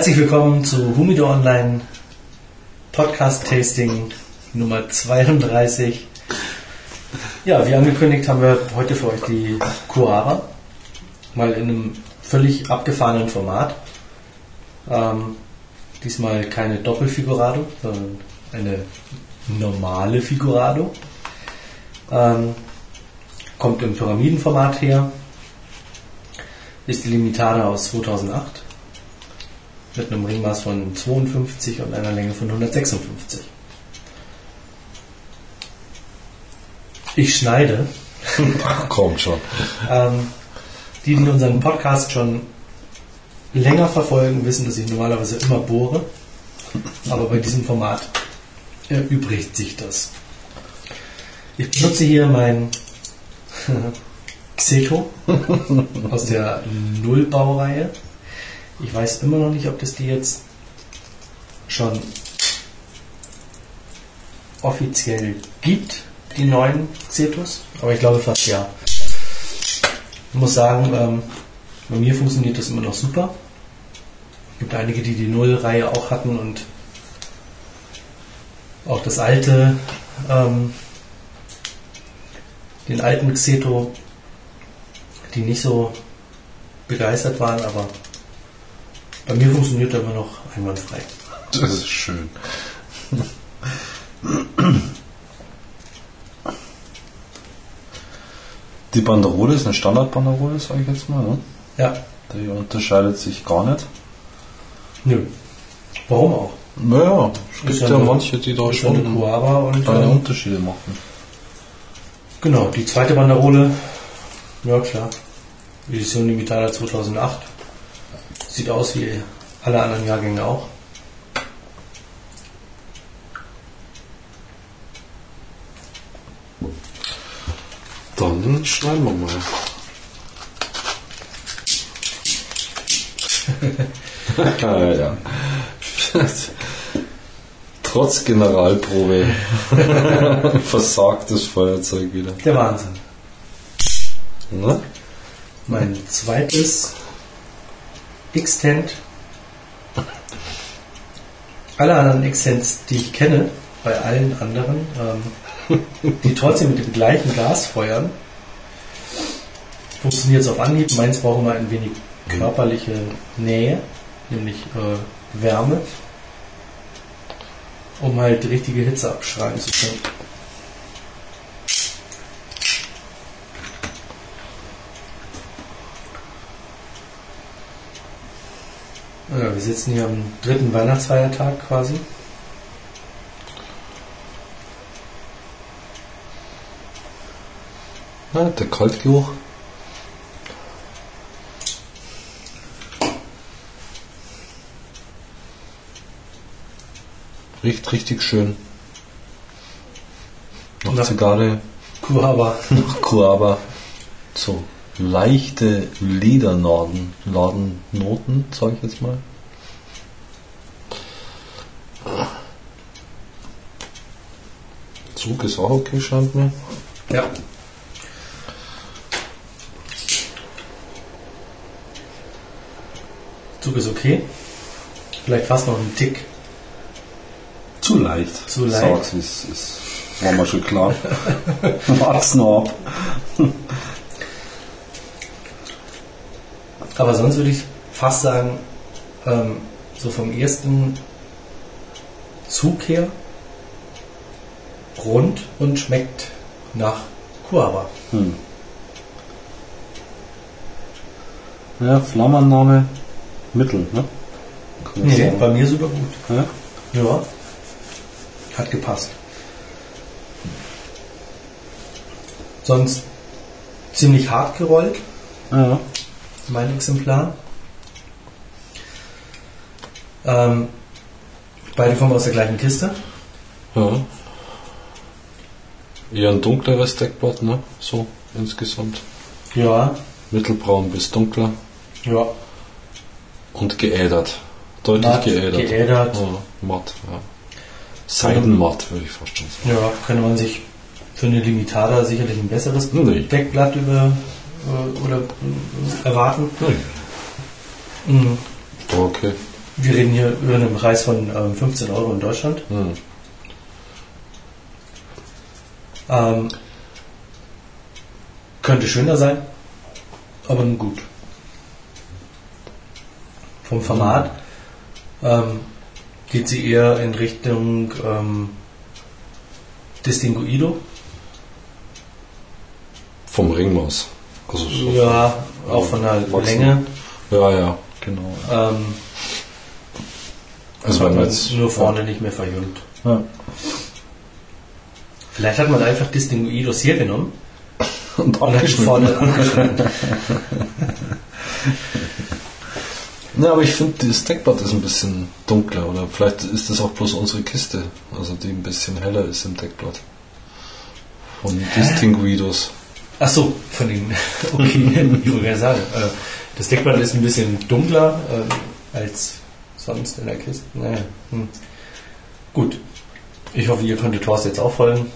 Herzlich willkommen zu Humido Online Podcast Tasting Nummer 32. Ja, wie angekündigt haben wir heute für euch die Kuara. Mal in einem völlig abgefahrenen Format. Ähm, diesmal keine Doppelfigurado, sondern eine normale Figurado. Ähm, kommt im Pyramidenformat her. Ist die Limitada aus 2008 mit einem Ringmaß von 52 und einer Länge von 156. Ich schneide. Ach, kommt schon. Ähm, die, die unseren Podcast schon länger verfolgen, wissen, dass ich normalerweise immer bohre. Aber bei diesem Format erübrigt sich das. Ich benutze hier mein Xeto aus der Nullbaureihe. Ich weiß immer noch nicht, ob das die jetzt schon offiziell gibt, die neuen Xetos, aber ich glaube fast ja. Ich muss sagen, ähm, bei mir funktioniert das immer noch super. Es gibt einige, die die Null-Reihe auch hatten und auch das alte, ähm, den alten Xeto, die nicht so begeistert waren, aber bei mir funktioniert er immer noch einwandfrei. Das ist schön. Die Banderole ist eine Standardbanderole, sage ich jetzt mal. Ne? Ja, Die unterscheidet sich gar nicht. nö. Warum auch? Naja, es gibt Ist ja, ja manche, die da schon kleine ähm, Unterschiede machen. genau, die zweite Banderole, ja klar, Edition Limitada 2008. Sieht aus wie alle anderen Jahrgänge auch. Dann schneiden wir mal. ja. Trotz Generalprobe versagt das Feuerzeug wieder. Der Wahnsinn. Ne? Mein zweites X-Tent. Alle anderen X-Tents, die ich kenne, bei allen anderen, ähm, die trotzdem mit dem gleichen Gas feuern, funktioniert es auf Anhieb. Meins braucht immer ein wenig körperliche Nähe, nämlich äh, Wärme, um halt die richtige Hitze abschreiben zu können. Ja, wir sitzen hier am dritten Weihnachtsfeiertag quasi. Ja, der Kaltgeruch. Riecht richtig schön. Nach Nach- Zigarre, Kuhaba. nach Kuaba. So leichte Ledernaden, Ladennoten, sag ich jetzt mal. Zug ist auch okay, scheint mir. Ja. Zug ist okay. Vielleicht fast noch ein Tick. Zu leicht. Zu leicht. Sag's, ist, ist, war mir schon klar. Wart's noch ab. Aber sonst würde ich fast sagen, ähm, so vom ersten Zug her rund und schmeckt nach Kuaba. Hm. Ja, Flammannahme Mittel, ne? Nee, sagen. bei mir super gut. Ja? Ja. Hat gepasst. Sonst ziemlich hart gerollt, Ja. Mein Exemplar. Ähm, beide kommen aus der gleichen Kiste. ja. Eher ein dunkleres Deckblatt, ne? So insgesamt. Ja, Mittelbraun bis dunkler ja. und geädert. Deutlich Matt, geädert. geädert. Ja, matt, ja. Seidenmatt, würde ich fast schon sagen. Ja, könnte man sich für eine Limitada sicherlich ein besseres Nee. Deckblatt über, oder äh, erwarten. Mhm. okay. Wir reden hier über einen Preis von ähm, 15 Euro in Deutschland. Hm. Ähm, könnte schöner sein, aber nun gut. Vom Format ähm, geht sie eher in Richtung ähm, Distinguido. Vom Ringmaß. Also so Ja, auch von der Wachsen. Länge. Ja, ja, genau. Ähm, Also wenn man jetzt nur vorne nicht mehr verjüngt. Ja. Vielleicht hat man einfach Distinguidos hier genommen Und hat vorne angeschnitten. Ja, aber ich finde, das Deckblatt ist ein bisschen dunkler oder vielleicht ist das auch bloß unsere Kiste, also die ein bisschen heller ist im Deckblatt. Von Distinguidos. Ach so, von den. Okay, ich wollte sagen. Äh, das Deckblatt ist ein bisschen dunkler äh, als sonst in der Kiste. Naja. Hm. Gut. Ich hoffe, ihr konntet Thorst jetzt auch folgen.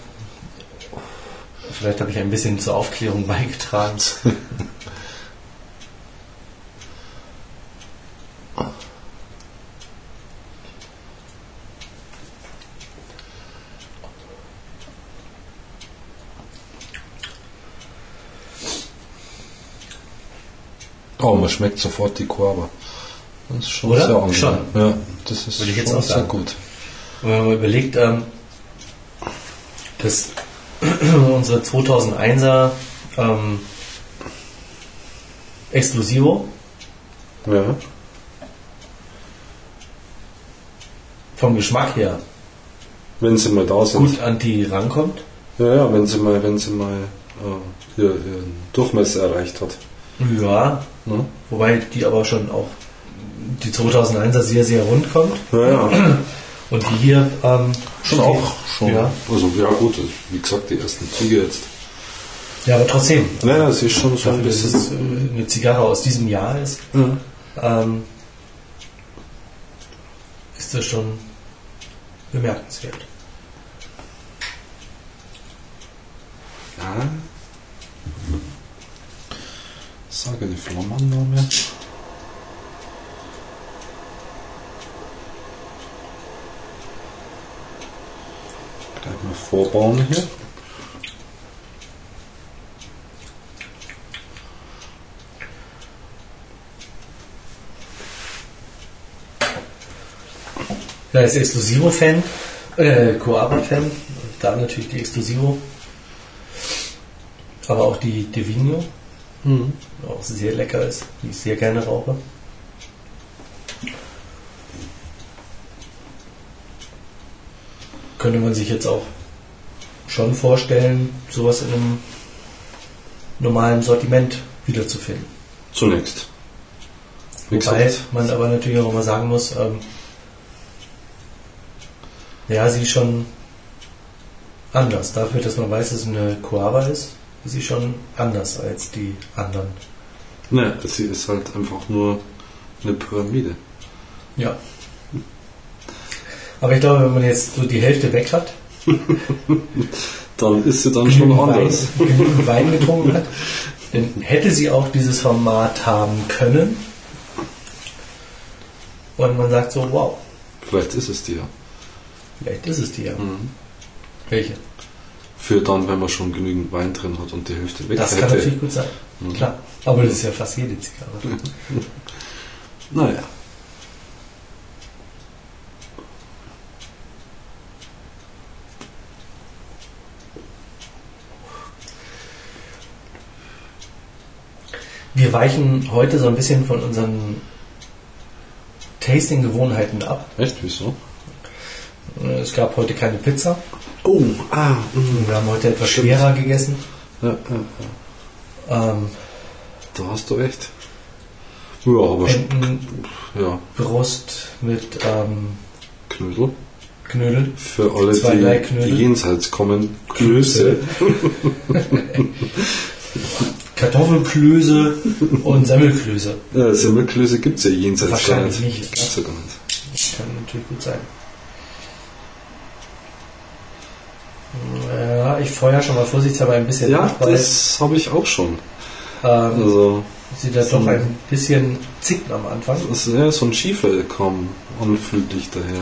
Vielleicht habe ich ein bisschen zur Aufklärung beigetragen. Oh, man schmeckt sofort die Coaba. Das ist schon Oder? sehr angenehm. Schon. Ja, das ist Würde ich jetzt schon auch sehr sagen. gut. Und wenn man überlegt, ähm, dass unsere 2001er ähm, Exclusivo Ja. vom Geschmack her Wenn sie mal da sind. gut an die rankommt. Ja, ja, wenn sie mal, wenn sie mal äh, ihr, ihren Durchmesser erreicht hat. Ja, Ne? wobei die aber schon auch die 2001er sehr, sehr rund kommt. Ja, ja. Und die hier ähm, Schon steht- auch schon. Ja. Also ja gut, wie gesagt, die ersten Züge jetzt. ja, aber trotzdem, Nein, das ist schon so ein dafür, dass es bisschen. äh, eine Zigarre aus diesem Jahr ist, Ja. ähm, ist das schon bemerkenswert. Ja. Sage die Flammannahme. Gleich mal vorbauen hier. Ja, als Exclusivo-Fan, äh, Coaba-Fan, da natürlich die Exclusivo, aber auch die Divino, auch sehr lecker ist, die ich sehr gerne rauche. Könnte man sich jetzt auch schon vorstellen, sowas in einem normalen Sortiment wiederzufinden. Zunächst. Wobei man aber natürlich auch immer sagen muss, ähm, ja, sie ist schon anders. Dafür, dass man weiß, dass es eine Coava ist, ist sie schon anders als die anderen. Ne, sie ist halt einfach nur eine Pyramide. Ja. Aber ich glaube, wenn man jetzt so die Hälfte weg hat, Dann ist sie dann schon genügend Wein, anders. genügend Wein getrunken hat, dann hätte sie auch dieses Format haben können. Und man sagt so, wow, Vielleicht ist es die ja. vielleicht ist es die ja. Mhm. Welche? Für dann, wenn man schon genügend Wein drin hat und die Hälfte weg Das kann hätte. natürlich gut sein. Mhm. Klar. Aber das ist ja fast jede Zigarre. Naja. Wir weichen heute so ein bisschen von unseren Tasting-Gewohnheiten ab. Echt, wieso? Es gab heute keine Pizza. Oh, ah, mh. Wir haben heute etwas Stimmt. schwerer gegessen. ja, ja, ja. Ähm, Da hast du recht. Ja, aber Entenbrust ja, mit ähm, Knödel. Knödel. Für alle, Zwei, die, Knödel. die jenseits kommen. Klöße. Kartoffelklöße und Semmelklöße. Ja, Semmelklöße gibt es ja jenseits Wahrscheinlich gar nicht. nicht. Gibt's ja gar nicht. Das kann natürlich gut sein. Ja, ich feuer schon mal vorsichtshalber ein bisschen Ja, ab, das habe ich auch schon. ähm, Also, Sie da doch ein bisschen zicken am Anfang. Das ist ja so ein Schiefer kam unflügelig daher.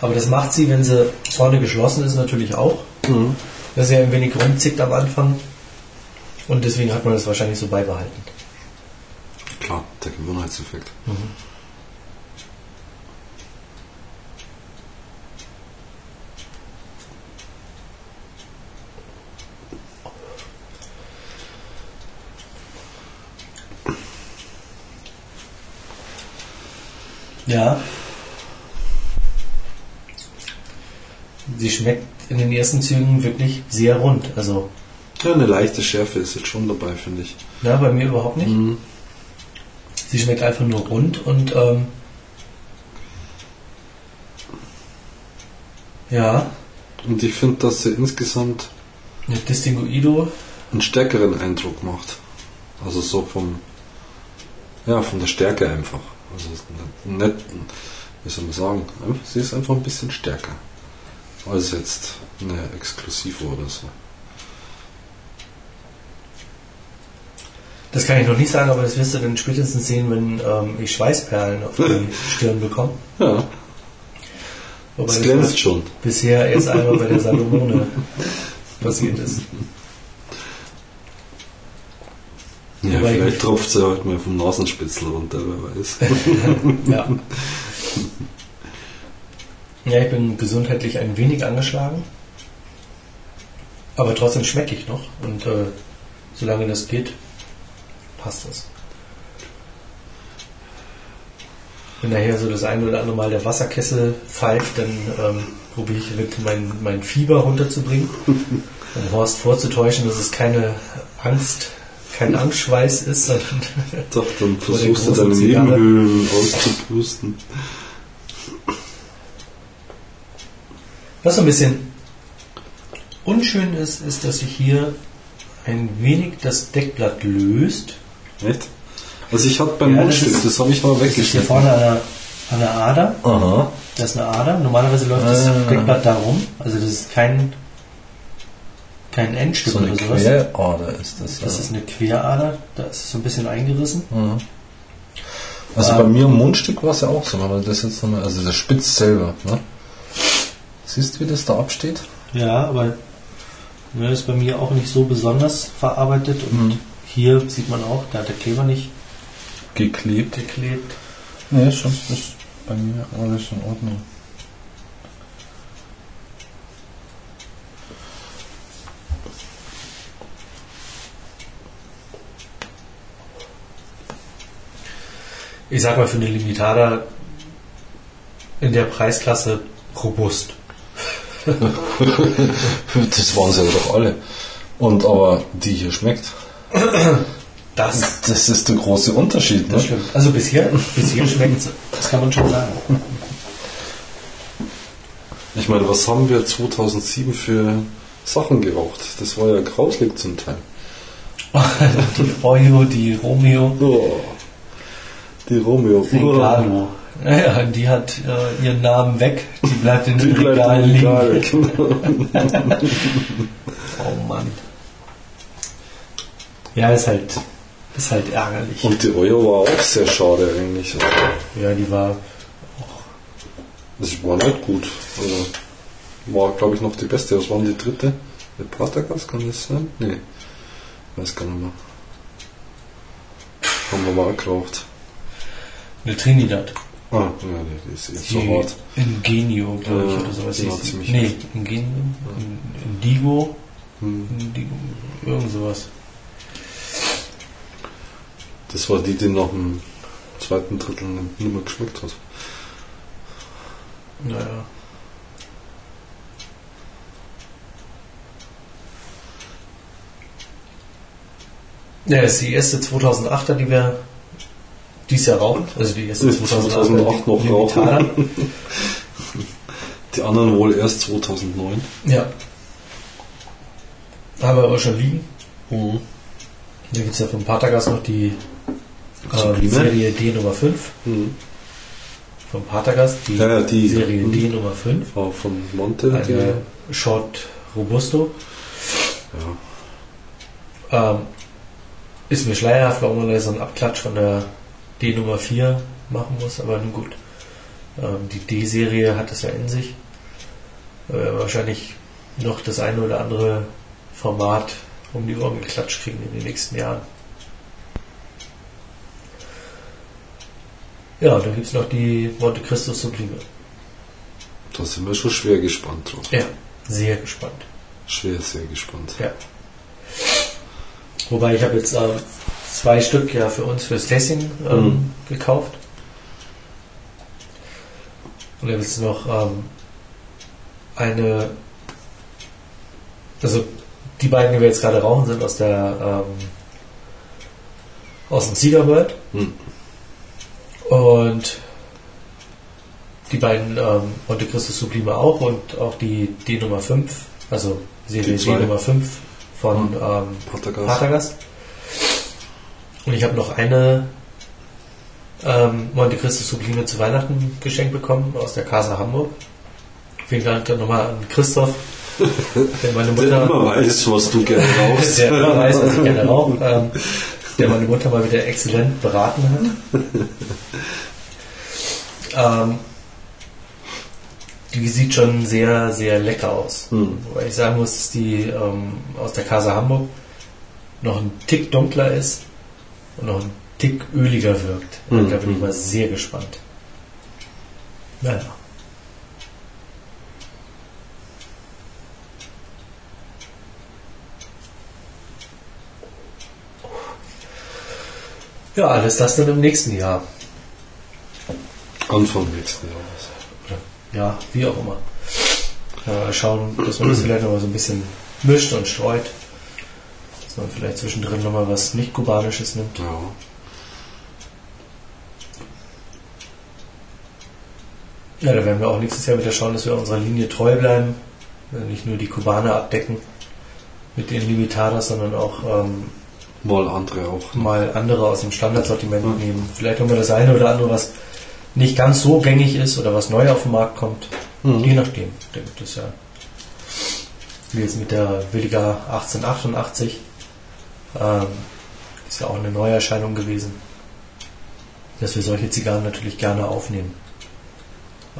Aber das macht sie, wenn sie vorne geschlossen ist, natürlich auch. Mhm. Dass sie ein wenig rumzickt am Anfang. Und deswegen hat man das wahrscheinlich so beibehalten. Klar, der Gewohnheitseffekt. Ja. Sie schmeckt in den ersten Zügen wirklich sehr rund. Also, Ja, eine leichte Schärfe ist jetzt schon dabei, finde ich. ja, bei mir überhaupt nicht. Mhm. Sie schmeckt einfach nur rund und ähm, ja, Und ich finde, dass sie insgesamt eine Distinguido. einen stärkeren Eindruck macht. Also so vom, ja, von der Stärke einfach. Also nicht, wie soll man sagen, sie ist einfach ein bisschen stärker als jetzt eine Exklusive oder so. Das kann ich noch nicht sagen, aber das wirst du dann spätestens sehen, wenn ähm, ich Schweißperlen auf die Stirn bekomme. Ja, Wobei das glänzt schon. bisher erst einmal bei der Salomone passiert ist. Ja, Wobei ich vielleicht tropft sie halt mal vom Nasenspitzel runter, wer weiß. Ja. Ja, ich bin gesundheitlich ein wenig angeschlagen. Aber trotzdem schmecke ich noch. Und äh, solange das geht, passt das. Wenn nachher so das eine oder andere Mal der Wasserkessel pfeift, dann ähm, probiere ich wirklich mein, mein Fieber runterzubringen. Um Horst vorzutäuschen, dass es keine Angst, kein Angstschweiß ist, sondern Doch, dann versuchst du deine. Nebenhöhlen auszupusten. Was ein bisschen unschön ist, ist, dass sich hier ein wenig das Deckblatt löst. Echt? Also ich hatte beim Ja, das Mundstück, ist- das habe ich mal Das ist hier weggeschnitten. vorne an der, an der Ader. Aha. Das ist eine Ader. Normalerweise läuft das Ah. Deckblatt da rum. Also das ist kein, kein Endstück So oder sowas. Querader ist das. Das ja. ist eine Querader. Da ist es so ein bisschen eingerissen. Mhm. Also bei mir im Mundstück war es ja auch so, aber das jetzt nochmal, also der Spitz selber, ne? Siehst du, wie das da absteht? Ja, aber ne, ist bei mir auch nicht so besonders verarbeitet. Und Mhm. hier sieht man auch, da hat der Kleber nicht Geklebt. geklebt. Nee, schon ist bei mir alles in Ordnung. Ich sag mal für eine Limitada in der Preisklasse robust. Das waren sie ja doch alle. Und aber die hier schmeckt. Das, Das ist der große Unterschied, das ne? stimmt. Also bisher, bisher schmeckt es. Das kann man schon sagen. Ich meine, was haben wir 2007 für Sachen geraucht? Das war ja grauslig zum Teil. Die Oyo, die Romeo, Oh, die Romeo. Regalo. Naja, die hat äh, ihren Namen weg. Die bleibt in den bleibt Regal im liegen. Oh Mann. Ja, ist halt, ist halt ärgerlich. Und die Oyo war auch sehr schade eigentlich. Ja, die war. Das war nicht gut. Also, war, glaube ich, noch die beste. Was war denn die dritte? Der Patagas, kann das sein? Nee. Weiß gar nicht mehr. Haben wir mal geraucht. Eine Trinidad. Ah, ja, die ist so hart. Ingenio, glaube ich, Ja, oder sowas. die. ziemlich nee. Ingenio. Indigo. Hm. Indigo. Irgend sowas. Das war die, die nach dem zweiten Drittel nicht mehr geschmeckt hat. Naja. Ja, das ist die erste 2008er, die wir dieses Jahr rauchen. Also die erste Die 2008er 2008 noch rauchen. Die anderen wohl erst 2009. Ja. Haben wir aber schon liegen. Da gibt es ja von Patagas noch die äh, Sublime. Serie D Nummer 5. Mhm. Von Patagas, die, Ja, ja, die. Serie Mhm. D Nummer 5. War von Monte. Die, Eine Short Robusto. ja. Ähm, ist mir schleierhaft, warum man da so einen Abklatsch von der D Nummer 4 machen muss, aber nun gut. Ähm, die D-Serie hat es ja in sich. Äh, wahrscheinlich noch das eine oder andere Format um die Ohren geklatscht kriegen in den nächsten Jahren. Ja, dann gibt es noch die Monte Cristo Sublime. Da sind wir schon schwer gespannt drauf. Ja, sehr gespannt. Schwer, sehr gespannt. Ja. Wobei ich habe jetzt äh, zwei Stück ja für uns fürs Tasting ähm, Mhm. gekauft. Und dann ist noch ähm, eine, also die beiden, die wir jetzt gerade rauchen, sind aus der ähm, aus dem Cedar World. Hm. Und die beiden ähm, Monte Cristo Sublime auch und auch die D Nummer 5, also Serie D. Nummer 5 von Mhm. ähm, Patagas. Patagas. Und ich habe noch eine ähm, Monte Cristo Sublime zu Weihnachten geschenkt bekommen aus der Casa Hamburg. Vielen Dank dann nochmal an Christoph, der meine Der Mutter, immer weiß, was du gerne rauchst. der immer weiß, was ich gerne rauche, ähm, der meine Mutter mal wieder exzellent beraten hat. ähm, die sieht schon sehr, sehr lecker aus. Hm. Wobei ich sagen muss, dass die ähm, aus der Casa Hamburg noch ein Tick dunkler ist und noch ein Tick öliger wirkt. Mhm. Da bin ich mal sehr gespannt. Naja. Ja, alles das dann im nächsten Jahr. Anfang nächsten Jahres. Ja, wie auch immer. Ja, schauen, dass man das vielleicht noch mal so ein bisschen mischt und streut. Dass man vielleicht zwischendrin noch mal was nicht kubanisches nimmt. Ja. Ja, da werden wir auch nächstes Jahr wieder schauen, dass wir unserer Linie treu bleiben. Also Nicht nur die Kubaner abdecken mit den Limitadas, sondern auch ähm, Mal andere auch. mal andere aus dem Standardsortiment Mhm. nehmen. Vielleicht haben wir das eine oder andere, was nicht ganz so gängig ist oder was neu auf den Markt kommt. Mhm. Je nachdem. Denke, das ist ja wie jetzt mit der Williger 1888. Ähm, ist ja auch eine Neuerscheinung gewesen. Dass wir solche Zigarren natürlich gerne aufnehmen.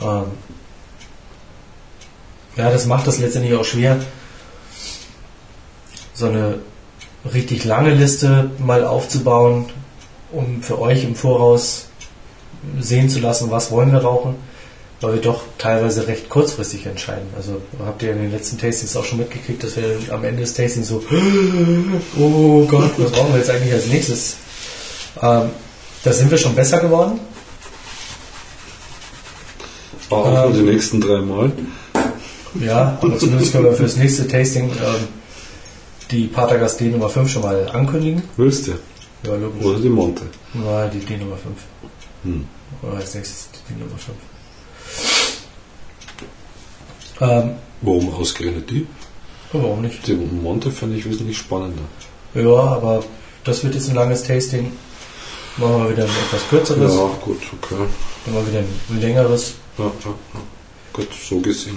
Ähm, ja, das macht das letztendlich auch schwer, so eine richtig lange Liste mal aufzubauen, um für euch im Voraus sehen zu lassen, was wollen wir rauchen, weil wir doch teilweise recht kurzfristig entscheiden. Also habt ihr in den letzten Tastings auch schon mitgekriegt, dass wir am Ende des Tastings so, oh Gott, was brauchen wir jetzt eigentlich als nächstes? Ähm, da sind wir schon besser geworden. Auch Ähm. nur die nächsten drei Mal. Ja, aber zumindest können wir fürs nächste Tasting ähm, die Patagas D Nummer 5 schon mal ankündigen. Willst du? Ja, logisch. Oder die Monte. Ja, die D Nummer 5. Hm. Oder als nächstes die Nummer 5. Ähm, Warum ausgerechnet die? warum nicht? Die Monte fände ich wesentlich spannender. Ja, aber das wird jetzt ein langes Tasting. Machen wir wieder ein etwas kürzeres, Ja, gut, okay. dann mal wieder ein längeres. Ja, ja, ja. Gut, so gesehen.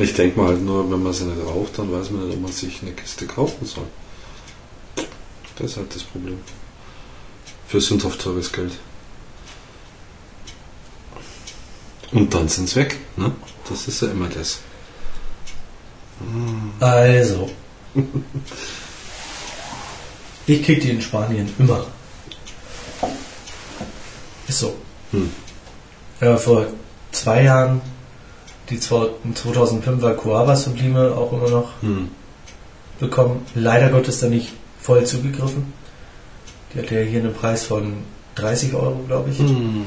Ich denke mal halt nur, wenn man sie nicht raucht, dann weiß man nicht, ob man sich eine Kiste kaufen soll. Das ist halt das Problem. Für sündhaft teures Geld. Und dann sind sie weg. Ne? Das ist ja immer das. Also. Ich krieg die in Spanien immer. Ist so. Hm. Ja, vor zwei Jahren die 2005er Coava Sublime auch immer noch Hm. bekommen. Leider Gottes dann nicht voll zugegriffen. Die hatte ja hier einen Preis von 30 Euro, glaube ich. Hm.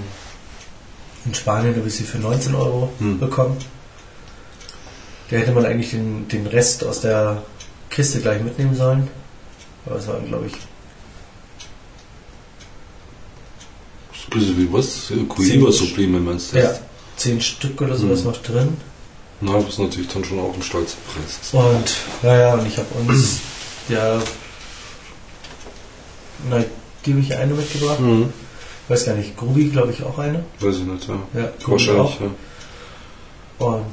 In Spanien habe ich sie für 19 Euro Hm. bekommen. Da hätte man eigentlich den, den Rest aus der Kiste gleich mitnehmen sollen. Aber es waren, glaube ich, So wie was? Coiba Sublime meinst du? ja, 10 Stück oder sowas Hm. noch drin. Na, das ist natürlich dann schon auch ein stolzer Preis. Und naja, und ich habe uns ja na, die habe ich eine mitgebracht. Mhm. Ich weiß gar nicht, Grubi glaube ich auch eine. Weiß ich nicht, ja. Ja, Wahrscheinlich, auch. Und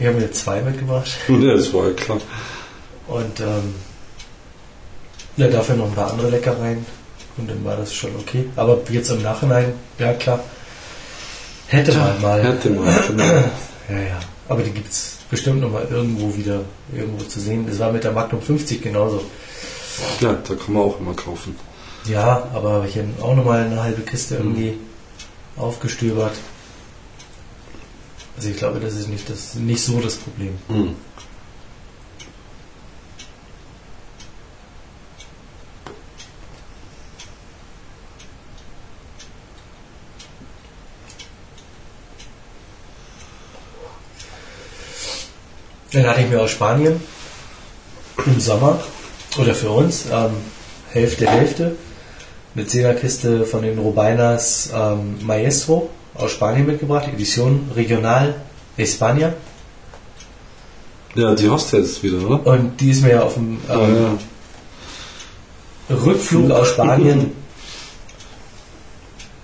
ich habe mir zwei mitgebracht. ja. Ja, das war ja klar. Und ähm, Ja, dafür noch ein paar andere Leckereien. Und dann war das schon okay. Aber jetzt im Nachhinein, ja klar, hätte man mal. Hätte man. genau. Ja, ja. Aber die gibt es bestimmt noch mal irgendwo wieder irgendwo zu sehen. Das war mit der Magnum 50 genauso. Ja, da kann man auch immer kaufen. Ja, aber habe ich dann auch noch mal eine halbe Kiste irgendwie aufgestöbert. Also ich glaube, das ist nicht, das, nicht so das Problem. Hm. Dann hatte ich mir aus Spanien im Sommer oder für uns ähm, Hälfte Hälfte eine Zehnerkiste von den Robainas ähm, Maestro aus Spanien mitgebracht, Edition Regional España. Ja, die hast du jetzt wieder, oder? Und die ist mir auf dem Ah, ähm, ja. Rückflug aus Spanien,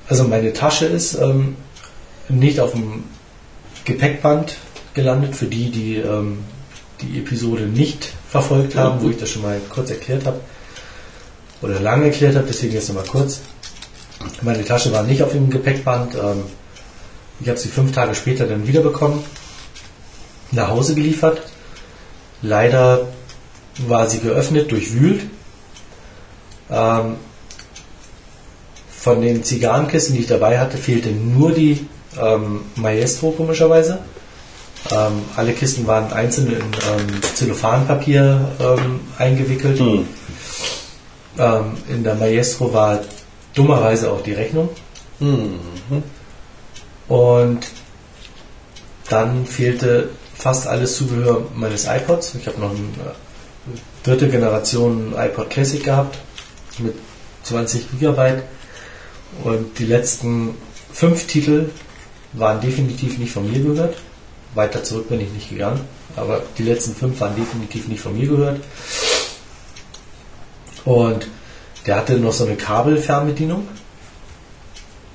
also meine Tasche ist ähm, nicht auf dem Gepäckband gelandet, für die, die ähm, die Episode nicht verfolgt haben, wo ich das schon mal kurz erklärt habe oder lang erklärt habe, deswegen jetzt nochmal kurz. Meine Tasche war nicht auf dem Gepäckband. Ähm, ich habe sie fünf Tage später dann wiederbekommen, nach Hause geliefert. Leider war sie geöffnet, durchwühlt. Ähm, von den Zigarrenkisten, die ich dabei hatte, fehlte nur die ähm, Maestro komischerweise. Alle Kisten waren einzeln in Zellophanpapier eingewickelt. Hm. Ähm, in der Maestro war dummerweise auch die Rechnung. Hm. Und dann fehlte fast alles Zubehör meines iPods. Ich habe noch eine dritte Generation iPod Classic gehabt mit 20 Gigabyte. Und die letzten fünf Titel waren definitiv nicht von mir gehört. Weiter zurück bin ich nicht gegangen. Aber die letzten fünf waren definitiv nicht von mir gehört. Und der hatte noch so eine Kabelfernbedienung,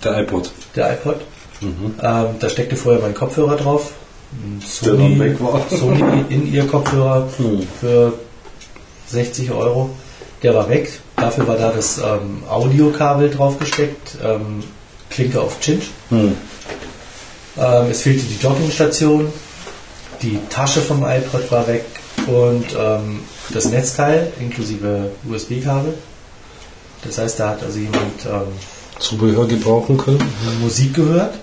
Der iPod. der iPod. Mhm. Ähm, da steckte vorher mein Kopfhörer drauf. Ein war. Sony in ihr Kopfhörer Hm. für 60 Euro. Der war weg. Dafür war da das ähm, Audiokabel draufgesteckt. Ähm, Klinke auf Cinch. Hm. Ähm, es fehlte die Dockingstation. Die Tasche vom iPod war weg. Und ähm, das Netzteil inklusive USB-Kabel. Das heißt, da hat also jemand ähm, Zubehör gebrauchen können. Musik gehört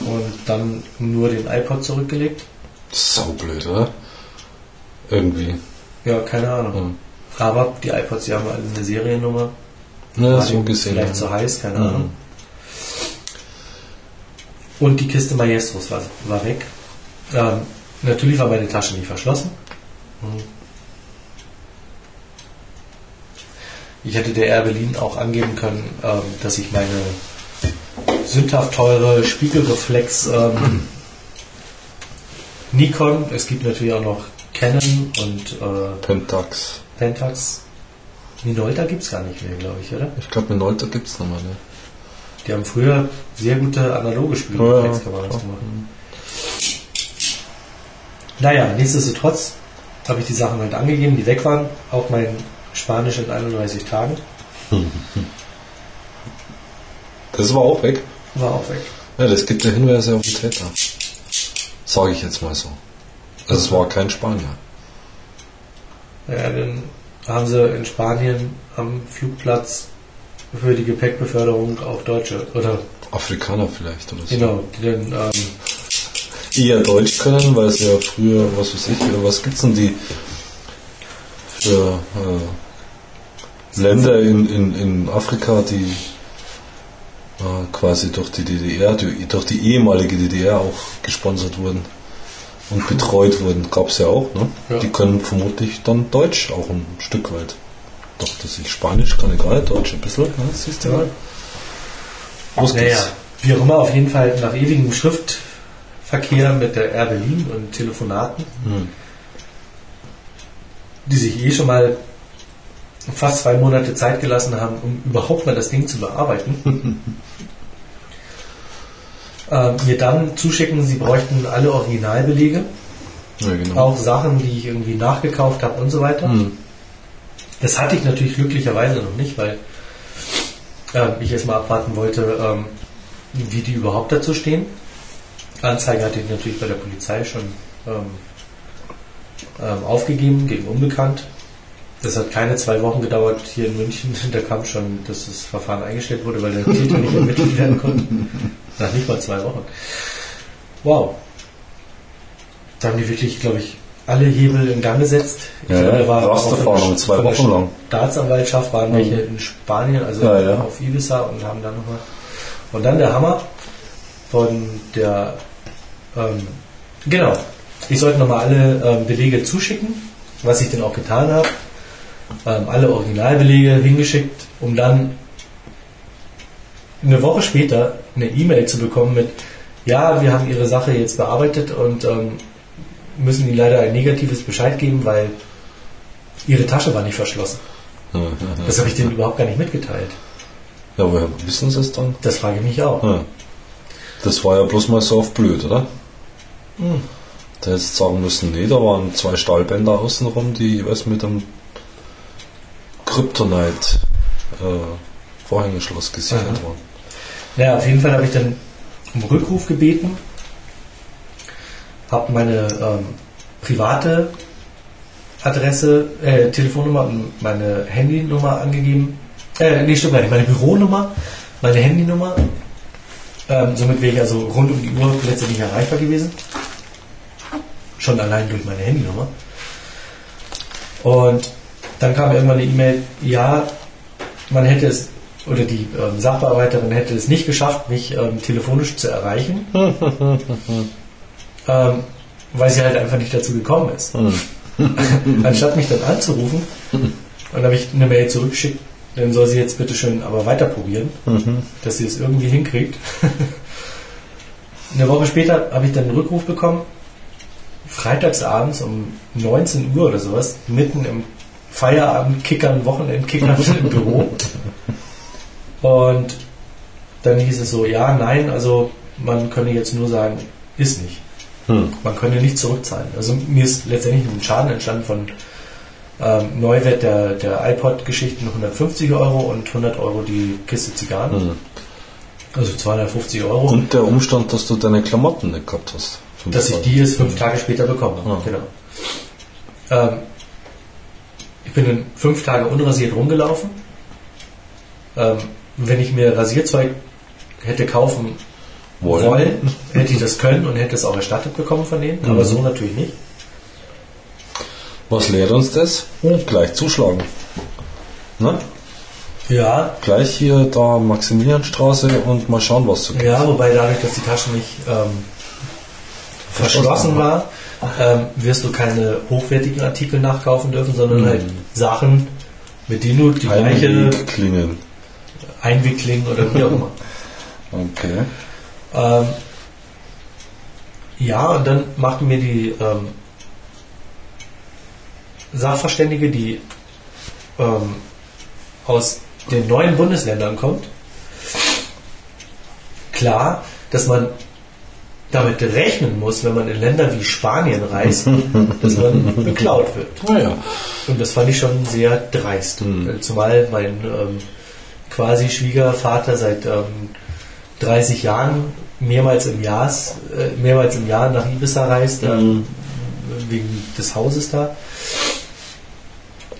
und dann nur den iPod zurückgelegt. Saublöd, oder? Irgendwie. Ja, keine Ahnung. Hm. Aber die iPods, die haben alle eine Seriennummer. Ja, War so gesehen. Vielleicht ja. zu heiß, keine Mhm. Ahnung. Und die Kiste Maestros war, war weg. Ähm, natürlich war meine Tasche nicht verschlossen. Ich hätte der Air Berlin auch angeben können, ähm, dass ich meine sündhaft teure Spiegelreflex ähm, Nikon, es gibt natürlich auch noch Canon und äh, Pentax. Pentax. Minolta gibt es gar nicht mehr, glaube ich, oder? Ich glaube, Minolta gibt es nochmal, ne? Die haben früher sehr gute analoge Spiegelreflexkameras ja. gemacht. Naja, nichtsdestotrotz habe ich die Sachen halt angegeben, die weg waren. Auch mein Spanisch in 31 Tagen Das war auch weg. war auch weg. Ja, das gibt ja Hinweise auf den Täter. Sage ich jetzt mal so. Also es war kein Spanier. Ja, dann haben sie in Spanien am Flugplatz für die Gepäckbeförderung auch Deutsche oder Afrikaner vielleicht oder so. genau, die dann ähm, Eher Deutsch können, weil es ja früher, was weiß ich, oder was gibt's denn die für äh, Länder in, in, in Afrika, die äh, quasi durch die DDR, die, durch die ehemalige DDR auch gesponsert wurden und betreut wurden, gab's ja auch, ne? Ja. Die können vermutlich dann Deutsch auch ein Stück weit. Doch, dass ich Spanisch kann, egal, Deutsch ein bisschen, ne? siehst du mal. Los geht's. Naja, wie auch immer, auf jeden Fall nach ewigem Schriftverkehr mit der Air Berlin und Telefonaten, Hm. die sich eh schon mal fast zwei Monate Zeit gelassen haben, um überhaupt mal das Ding zu bearbeiten, äh, mir dann zuschicken, sie bräuchten alle Originalbelege, Ja, genau. auch Sachen, die ich irgendwie nachgekauft habe und so weiter. Hm. Das hatte ich natürlich glücklicherweise noch nicht, weil ähm, ich erstmal abwarten wollte, ähm, wie die überhaupt dazu stehen. Anzeige hatte ich natürlich bei der Polizei schon ähm, ähm, aufgegeben gegen Unbekannt. Das hat keine zwei Wochen gedauert hier in München. Da kam schon, dass das Verfahren eingestellt wurde, weil der Täter nicht ermittelt werden konnte. Nach nicht mal zwei Wochen. Wow. Da haben die wirklich, glaube ich, alle Hebel in Gang gesetzt. Ich Ja, glaube, da war auch von zwei Wochen lang. Staatsanwaltschaft waren welche in Spanien, also Ja, ja. auf Ibiza und haben dann nochmal. Und dann der Hammer von der, ähm, genau, ich sollte nochmal alle ähm, Belege zuschicken, was ich dann auch getan habe. Ähm, alle Originalbelege hingeschickt, um dann eine Woche später eine E-Mail zu bekommen mit, ja, wir haben Ihre Sache jetzt bearbeitet und ähm, müssen Ihnen leider ein negatives Bescheid geben, weil Ihre Tasche war nicht verschlossen. Das habe ich denen überhaupt gar nicht mitgeteilt. ja. ja woher wissen sie es dann? Das frage ich mich auch. Ja. Das war ja bloß mal so auf blöd, oder? Hm. Da hättest du sagen müssen, nee, da waren zwei Stahlbänder außenrum, die jeweils mit einem Kryptonite äh, Vorhängeschloss gesichert Aha. waren. Naja, auf jeden Fall habe ich dann um Rückruf gebeten, habe meine ähm, private Adresse, äh, Telefonnummer und meine Handynummer angegeben. Äh, nee, stimmt gar nicht, meine Büronummer, meine Handynummer. Ähm, somit wäre ich also rund um die Uhr letztendlich erreichbar gewesen. Schon allein durch meine Handynummer. Und dann kam irgendwann eine E-Mail, ja, man hätte es, oder die ähm, Sachbearbeiterin hätte es nicht geschafft, mich ähm, telefonisch zu erreichen, ähm, weil sie halt einfach nicht dazu gekommen ist. Anstatt mich dann anzurufen, und habe ich eine Mail zurückgeschickt, dann soll sie jetzt bitte schön aber weiter probieren, dass sie es irgendwie hinkriegt. eine Woche später habe ich dann einen Rückruf bekommen, freitagsabends um 19 Uhr oder sowas, mitten im Feierabend kickern, Wochenendkickern im Büro. Und dann hieß es so, ja, nein, also man könne jetzt nur sagen, ist nicht. Hm. Man könne nicht zurückzahlen. Also mir ist letztendlich ein Schaden entstanden von ähm, Neuwert der, der iPod-Geschichten 150 Euro und 100 Euro die Kiste Zigarren. Hm. Also 250 Euro. Und der Umstand, dass du deine Klamotten nicht gehabt hast. Fünf dass ich die jetzt fünf Tage später bekomme. Ah. Genau. Ähm, ich bin dann fünf Tage unrasiert rumgelaufen. Ähm, wenn ich mir Rasierzeug hätte kaufen Wollen. wollen, hätte ich das können und hätte es auch erstattet bekommen von denen, aber so natürlich nicht. Was lehrt uns das? Gleich zuschlagen. Ne? Ja, Gleich hier da Maximilianstraße und mal schauen, was kriegst. ja, wobei dadurch, dass die Tasche nicht ähm, verschlossen war, ähm, wirst du keine hochwertigen Artikel nachkaufen dürfen, sondern halt Sachen, mit denen du die gleiche Einwegklingen. Einwicklingen oder wie auch immer. Okay. Ähm, ja, und dann machten mir die ähm, Sachverständige, die ähm, aus den neuen Bundesländern kommt, klar, dass man damit rechnen muss, wenn man in Länder wie Spanien reist, dass man beklaut wird. Naja. Und das fand ich schon sehr dreist. Äh, Zumal mein ähm, quasi Schwiegervater seit ähm, 30 Jahren mehrmals im Jahr, äh, mehrmals im Jahr nach Ibiza reist, ähm, wegen des Hauses da.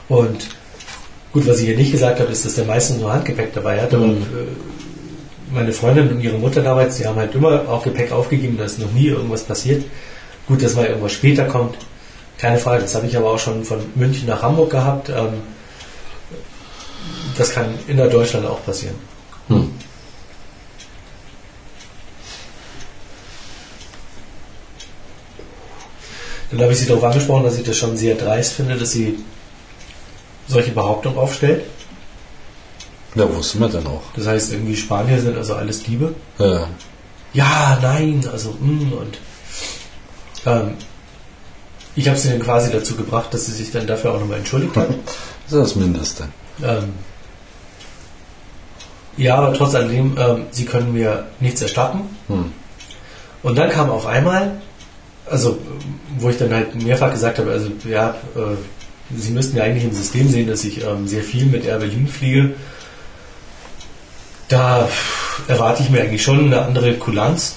Und gut, was ich hier nicht gesagt habe, ist, dass der meistens nur Handgepäck dabei hat, aber äh, meine Freundin und ihre Mutter damals, die haben halt immer auch Gepäck aufgegeben, da ist noch nie irgendwas passiert. Gut, dass mal irgendwas später kommt, keine Frage. Das habe ich aber auch schon von München nach Hamburg gehabt. Ähm, das kann innerdeutschland auch passieren. Hm. Dann habe ich sie darauf angesprochen, dass ich das schon sehr dreist finde, dass sie solche Behauptungen aufstellt. Ja, wussten wir denn auch. Das heißt, irgendwie Spanier sind also alles Diebe. Ja. Ja, nein, also mm, und ähm, ich habe sie dann quasi dazu gebracht, dass sie sich dann dafür auch nochmal entschuldigt hat. Das ist das Mindeste. Ähm, ja, aber trotz alledem, ähm, sie können mir nichts erstatten. Hm. Und dann kam auf einmal, also wo ich dann halt mehrfach gesagt habe, also ja, äh, Sie müssten ja eigentlich im System sehen, dass ich ähm, sehr viel mit Air Berlin fliege. Da erwarte ich mir eigentlich schon eine andere Kulanz.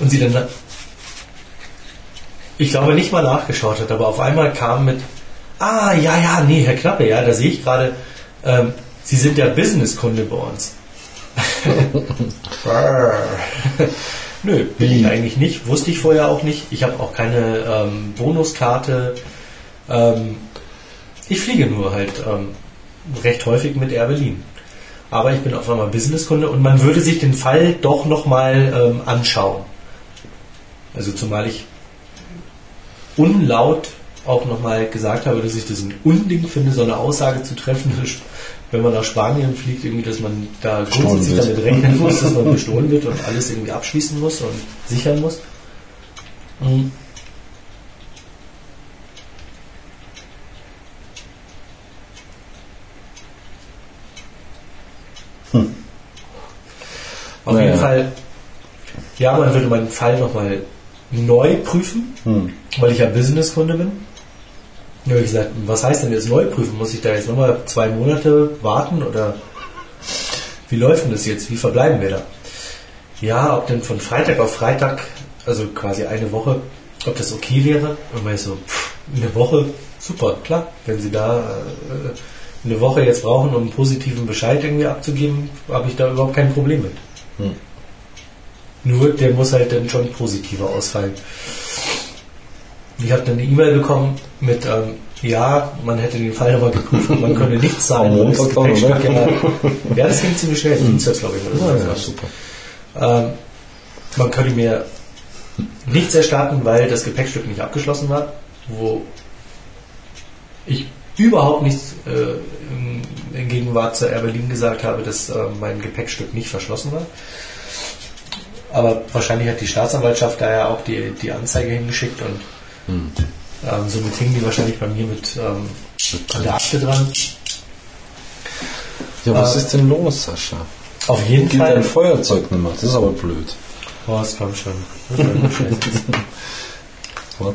Und sie dann, ich glaube, nicht mal nachgeschaut hat, aber auf einmal kam mit, ah, ja, ja, nee, Herr Knappe, ja, da sehe ich gerade, ähm, Sie sind ja Businesskunde bei uns. Nö, bin ich eigentlich nicht. Wusste ich vorher auch nicht. Ich habe auch keine ähm, Bonuskarte. Ähm, ich fliege nur halt ähm, recht häufig mit Air Berlin. Aber ich bin auf einmal Businesskunde und man würde sich den Fall doch nochmal ähm, anschauen. Also zumal ich unlaut auch nochmal gesagt habe, dass ich das ein Unding finde, so eine Aussage zu treffen, wenn man nach Spanien fliegt, irgendwie, dass man da grundsätzlich damit rechnen muss, dass man bestohlen wird und alles irgendwie abschließen muss und sichern muss. Mhm. Auf Naja. jeden Fall, ja, man würde meinen Fall nochmal neu prüfen, Hm. weil ich ja Businesskunde bin. Habe ich gesagt, was heißt denn jetzt neu prüfen? Muss ich da jetzt nochmal zwei Monate warten oder wie läuft denn das jetzt? Wie verbleiben wir da? Ja, ob denn von Freitag auf Freitag, also quasi eine Woche, ob das okay wäre? Und man ist so, pff, eine Woche, super, klar. Wenn Sie da äh, eine Woche jetzt brauchen, um einen positiven Bescheid irgendwie abzugeben, habe ich da überhaupt kein Problem mit. Hm. Nur der muss halt dann schon positiver ausfallen. Ich habe dann eine E-Mail bekommen mit, ähm, ja, man hätte den Fall nochmal geprüft und man könne nichts sagen. weil das oder? ja, ja, das ging ziemlich schnell. Dienstag, glaube ich. Oder so. Ja, super. Ähm, man könnte mir nichts erstatten, weil das Gepäckstück nicht abgeschlossen war, wo ich überhaupt nichts äh, in, Gegenwart zur Air Berlin gesagt habe, dass äh, mein Gepäckstück nicht verschlossen war. Aber wahrscheinlich hat die Staatsanwaltschaft da ja auch die, die Anzeige hingeschickt und Hm. ähm, somit hingen die wahrscheinlich bei mir mit ähm, an der Akte dran. Ja, was Äh, ist denn los, Sascha? Auf jeden Fall. dein Feuerzeug nicht mehr? Das ist aber blöd. Oh, es kam schon. Das. Was?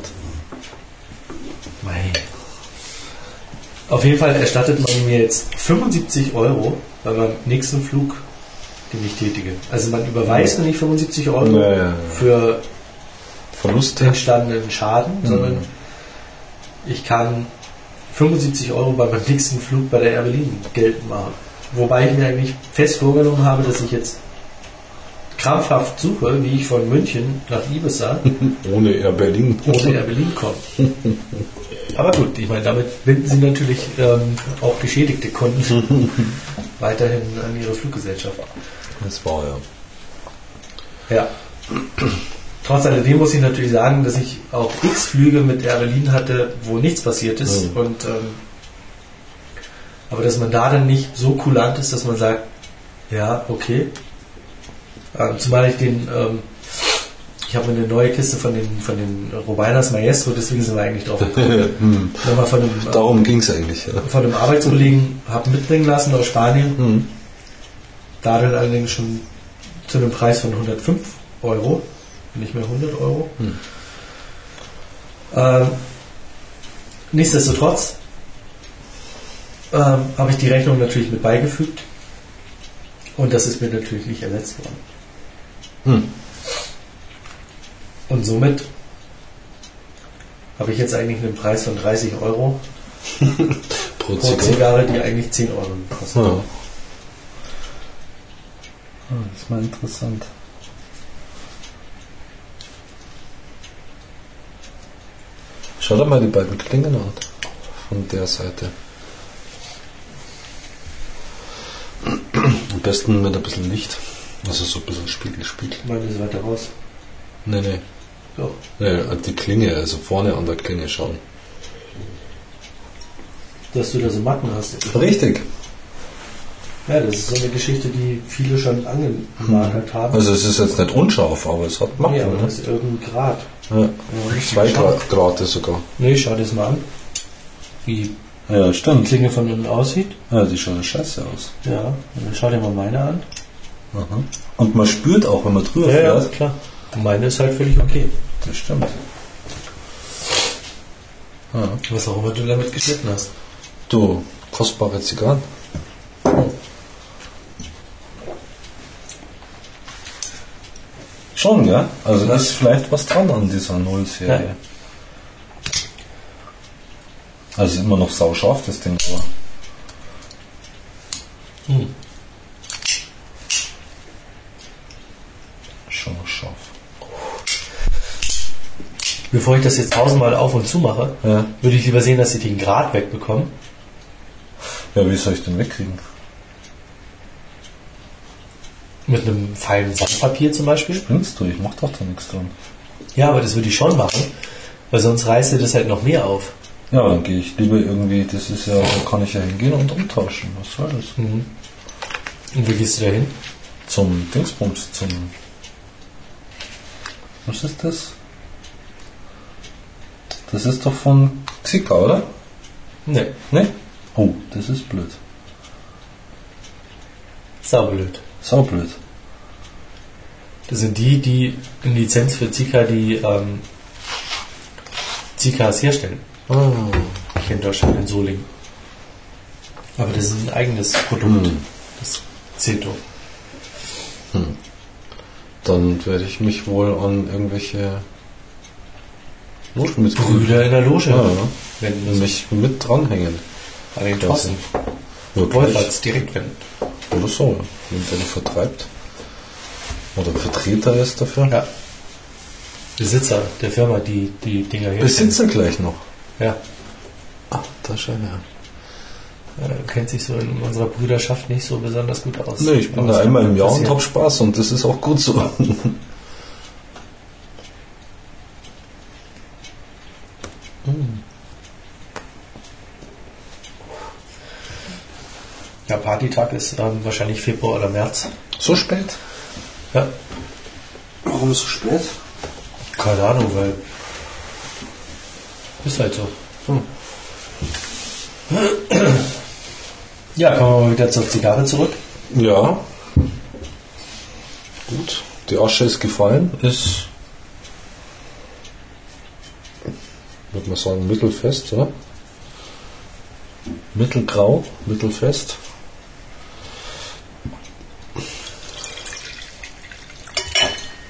Mei. Auf jeden Fall erstattet man mir jetzt 75 Euro bei meinem nächsten Flug, den ich tätige. Also man überweist mir nicht 75 Euro Ja, ja, ja. für Verluste? entstandenen Schaden, sondern ich kann 75 Euro bei meinem nächsten Flug bei der Air Berlin geltend machen. Wobei ich mir eigentlich fest vorgenommen habe, dass ich jetzt krampfhaft suche, wie ich von München nach Ibiza Ohne Air Berlin. ohne Air Berlin kommen. Aber gut, ich meine, damit binden sie natürlich ähm, auch geschädigte Kunden weiterhin an ihre Fluggesellschaft. Das war ja. Ja. Trotz alledem muss ich natürlich sagen, dass ich auch x Flüge mit Air Berlin hatte, wo nichts passiert ist. Mhm. Und, ähm, aber dass man da dann nicht so kulant ist, dass man sagt, ja, okay. Ähm, zumal ich den, ähm, ich habe eine neue Kiste von den, von den Robinas Maestro, deswegen sind wir eigentlich drauf gekommen. Hm. Nochmal von einem, äh, Darum ging es eigentlich. Ja. von einem Arbeitskollegen habe mitbringen lassen aus Spanien. Hm. Da dann allerdings schon zu einem Preis von 105 Euro, nicht mehr 100 Euro. Hm. Ähm, nichtsdestotrotz ähm, habe ich die Rechnung natürlich mit beigefügt und das ist mir natürlich nicht ersetzt worden. Hm. Und somit habe ich jetzt eigentlich einen Preis von 30 Euro Pro pro Zigarette. Zigarre, die eigentlich 10 Euro kostet. Ja. Ah, Das ist mal interessant. Schau dir mal die beiden Klingen an. Von der Seite. Am besten mit ein bisschen Licht. Also so ein bisschen Spiegel, Spiegel. Meine ist weiter raus. Nee, nee. So. nee. Die Klinge, also vorne an der Klinge schauen. Dass du da so Matten hast. Richtig. Ja, das ist so eine Geschichte, die viele schon angemarkert haben. Also es ist jetzt nicht unscharf, aber es hat Macken. nee, aber ne? das ist irgendein Grad. Ja. Zwei. Grad, sogar. Nee, schau dir das mal an. Wie Ja, die stimmt. Klinge von unten aussieht. Ja, die schauen scheiße aus. Ja, und dann schau dir mal meine an. Aha. Und man spürt auch, wenn man drüber Ja, ja, fährt. klar. Und meine ist halt völlig okay. Das stimmt. Ja. Was auch immer du damit geschnitten hast. Du, kostbare Zigarren. Schon, ja? Also da ist vielleicht was dran an dieser Null-Serie. Ja. Also immer noch sauscharf, das Ding, aber Hm. Schon scharf. Bevor ich das jetzt tausendmal auf und zu mache, Ja. würde ich lieber sehen, dass ich den Grad wegbekomme. Ja, wie soll ich den wegkriegen? Mit einem feinen Sandpapier zum Beispiel. Spinnst du? Ich mach doch da nichts dran. Ja, aber das würde ich schon machen, weil sonst reißt dir das halt noch mehr auf. Ja, dann gehe ich lieber irgendwie, das ist ja, da kann ich ja hingehen und umtauschen. Was soll das? Und wie gehst du da hin? Zum Dingsbums, zum. Was ist das? Das ist doch von Xika, oder? Ne, Ne? Oh, das ist blöd. saublöd. Saublöd. Das sind die, die in Lizenz für Zika die ähm, Zikas herstellen. Ah. Hier in Deutschland, in Solingen. Aber das ist ein eigenes Produkt, Hm. das Zeto. Dann werde ich mich wohl an irgendwelche Brüder in der Loge Ja, wenden mich mit dranhängen. An den. Wirklich. Wolferts direkt wenden. Oder so, wenn der vertreibt. Oder Vertreter ist dafür. Ja. Besitzer der Firma, die die Dinger herstellen. Besitzer gleich noch. Ja. Ah, da scheint ja. Äh, kennt sich so in unserer Brüderschaft nicht so besonders gut aus. Nee, ich bin da einmal im Jahr und hab Spaß und das ist auch gut so. Ja, Partytag ist ähm, wahrscheinlich Februar oder März. So spät? Ja. Warum so spät? Keine Ahnung, weil. Ist halt so. Hm. Ja, kommen wir mal wieder zur Zigarre zurück. Ja. Gut. Die Asche ist gefallen, ist, würde man sagen, mittelfest, oder? Mittelgrau, mittelfest.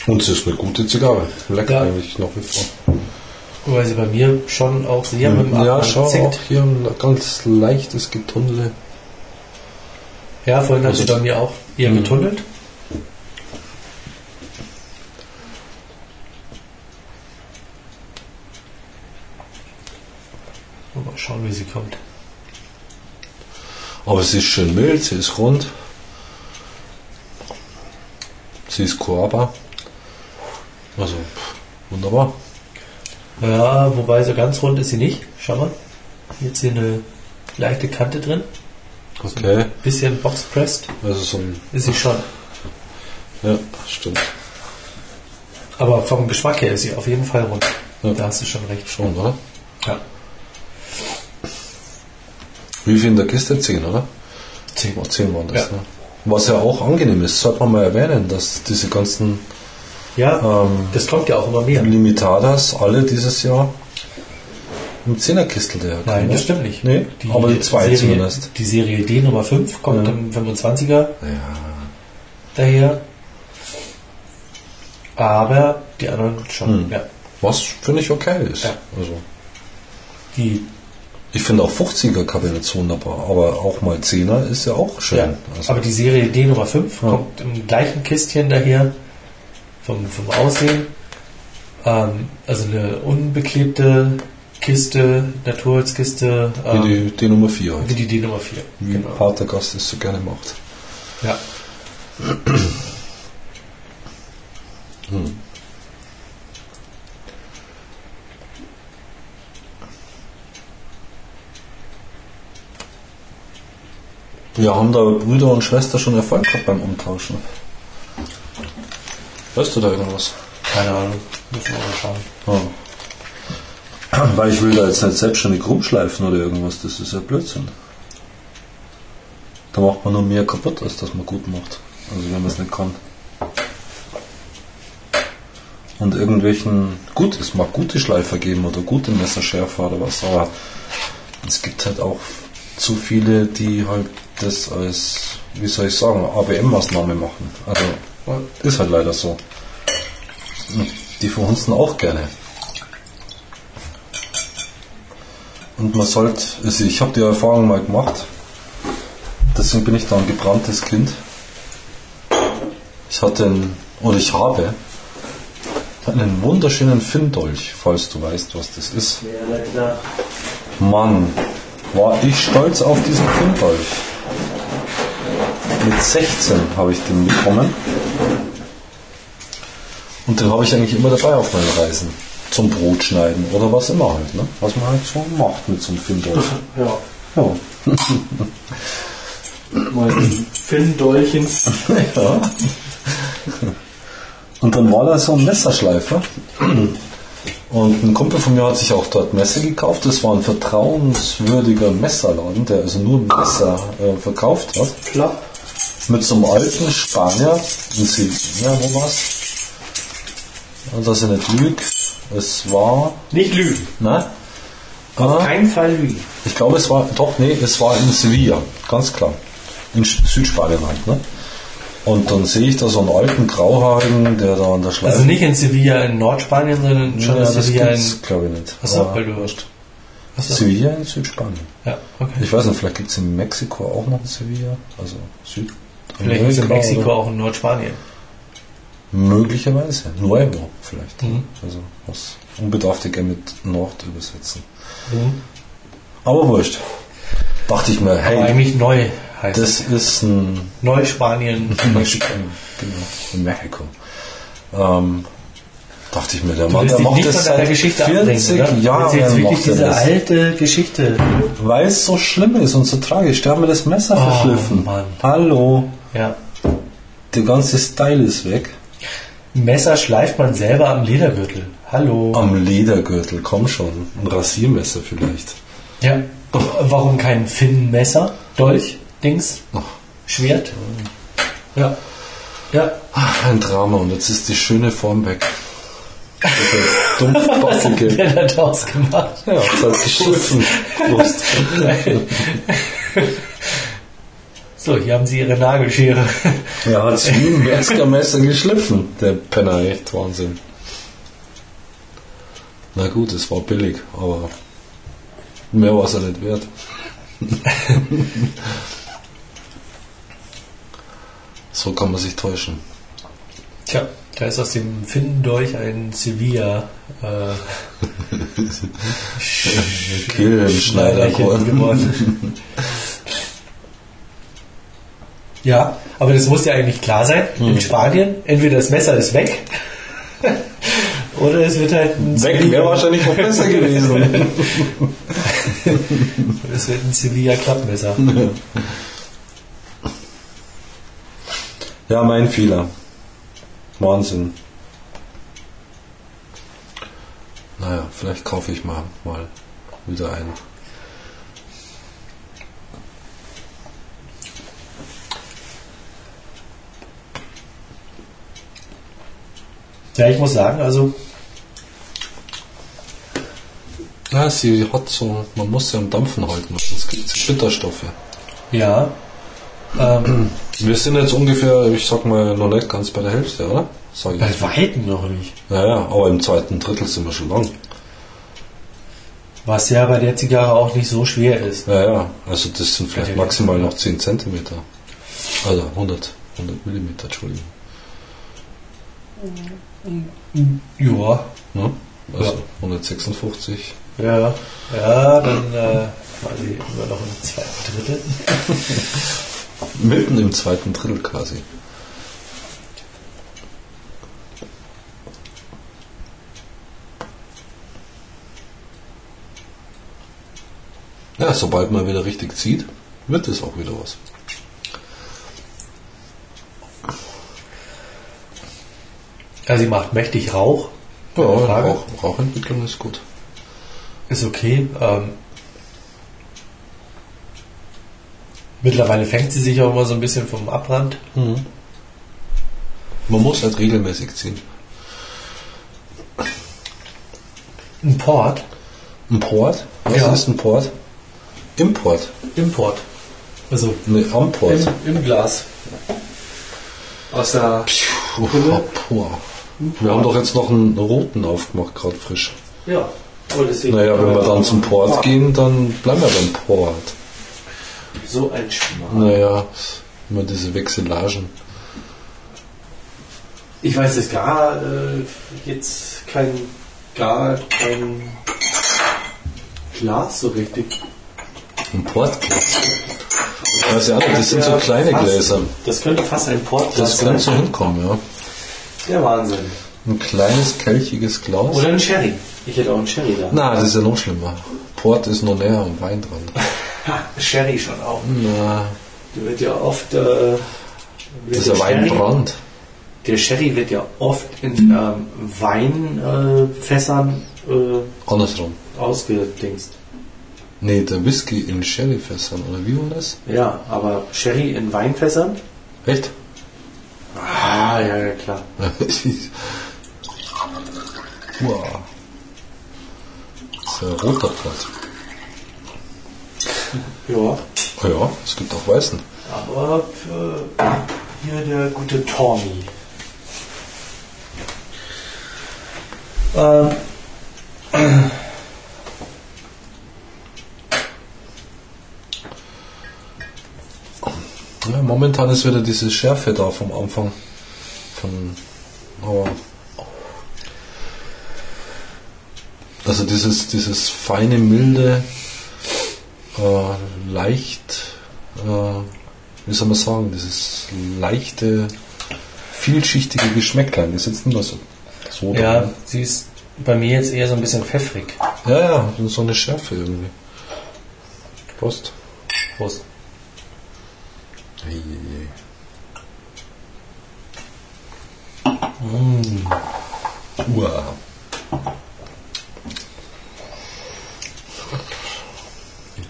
Und es ist eine gute Zigarre. Lecker Ja. eigentlich nach wie vor. Weil sie bei mir schon auch sehr mit dem Ja, Abgang schau, auch hier ein ganz leichtes Getunnel. Ja, vorhin hat Also- sie bei mir auch eher Mhm. getunnelt. Mal schauen, wie sie kommt. Aber sie ist schön mild, sie ist rund. Sie ist Coaba. Also, wunderbar. Ja, wobei so ganz rund ist sie nicht. Schau mal. Jetzt hier eine leichte Kante drin. Okay. Bisschen boxpressed Also so ein. ist sie schon. Ja, stimmt. Aber vom Geschmack her ist sie auf jeden Fall rund. Ja. Da hast du schon recht. Schon, oder? Ja. Wie viel in der Kiste? 10, oder? Zehn. Oh, 10 waren das, Ja. ne? Was ja auch angenehm ist, sollte man mal erwähnen, dass diese ganzen Ja, ähm, das kommt ja auch immer mehr. Limitadas alle dieses Jahr im Zehnerkistel daherkommen. Nein, ne? das stimmt nicht. Nee, aber die zwei Serie, zumindest. Die Serie D Nummer 5 kommt Ja. im 25er Ja. daher. Aber die anderen schon. Hm. Ja. Was finde ich okay ist. Ja. Also, Die, ich finde auch 50er Kabinett wunderbar, aber auch mal 10er ist ja auch schön. ja. Also, Aber die Serie D Nummer 5 Ja. kommt im gleichen Kistchen daher. Vom, vom Aussehen. Ähm, also eine unbeklebte Kiste, Naturholzkiste. Ähm, wie die, die Nummer 4 halt. wie die D Nummer 4. Wie Genau. Patergast es so gerne macht. Ja. Wir haben da Brüder und Schwester schon Erfolg gehabt beim Umtauschen. Weißt du da irgendwas? Keine Ahnung. Müssen wir mal schauen. Ja. Weil ich will da jetzt nicht selbstständig rumschleifen oder irgendwas, das ist ja Blödsinn. Da macht man nur mehr kaputt, als dass man gut macht. Also wenn man es nicht kann. und irgendwelchen, gut, es mag gute Schleifer geben oder gute Messerschärfer oder was, aber es gibt halt auch zu viele, die halt das als, wie soll ich sagen, ABM-Maßnahme machen. Also ist halt leider so. Die verhunzen auch gerne. Und man sollte, also ich habe die Erfahrung mal gemacht, deswegen bin ich da ein gebranntes Kind. Ich hatte einen, oder ich habe einen wunderschönen Finndolch, falls du weißt, was das ist. Mann, war ich stolz auf diesen Finndolch. Mit 16 habe ich den bekommen. Und den habe ich eigentlich immer dabei auf meinen Reisen. Zum Brotschneiden oder was immer halt, ne? Was man halt so macht mit so einem Finndolch. Ja. Ja. Mal Finn Dolchens. ja. Und dann war da so ein Messerschleifer. Und ein Kumpel von mir hat sich auch dort Messer gekauft. Das war ein vertrauenswürdiger Messerladen, der also nur Messer äh, verkauft hat. Klar. Mit so einem alten Spanier in Sevilla, wo war's? Und dass ich nicht lüge, es war, Nicht lügen. ne? Auf keinen Fall lügen. ich glaube, es war, doch, nee, es war in Sevilla, ganz klar. In Südspanien halt, ne? Und dann sehe ich da so einen alten Grauhaarigen, der da an der Schleife... Also nicht in Sevilla in Nordspanien, sondern schon ja, in das Sevilla in. gibt's, glaube ich nicht. Achso, weil du hast. Sevilla in Südspanien. Ja, okay. Ich weiß nicht, vielleicht gibt es in Mexiko auch noch ein Sevilla, also Süd. Vielleicht ist in Mexiko oder? auch in Nordspanien. Möglicherweise. Nuevo vielleicht. Mhm. Also was Unbedarfte gerne mit Nord übersetzen. Mhm. Aber wurscht. Dachte ich mir, Aber hey, eigentlich neu heißt es. das ist ein Neuspanien. Mexiko. Genau, in Mexiko. Ähm, dachte ich mir, der Mann, der dich macht das seit Geschichte 40 abbringen, oder? Du Jahren. jetzt wirklich macht diese das. alte Geschichte. Weil es so schlimm ist und so tragisch. Der hat mir das Messer Oh, verschliffen. Mann. Hallo. Ja. Der ganze Style ist weg. Messer schleift man selber am Ledergürtel. Hallo. Am Ledergürtel, komm schon. Ein Rasiermesser vielleicht. Ja. Warum kein Finnmesser? Dolch? Dings? Ach. Schwert? Ja. Ja. Ach, ein Drama und jetzt ist die schöne Form weg. Diese dumpfbackige. Wer hat daraus gemacht? Ja, das hat geschiffen. Prost. So, hier haben Sie Ihre Nagelschere. Er hat es wie ein Metzgermesser geschliffen. Der Penner, echt Wahnsinn. Na gut, es war billig, aber mehr war es ja nicht wert. so kann man sich täuschen. Tja, da ist aus dem Finnendolch ein Sevilla äh, Kehlenschneider geworden. Ja, aber das muss ja eigentlich klar sein. In Spanien, entweder das Messer ist weg oder es wird halt ein Weg wäre wahrscheinlich noch besser gewesen. es wird ein Sevilla Klappmesser. Ja, mein Fehler. Wahnsinn. Naja, vielleicht kaufe ich mal, mal wieder einen. Ja, ich muss sagen, also Ja, sie hat so, man muss sie am Dampfen halten, sonst gibt es Bitterstoffe. ja, ähm, Wir sind jetzt ungefähr, ich sag mal, noch nicht ganz bei der Hälfte, oder? Sag ich. bei Weitem noch nicht. Ja, ja, aber im zweiten Drittel sind wir schon lang. Was ja bei der Zigarre auch nicht so schwer ist. Ja, ja, also das sind vielleicht maximal noch 10 Zentimeter. Also 100, 100 Millimeter, Entschuldigung. Ja, Ne? Also Ja. 156. ja, ja, dann äh, quasi immer noch im zweiten Drittel. Mitten im zweiten Drittel quasi. Ja, sobald man wieder richtig zieht, wird es auch wieder was. Ja, sie macht mächtig Rauch. Ja. Rauch, Rauchentwicklung ist gut. Ist okay. Ähm, mittlerweile fängt sie sich auch immer so ein bisschen vom Abrand. Man muss halt regelmäßig ziehen. Ein Port. Ein Port? Was Ja. ist ein Port? Import. Import. Also Ne, Amport. im, im Glas. Aus der Puh, boah. Wir haben doch jetzt noch einen roten aufgemacht, gerade frisch. Ja. Aber deswegen, Naja, wenn wir dann zum Port Ah, gehen, dann bleiben wir beim Port. So ein Schmarrn. Naja, immer diese Wechselagen. Ich weiß jetzt gar äh, jetzt kein gar kein Glas so richtig. Ein Portglas. Ich weiß ja nicht, das sind so kleine fast, Gläser. Das könnte fast ein Portglas Das sein. könnte so hinkommen, ja. Der Wahnsinn. Ein kleines, kelchiges Glas. Oder ein Sherry. Ich hätte auch einen Sherry da. Na, das ist ja noch schlimmer. Port ist noch näher am Wein dran. Ha, Sherry schon auch. Na, Der wird ja oft. Äh, wird das ist ja Weinbrand. Der Sherry wird ja oft in ähm, Weinfässern äh, äh, Andersrum. ausgedingst. Nee, der Whisky in Sherryfässern, oder wie war das? Ja, aber Sherry in Weinfässern? Echt? Ah, ja, ja, klar. wow. Das ist ein roter Port. Ja, Ah ja, es gibt auch weißen. aber hier der gute Tommy. Ähm, Ja, momentan ist wieder diese Schärfe da vom Anfang. Von, aber also dieses, dieses feine, milde, äh, leicht, äh, wie soll man sagen, dieses leichte, vielschichtige Geschmäcklein ist jetzt nicht mehr so. so da, ja, ne? sie ist bei mir jetzt eher so ein bisschen pfeffrig. ja, ja, so eine Schärfe irgendwie. Prost. Prost. Eieiei. Uah.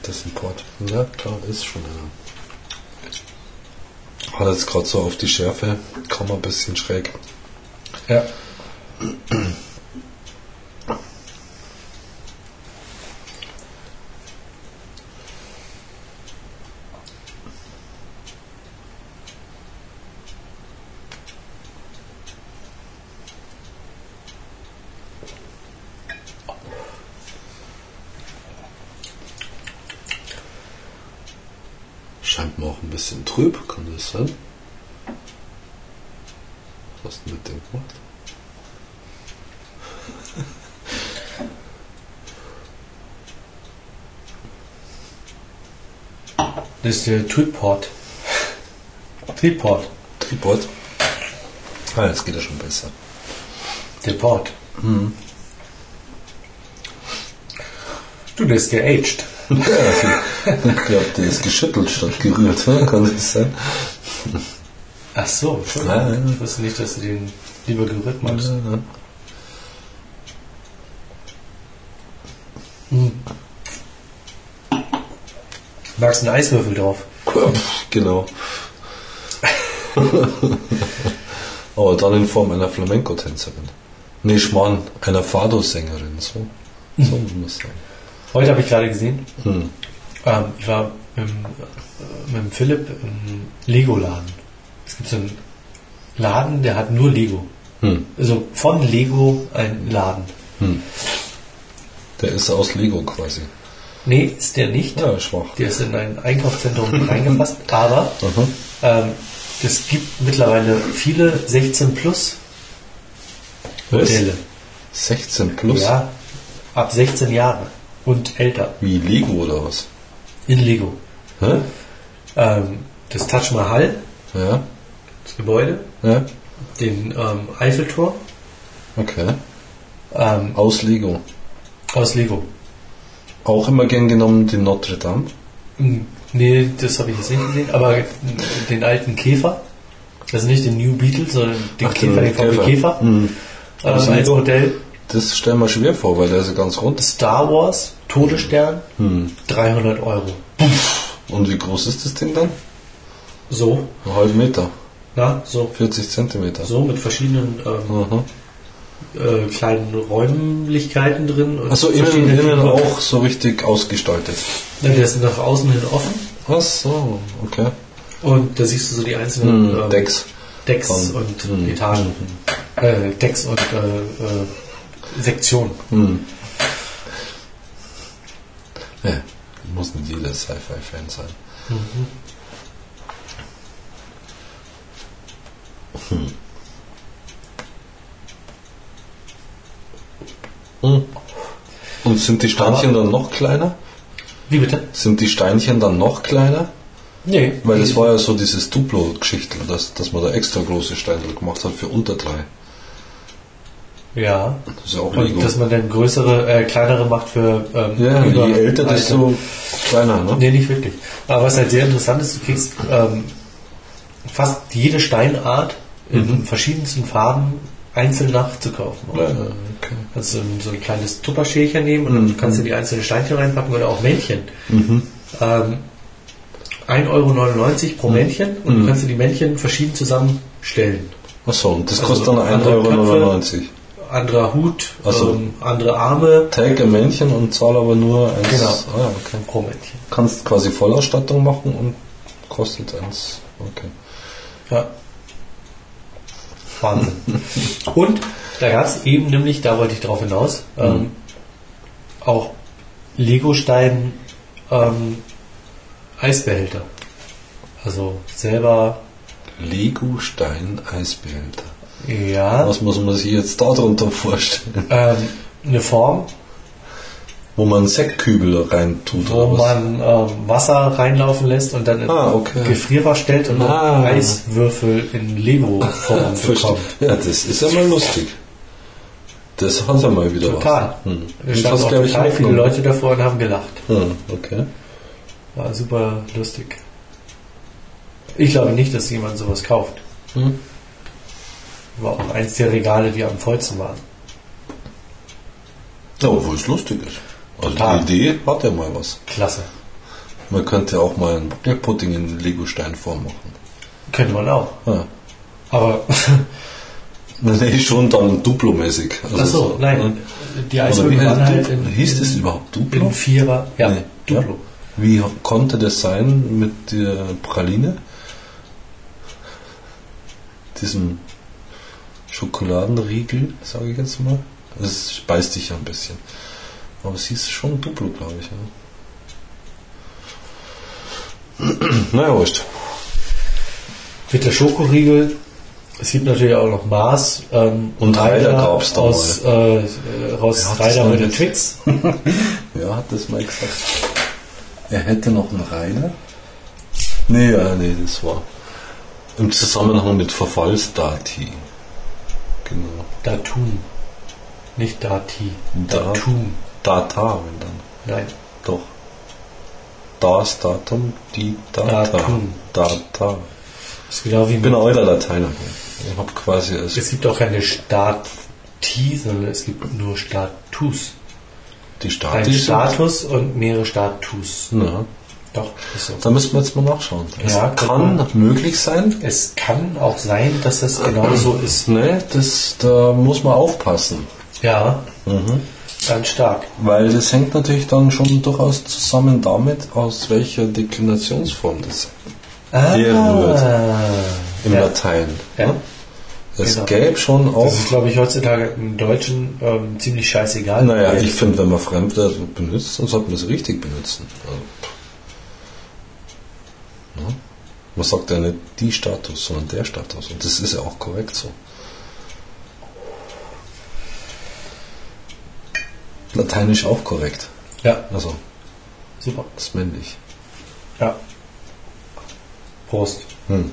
Das Import. Ja, klar, ist schon. Ja. Hat jetzt gerade so auf die Schärfe, kam ein bisschen schräg. Ja. Scheint mir auch ein bisschen trüb, kann das sein? Was hast du mit dem gemacht? Das ist der Triport. Triport. Tripod. Ah, jetzt geht er schon besser. Der Port. Du, der ist geaged. Ja, ich glaube, der ist geschüttelt statt gerührt, ne? kann das sein? Ach so. Ja, ja. Ich wusste nicht, dass du den lieber gerührt magst. Ja, Magst einen Eiswürfel drauf? Genau. Aber dann in Form einer Flamenco-Tänzerin. Nee, Schmarrn, einer Fado-Sängerin. So, so muss man sagen. Heute habe ich gerade gesehen, Hm. ähm, ich war mit, dem, äh, mit dem Philipp im Lego-Laden. Es gibt so einen Laden, der hat nur Lego. Hm. Also von Lego ein Laden. Der ist aus Lego quasi. Nee, ist der nicht. Ja, schwach. Der ist in ein Einkaufszentrum reingefasst, aber Aha. ähm, es gibt mittlerweile viele 16 plus Modelle. 16 plus? Ja, ab 16 Jahre und älter Wie Lego oder was? in Lego. Ähm, das Taj Mahal, Ja? das Gebäude, Ja? den ähm, Eiffelturm Okay. ähm, Aus Lego. aus Lego. Auch immer gern genommen die Notre Dame. Hm, Nee, das habe ich jetzt nicht gesehen, aber den alten Käfer, also nicht den New Beetle, sondern den Ach, Käfer, den VW Käfer, Hm. ähm, Also als Modell Das stellen wir schwer vor, weil der ist ja ganz rund. Star Wars, Todesstern, Hm. 300 Euro. Und wie groß ist das Ding dann? So, Ein halben Meter. na, so, 40 Zentimeter. so mit verschiedenen ähm. Äh, kleinen Räumlichkeiten drin. Achso, innen, innen auch so richtig ausgestaltet. Ja, der ist nach außen hin offen Ach so, okay. und da siehst du so die einzelnen Hm, ähm, Decks. Decks Von- und hm, Etagen. Äh, Decks und äh, äh, Sektionen. Hm. Ja, muss nicht jeder Sci-Fi-Fan sein. Hm. Hm. Und sind die Steinchen dann noch kleiner? Wie bitte? Sind die Steinchen dann noch kleiner? Nee. Weil es war ja so dieses Duplo-Geschichte, dass, dass man da extra große Steine gemacht hat für unter drei. Ja. Das ist ja auch Lego. Und dass man dann größere, äh, kleinere macht für ähm, Ja, über- je älter, Alter. desto kleiner, ne? Nee, nicht wirklich. Aber was halt sehr interessant ist, du kriegst ähm, fast jede Steinart in verschiedensten Farben einzeln nachzukaufen. Mhm. Ja, okay. Kannst du so ein kleines Tupperschälchen nehmen und dann kannst du die einzelnen Steinchen reinpacken oder auch Männchen. Mhm. Ähm, 1,99 Euro pro Männchen und Mhm. du kannst dir die Männchen verschieden zusammenstellen. Achso, und das Also kostet dann andere 1,99 Euro. Anderer Hut, so. ähm, andere Arme Tag ein Männchen und zahl aber nur eins. Genau. Ah, okay. pro Männchen. Kannst quasi Vollausstattung machen und kostet eins. Okay. Ja. Wahnsinn. Und da gab es eben nämlich, da wollte ich drauf hinaus, ähm, auch Lego-Stein ähm, Eisbehälter. Also selber, Lego Stein Eisbehälter. ja, Was muss man sich jetzt darunter vorstellen? ähm, eine Form, Wo man Sektkübel rein tut wo man ähm, Wasser reinlaufen lässt und dann in Ah, okay. Gefrierfach stellt und Ah. Eiswürfel in Lego-Form bekommt. Ja, das ist ja mal lustig. Das hat er mal wieder Total. was. Hm. Da standen auch total viele. Leute davor und haben gelacht. Hm, okay. War super lustig. Ich glaube nicht, dass jemand sowas kauft. Hm. War auch eins der Regale, die am vollsten waren. Ja, obwohl es lustig ist. Also Total. die Idee hat ja mal was. Klasse. Man könnte auch mal ein Pudding in Lego-Steinform machen. Könnte man auch. Ja. Aber, Nee, schon dann Duplo-mäßig. Also achso, so, nein. ne? Die wie waren halt in, Hieß das überhaupt Duplo? in Vierer. Ja, Nee. Duplo. Wie konnte das sein mit der Praline? Diesem Schokoladenriegel, sage ich jetzt mal. Das speist dich ja ein bisschen. Aber es hieß schon Duplo, glaube ich. Ja. naja, wurscht. Mit der Schokoriegel. Es gibt natürlich auch noch Mars ähm, Und Ryder gab's da aus, äh, äh, Ryder mal mit den? Twix. Wer hat das mal gesagt? Er hätte noch einen Reiner? Nee, ja, nee, das war im Zusammenhang mit Verfallsdati. Genau. Datum. Nicht Dati. Da- Datum. Data, wenn dann. Nein. Doch. Das Datum, die Data. Datum. Data. Das ist genau wie Ich bin ein alter Lateiner. Ich habe quasi Es gibt auch keine Stati, sondern es gibt nur Status. die Ein Statis. Status und mehrere Status. Ja, Doch, ist so. da müssen wir jetzt mal nachschauen. Es Ja, kann guck möglich sein. Es kann auch sein, dass das genau so ist. Ne, das, da muss man aufpassen. Ja, ganz stark. Weil das hängt natürlich dann schon durchaus zusammen damit, aus welcher Deklinationsform das Ah, herrührt im ja. Latein. Ja. Es Genau. gäbe schon auch. Das ist, glaube ich, heutzutage im Deutschen ähm, ziemlich scheißegal. Naja, ich finde, wenn man Fremdwörter benutzt, dann sollte man sie richtig benutzen. Also, ja. Man sagt ja nicht die Status, sondern der Status. Und das ist ja auch korrekt so. Lateinisch auch korrekt. Ja, Also, super. das ist männlich. Ja. Prost. Hm.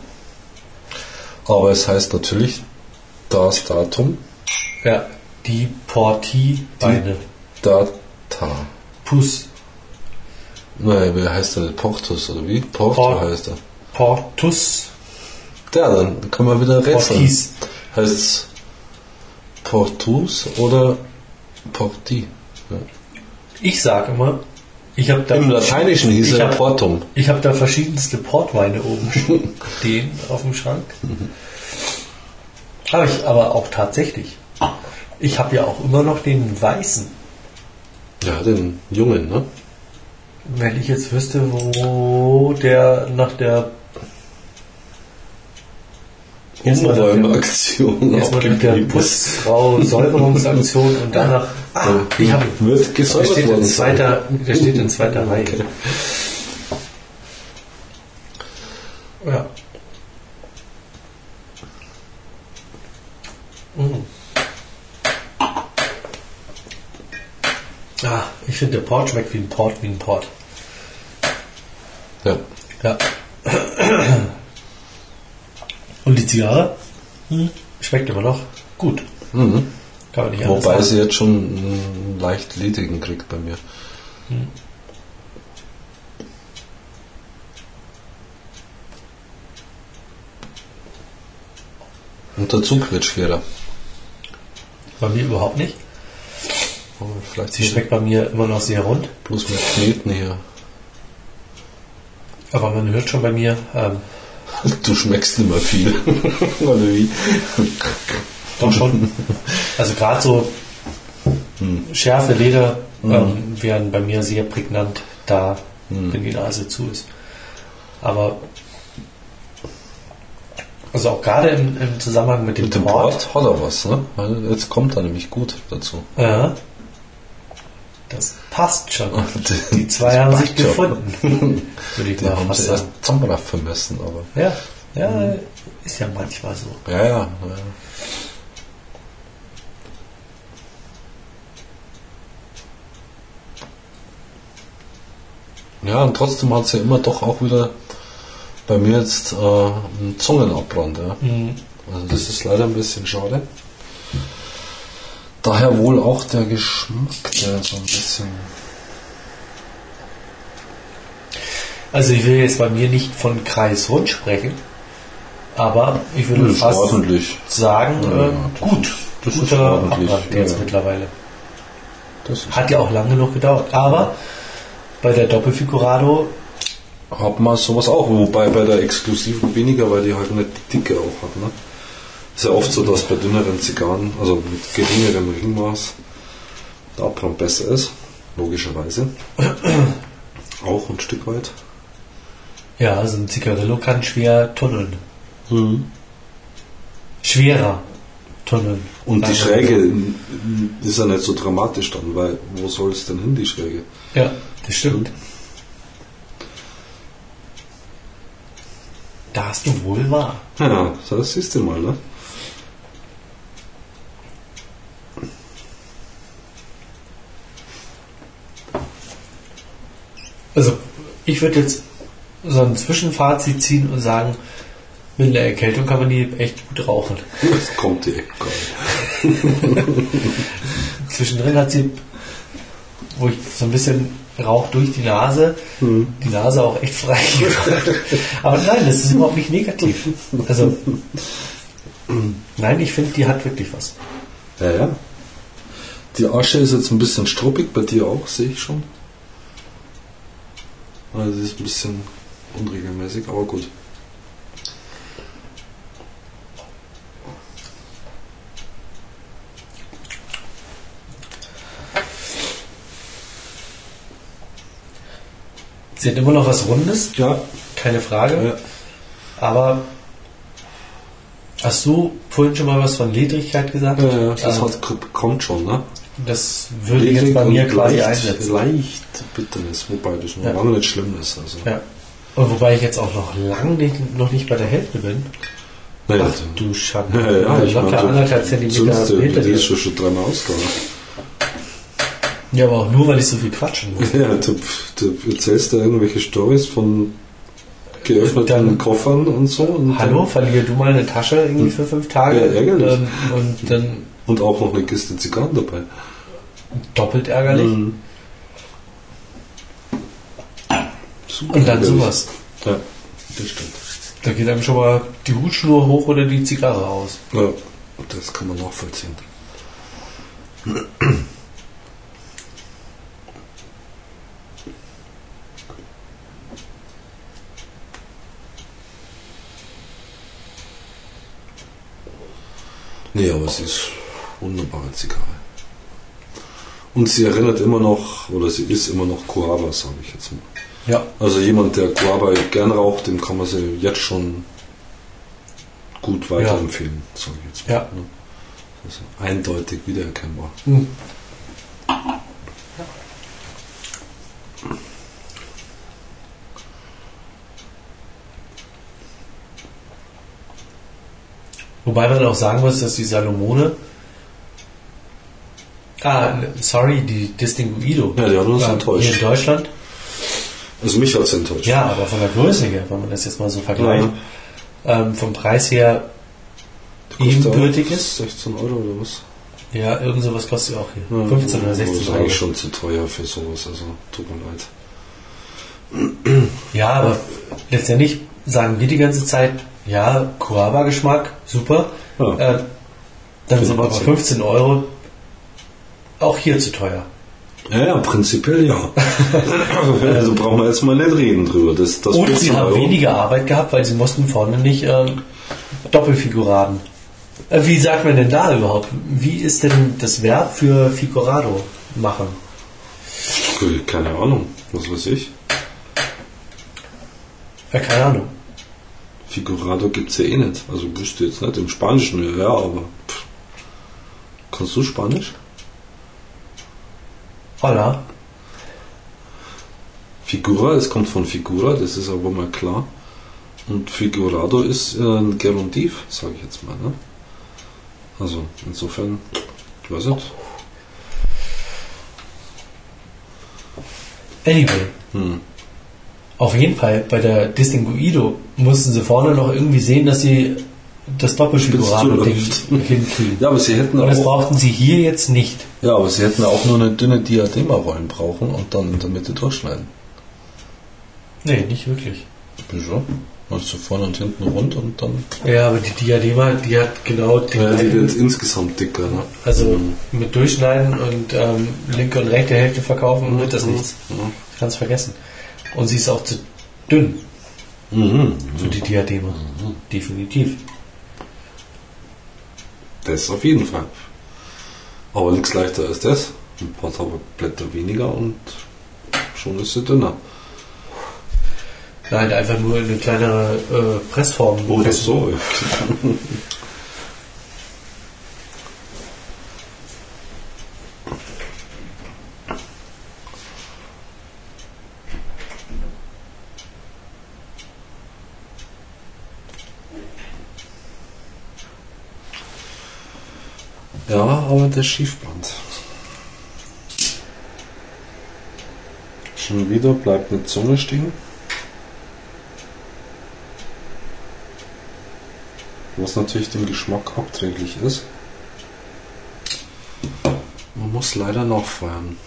Aber es heißt natürlich das Datum, Ja, die Porti-Beine. Data. Pus. Naja, wie heißt der? Portus oder wie? Porto Port- heißt er. Portus. Ja, dann können wir wieder rätseln. Portis. Heißt es Portus oder Porti? Ich sage immer, ich habe da, Im Lateinischen hieß er hab- Portum. ich habe da verschiedenste Portweine oben stehen auf dem Schrank. Habe ich aber auch tatsächlich. Ich habe ja auch immer noch den weißen. Ja, den Jungen, ne? Wenn ich jetzt wüsste, wo der nach der- Umräumaktion erstmal nach der. Putzfrau Säuberungsaktion und danach ah, ich habe Wird der gesäubert steht in zweiter der steht in zweiter Reihe. Okay. Ja. Mm. Ah, ich finde der Port schmeckt wie ein Port, wie ein Port. Ja. Ja. Und die Zigarre hm, schmeckt immer noch gut. Mhm. Kann man nicht Wobei sie jetzt schon einen leicht ledrigen kriegt bei mir. Und der Zug wird schwerer. Bei mir überhaupt nicht. Aber Vielleicht Sie schmeckt bei mir immer noch sehr rund. bloß mit Kneten hier. Aber man hört schon bei mir, ähm, Du schmeckst nicht mehr viel. Oder wie? doch schon. Also gerade so Schärfe, Leder ähm, wären bei mir sehr prägnant da, wenn die Nase zu ist. Aber also auch gerade im, im Zusammenhang mit dem, Mit dem Port, Port hat er was, ne? Jetzt kommt er nämlich gut dazu. Ja. Das passt schon. Die- zwei haben sich schon. gefunden. Würde ich Die haben sie erst zusammen vermessen, aber. Ja, ja, ist ja manchmal so. Ja, ja. ja. Ja, und trotzdem hat sie immer doch auch wieder bei mir jetzt äh, einen Zungenabbrand. Ja. Also das ist leider ein bisschen schade. Daher wohl auch der Geschmack, der so ein bisschen. Also ich will jetzt bei mir nicht von kreisrund sprechen, aber ich würde Das fast ordentlich. sagen, Ja, äh, das gut. ist- das ist Guter ordentlich, Abbrand ja, jetzt ja. mittlerweile. Das ist Hat ja auch lange genug gedauert. Aber bei der Doppelfigurado, Hat man sowas auch, wobei bei der exklusiven weniger, weil die halt nicht die Dicke auch hat. Ne? Ist ja oft so, dass bei dünneren Zigarren, also mit geringerem Ringmaß, der Abbrand besser ist, logischerweise. auch ein Stück weit. ja, also ein Zigarillo kann schwer tunneln. Schwerer tunneln. Und die Schräge ist ja nicht so dramatisch dann, weil wo soll es denn hin, die Schräge? Ja, das stimmt. Da hast du wohl wahr. Ja, das siehst du mal, ne? Also, ich würde jetzt so ein Zwischenfazit ziehen und sagen, mit einer Erkältung kann man die echt gut rauchen. Das kommt geil. Zwischendrin hat sie, wo ich so ein bisschen Rauch durch die Nase, die Nase auch echt frei gemacht. Aber nein, das ist überhaupt nicht negativ. Also, nein, ich finde, die hat wirklich was. Ja, ja. Die Asche ist jetzt ein bisschen struppig, bei dir auch, sehe ich schon. Also ist ein bisschen unregelmäßig, aber gut. Sie hat immer noch was Rundes, Ja. keine Frage. ja. Aber hast du vorhin schon mal was von Ledrigkeit gesagt? ja, ja das Ähm, hat, kommt schon, ne? Das würde ich jetzt bei mir und quasi leicht, einsetzen. Leicht Bitternis, wobei das noch Ja. lange nicht schlimm ist. Also. Ja. Und wobei ich jetzt auch noch lange nicht, noch nicht bei der Hälfte bin. Naja, Ach du Schande. ja, ja, ich locker meine, anderthalb Zentimeter zündst dir- hinter die dir. ist schon, schon dreimal ausgegangen. Ja, aber auch nur, weil ich so viel quatschen muss. Ja, du, du erzählst da irgendwelche Stories von geöffneten Dann- Koffern und so. Und Hallo, verliere du mal eine Tasche irgendwie für fünf Tage Ja, ärgerlich. ähm, und dann Und auch noch eine Kiste Zigarren dabei. doppelt ärgerlich. Super Und dann sowas. Ja, das stimmt. Da geht einem schon mal die Hutschnur hoch oder die Zigarre aus. Ja, das kann man nachvollziehen. Nee, aber es ist wunderbare Zigarre. Und sie erinnert immer noch, oder sie ist immer noch Coaba, sage ich jetzt mal. Ja. Also jemand, der Coaba gern raucht, dem kann man sie jetzt schon gut weiterempfehlen, sage ich jetzt mal. Ja. Also eindeutig wiedererkennbar. Hm. Wobei man auch sagen muss, dass die Salomone. Ah, sorry, die Distinguido. Ja, die hat uns Hier enttäuscht. in Deutschland. Also mich hat es enttäuscht. Ja, aber von der Größe her, wenn man das jetzt mal so vergleicht, ähm, vom Preis her ebenbürtig ist. 16 Euro oder was? Ja, irgend sowas kostet ja auch hier. 15 oder Das 16 ist Euro. eigentlich schon zu teuer für sowas, also tut mir leid. Ja, aber letztendlich sagen wir die ganze Zeit, ja, Coaba-Geschmack, super. Ja. Äh, dann sind aber Wahnsinn. 15 Euro auch hier zu teuer. Ja, ja, prinzipiell ja. also brauchen wir jetzt mal nicht reden drüber. Das, das Und 14 sie haben Euro- weniger Arbeit gehabt, weil sie mussten vorne nicht ähm, Doppelfiguraden. Äh, wie sagt man denn da überhaupt? Wie ist denn das Verb für Figurado machen? Keine Ahnung, was weiß ich. Äh, keine Ahnung. Figurado gibt es ja eh nicht. Also wüsste jetzt nicht. Im Spanischen, ja, ja, aber. Pff. Kannst du Spanisch? Hola. Figura, es kommt von Figura, das ist aber mal klar. Und Figurado ist äh, ein Gerundiv, sage ich jetzt mal. Ne? Also insofern, ich weiß nicht. Anyway. Hm. Auf jeden Fall, bei der Distinguido mussten sie vorne noch irgendwie sehen, dass sie das Doppelfigurado-Ding zuläuft. hinkriegen. Ja, aber sie hätten Und das auch, brauchten sie hier jetzt nicht. Ja, aber sie hätten auch nur eine dünne Diadema-Rollen brauchen und dann in der Mitte durchschneiden. Nee, nicht wirklich. Wieso? Also vorne und hinten rund und dann. Ja, aber die Diadema, die hat genau den ja, die wird insgesamt dicker. Ne? Also mit Durchschneiden und ähm, linke und rechte Hälfte verkaufen wird das nichts. Ja. Ich kann es vergessen. Und sie ist auch zu dünn Mhm. für die Diadema. Definitiv. Das auf jeden Fall. Aber nichts leichter als das. Ein paar Blätter weniger und schon ist sie dünner. Nein, einfach nur in eine kleinere äh, Pressform. Oder pressen. so. Ja, aber das Schiefband. Schon wieder bleibt eine Zunge stehen. Was natürlich dem Geschmack abträglich ist. Man muss leider nachfeuern.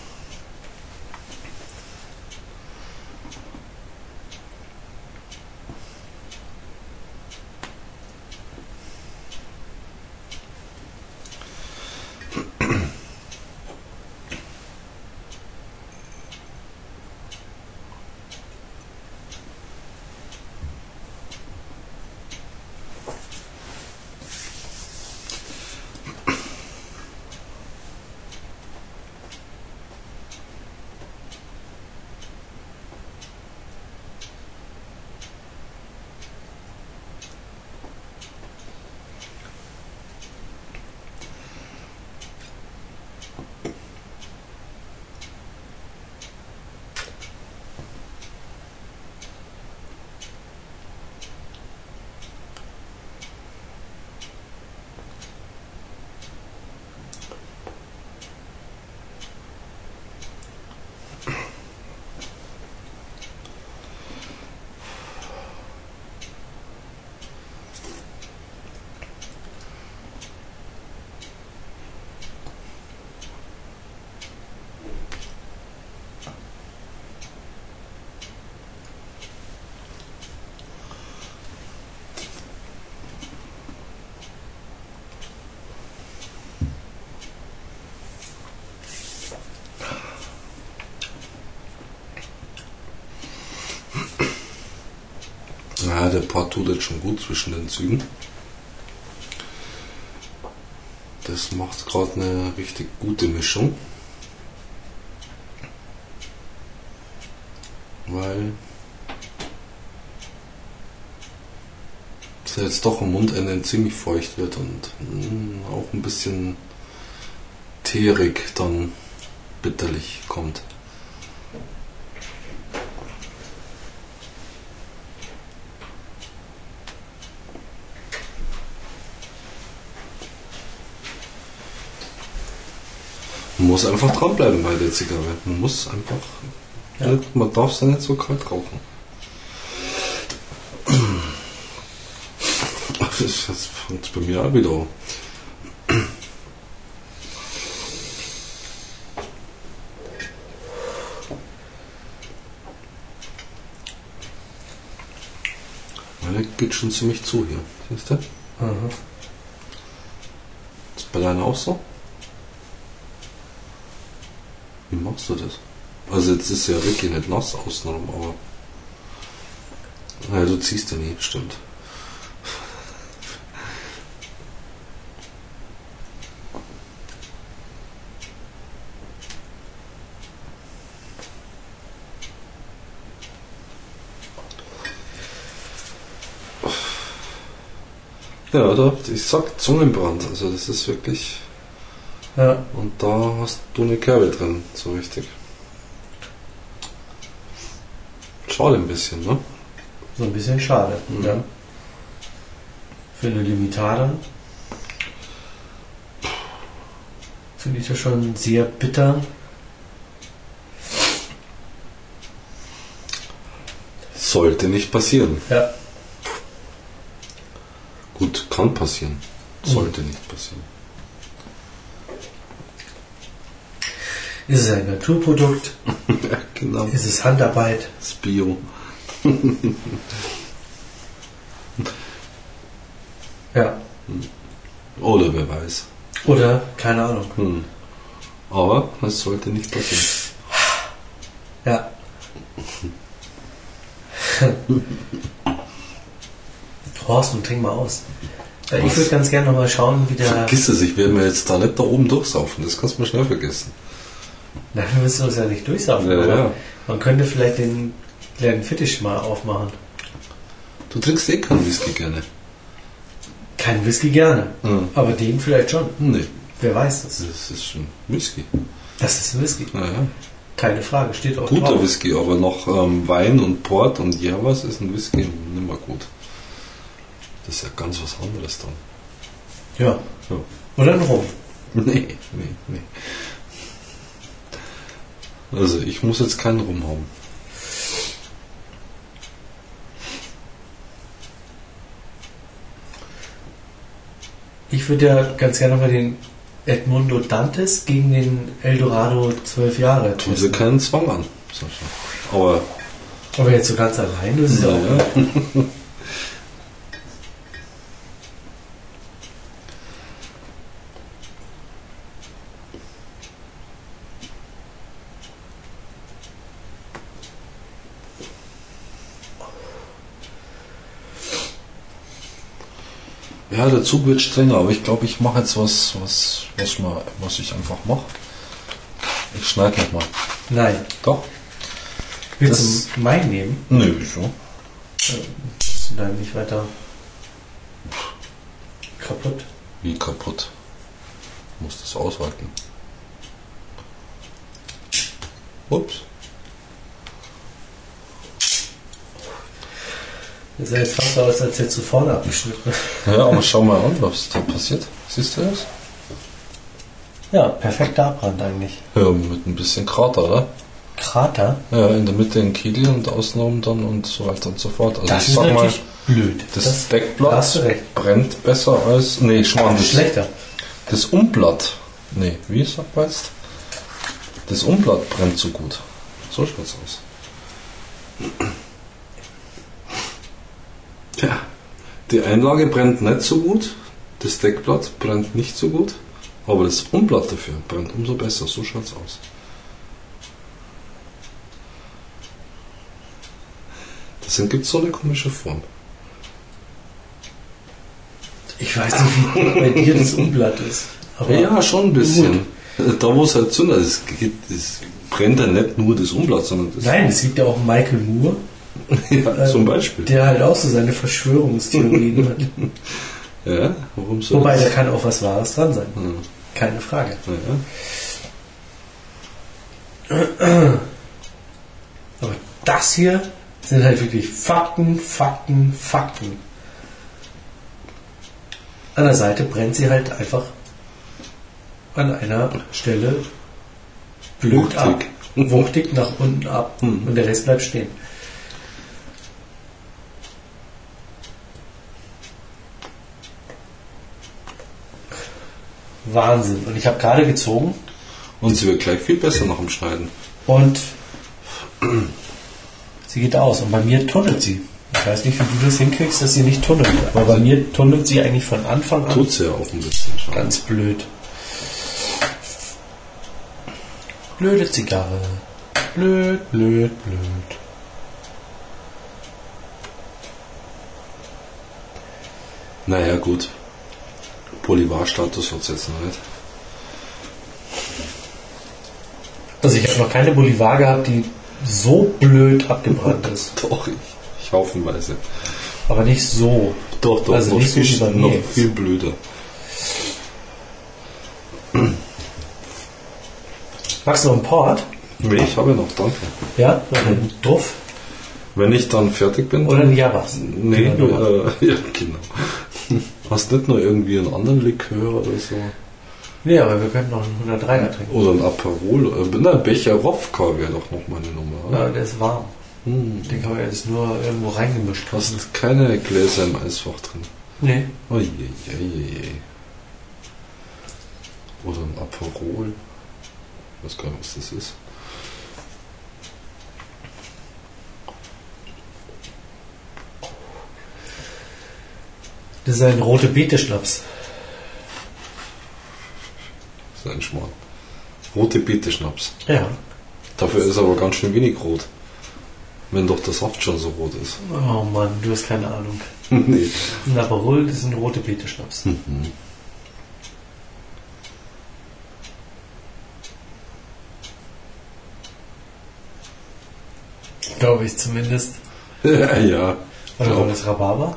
Ja, der Part tut jetzt schon gut zwischen den Zügen. Das macht gerade eine richtig gute Mischung. Weil es jetzt doch am Mundende ziemlich feucht wird und mm, auch ein bisschen teerig dann bitterlich kommt. Muss einfach dranbleiben bei der Zigarre. Man muss einfach, Ja. nicht, man darf sie nicht so kalt rauchen. Das, das fängt bei mir auch wieder an. Meine geht schon ziemlich zu hier. Siehst du? Mhm. Ist bei deiner auch so? Machst du das? Also jetzt ist ja wirklich nicht nass außenrum, aber. Ja, du ziehst ja nie, stimmt. Ja, da, ich sag Zungenbrand, also das ist wirklich. Ja. Und da hast du eine Kerbe drin, so richtig. Schade ein bisschen, ne? So ein bisschen schade. Mhm. Ja. Für eine Limitada finde ich das schon sehr bitter. Sollte nicht passieren. Ja. Gut, kann passieren. Sollte nicht passieren. Ist es ein Naturprodukt? ja, genau. Ist es Handarbeit? Das Bio. Ja. Oder wer weiß. Oder, keine Ahnung. Hm. Aber es sollte nicht passieren. Ja. Horst, und trink mal aus. Äh, Ich würde ganz gerne nochmal schauen, wie der. Vergiss es, ich werde mir jetzt da nicht da oben durchsaufen. Das kannst du mir schnell vergessen. Wir müssen uns ja nicht durchsaufen. Ja, ja. Man könnte vielleicht den kleinen Fittisch mal aufmachen. Du trinkst eh keinen Whisky gerne. Kein Whisky gerne, Hm. aber den vielleicht schon. Nee, Wer weiß das? das ist schon Whisky. Das ist ein Whisky. Ja, ja. Keine Frage, steht auch Guter drauf. Whisky, aber noch ähm, Wein und Port und Javas ist ein Whisky nimmer gut. Das ist ja ganz was anderes dann. Ja. Ja. Oder ein Rum. Nee, nee, nee. Also ich muss jetzt keinen Rum haben. Ich würde ja ganz gerne mal den Edmundo Dantes gegen den Eldorado 12 Jahre Tun sie testen. keinen Zwang an. Sascha. Aber Aber jetzt so ganz allein, das ist ja auch. ja. Ja, der Zug wird strenger, aber ich glaube, ich mache jetzt was, was, was, mal, was ich einfach mache. Ich schneide nicht mal. Nein. Doch? Willst Das- du meinen nehmen? Nö, wieso? Ist dann nicht weiter kaputt. Wie kaputt. Muss das aushalten. Ups. Das sah jetzt fast so aus, als hättest du vorne abgeschnitten. Ja, aber schau mal an, was da passiert. Siehst du das? Ja, perfekter Abbrand eigentlich. Ja, mit ein bisschen Krater, oder? Krater? Ja, in der Mitte ein Kegel und außenrum dann und so weiter und so fort. Also Das ich ist sag mal, blöd. das, da hast Deckblatt brennt besser als. Nee, Schmarrn, das, Schlechter. das Umblatt. Nee, wie man jetzt? Das Umblatt brennt so gut. So schaut's aus. Tja, die Einlage brennt nicht so gut, das Deckblatt brennt nicht so gut, aber das Umblatt dafür brennt umso besser. So schaut's aus. Deswegen gibt es so eine komische Form. Ich weiß nicht, wie bei dir das Umblatt ist. Aber Ja, schon ein bisschen. Da wo es halt zündet, es, es brennt ja nicht nur das Umblatt, sondern das, Nein, es gibt ja auch Michael Moore, ja, zum Beispiel. der halt auch so seine Verschwörungstheorien hat. Ja, warum soll Wobei, da kann auch was Wahres dran sein. Hm, Keine Frage. ja. Aber das hier sind halt wirklich Fakten, Fakten, Fakten. An der Seite brennt sie halt einfach an einer Stelle blöd Wuchtig. ab. Wuchtig nach unten ab Mhm. und der Rest bleibt stehen. Wahnsinn. Und ich habe gerade gezogen Und sie wird gleich viel besser nach dem Schneiden. und sie geht aus. Und bei mir tunnelt sie. Ich weiß nicht, wie du das hinkriegst, dass sie nicht tunnelt. Aber bei mir tunnelt sie eigentlich von Anfang an. Tut sie ja auch ein bisschen schon. Ganz blöd. Blöde Zigarre. Blöd, blöd, blöd. Naja, gut. Bolivar-Status hat es jetzt noch nicht. Also ich habe noch keine Bolivar gehabt, die so blöd abgebrannt ist. Doch, ich, ich haufenweise. Aber nicht so. Doch, doch, Also noch, nicht so viel, wie noch viel blöder. Magst du noch einen Port? Nee, ich habe noch, danke. Ja? Noch einen Duff? Wenn ich dann fertig bin, Oder ein Javas? Nee, Genau. äh, ja, genau. Hast nicht noch irgendwie einen anderen Likör oder so? Nee, aber wir könnten noch einen 103er trinken. Oder ein Aperol? Äh, na, ein Becher Wodka wäre doch noch meine Nummer. Ja, der ist warm. Hm. Den kann man jetzt nur irgendwo reingemischt. Hast keine Gläser im Eisfach drin? Nee. Oh je, je, je, je. Oder ein Aperol? Ich weiß gar nicht, was das ist. Das ist ein rote Beete-Schnaps. Das ist ein Schmarrn. Rote Beete-Schnaps. Ja. Dafür ist aber ganz schön wenig rot. Wenn doch der Saft schon so rot ist. Oh Mann, du hast keine Ahnung. nee. Ein Aperol ist ein rote Beete-Schnaps. Mhm. Glaube ich zumindest. ja, ja. Oder war das Rhabarber?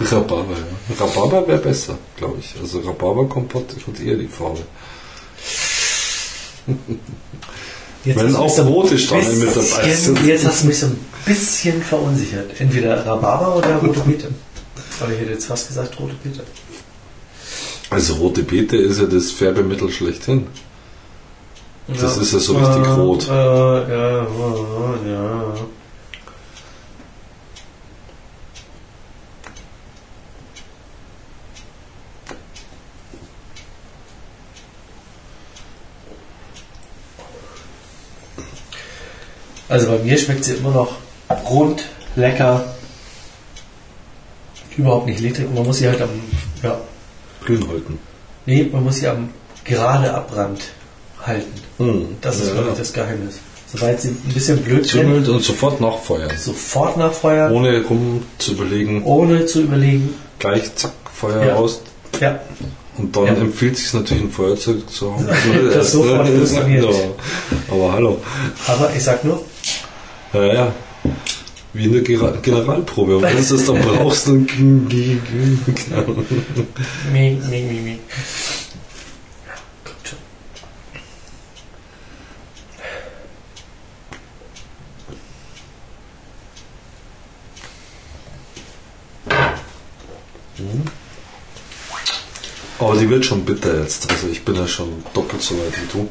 Rhabarber, ja. Rhabarber wäre besser, glaube ich. Also Rhabarberkompott hat eher die Farbe. Jetzt Wenn auch rote Steine mit dabei sind. Jetzt hast du mich so ein bisschen verunsichert. Entweder Rhabarber oder rote Beete. Aber ich hätte jetzt fast gesagt rote Beete. Also rote Beete ist ja das Färbemittel schlechthin. Das Ja. ist ja so richtig Äh, rot. Äh, ja, äh, ja. Also bei mir schmeckt sie immer noch rund, lecker, überhaupt nicht ledrig. Und man muss sie halt am, ja, Grün halten. nee, man muss sie am gerade Abrand halten. Hm. Das ist, ja. glaube ich, das Geheimnis. Sobald sie ein bisschen blöd brennt, Züngelt und sofort nachfeuern. sofort nachfeuern, Ohne rum zu überlegen, ohne zu überlegen. gleich zack, Feuer Ja. raus. Ja, Und dann Ja. empfiehlt sich natürlich ein Feuerzeug zu haben. Das sofort funktioniert. Ja. Aber hallo. aber ich sag nur, Ja, ja. Wie in der Gera- Generalprobe. Und wenn du das dann brauchst, dann. Mi, mi, mi, mi. Kommt schon. Aber die wird schon bitter jetzt. Also ich bin ja schon doppelt so weit wie du.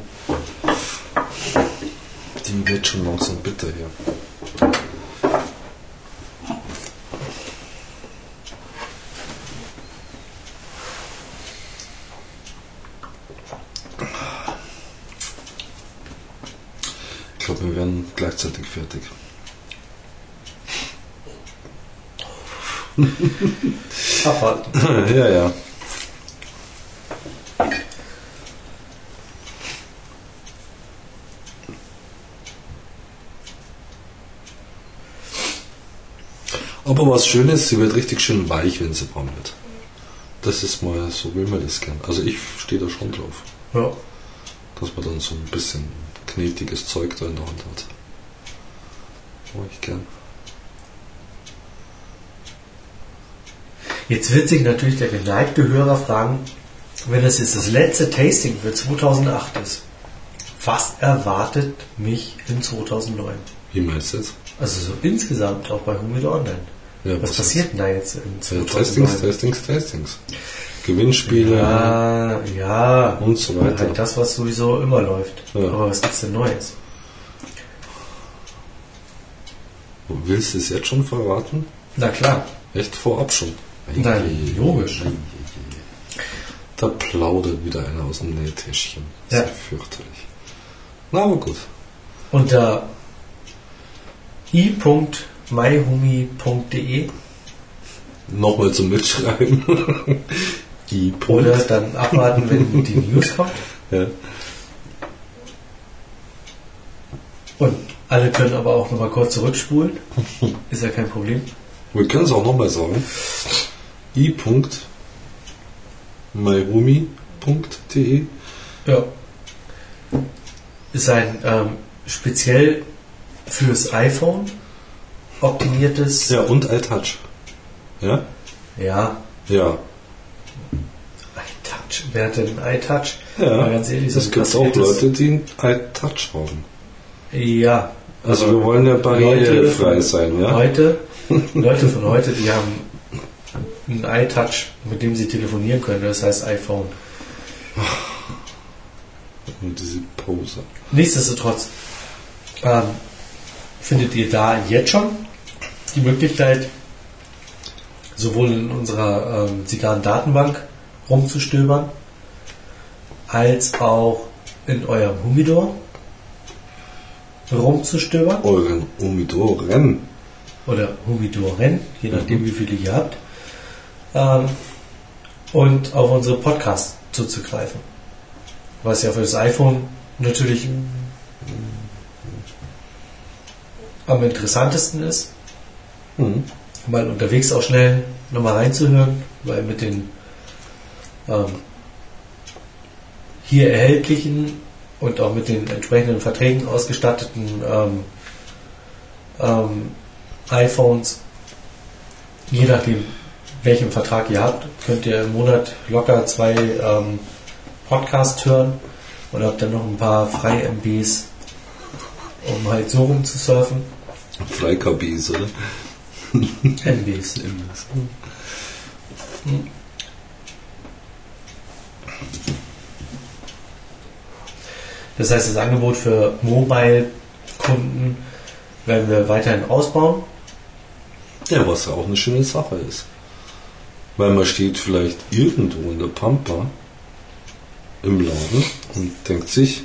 Die wird schon langsam bitter hier. Ich glaube, wir werden gleichzeitig fertig. Abwarten. ja, ja. Aber was schön ist, sie wird richtig schön weich, wenn sie warm wird. das ist mal so, will man das gern. Also ich stehe da schon drauf, Ja. dass man dann so ein bisschen knetiges Zeug da in der Hand hat. Mach ich gern. Jetzt wird sich natürlich der geneigte Hörer fragen, wenn das jetzt das letzte Tasting für 2008 ist, was erwartet mich in 2009? Wie meinst du jetzt? Also so insgesamt auch bei Humidor Online. Ja, Was passiert denn da jetzt in? Ja, 2009? Testings, Testings, Testings. Gewinnspiele Ja, ja. und so weiter. Halt das, was sowieso immer läuft. Ja. Aber was gibt's denn Neues? Willst du es jetzt schon verraten? Na klar. Echt vorab schon? Nein, logisch. Da plaudert wieder einer aus dem Nähtäschchen. Ja. Sehr fürchterlich. Na, aber gut. Unter i.myhumi.de Nochmal zum Mitschreiben. I. oder dann abwarten, wenn die News kommt. Ja. Und alle können aber auch nochmal kurz zurückspulen. Ist ja kein Problem. Wir können es auch nochmal sagen. i.myrumi.de Ja. Ist ein ähm, speziell fürs iPhone optimiertes. Ja, und iTouch. Ja? Ja, Ja. iTouch. Wer hat denn iTouch? Ja. Mal ganz ehrlich, es gibt auch Leute, die iTouch haben. Ja. Also wir wollen ja barrierefrei sein, ja? Heute, Leute von heute, die haben ein iTouch, mit dem sie telefonieren können. Das heißt iPhone. Und diese Pose. Nichtsdestotrotz ähm, findet ihr da jetzt schon die Möglichkeit, sowohl in unserer ähm, Zigarren-Datenbank rumzustöbern, als auch in eurem Humidor rumzustöbern Euren Umidoren. oder Humidoren, je nachdem wie viele ihr habt, ähm, und auf unsere Podcasts zuzugreifen. Was ja für das iPhone natürlich am interessantesten ist, Mhm. mal unterwegs auch schnell nochmal reinzuhören, weil mit den ähm, hier erhältlichen und auch mit den entsprechenden Verträgen ausgestatteten ähm, ähm, iPhones, je nachdem welchen Vertrag ihr habt, könnt ihr im Monat locker zwei ähm, Podcasts hören und habt dann noch ein paar freie MBs, um halt so rum zu surfen. Freikabis, oder? MBs. Das heißt, das Angebot für Mobile-Kunden werden wir weiterhin ausbauen. Ja, was ja auch eine schöne Sache ist. Weil man steht vielleicht irgendwo in der Pampa im Laden und denkt sich,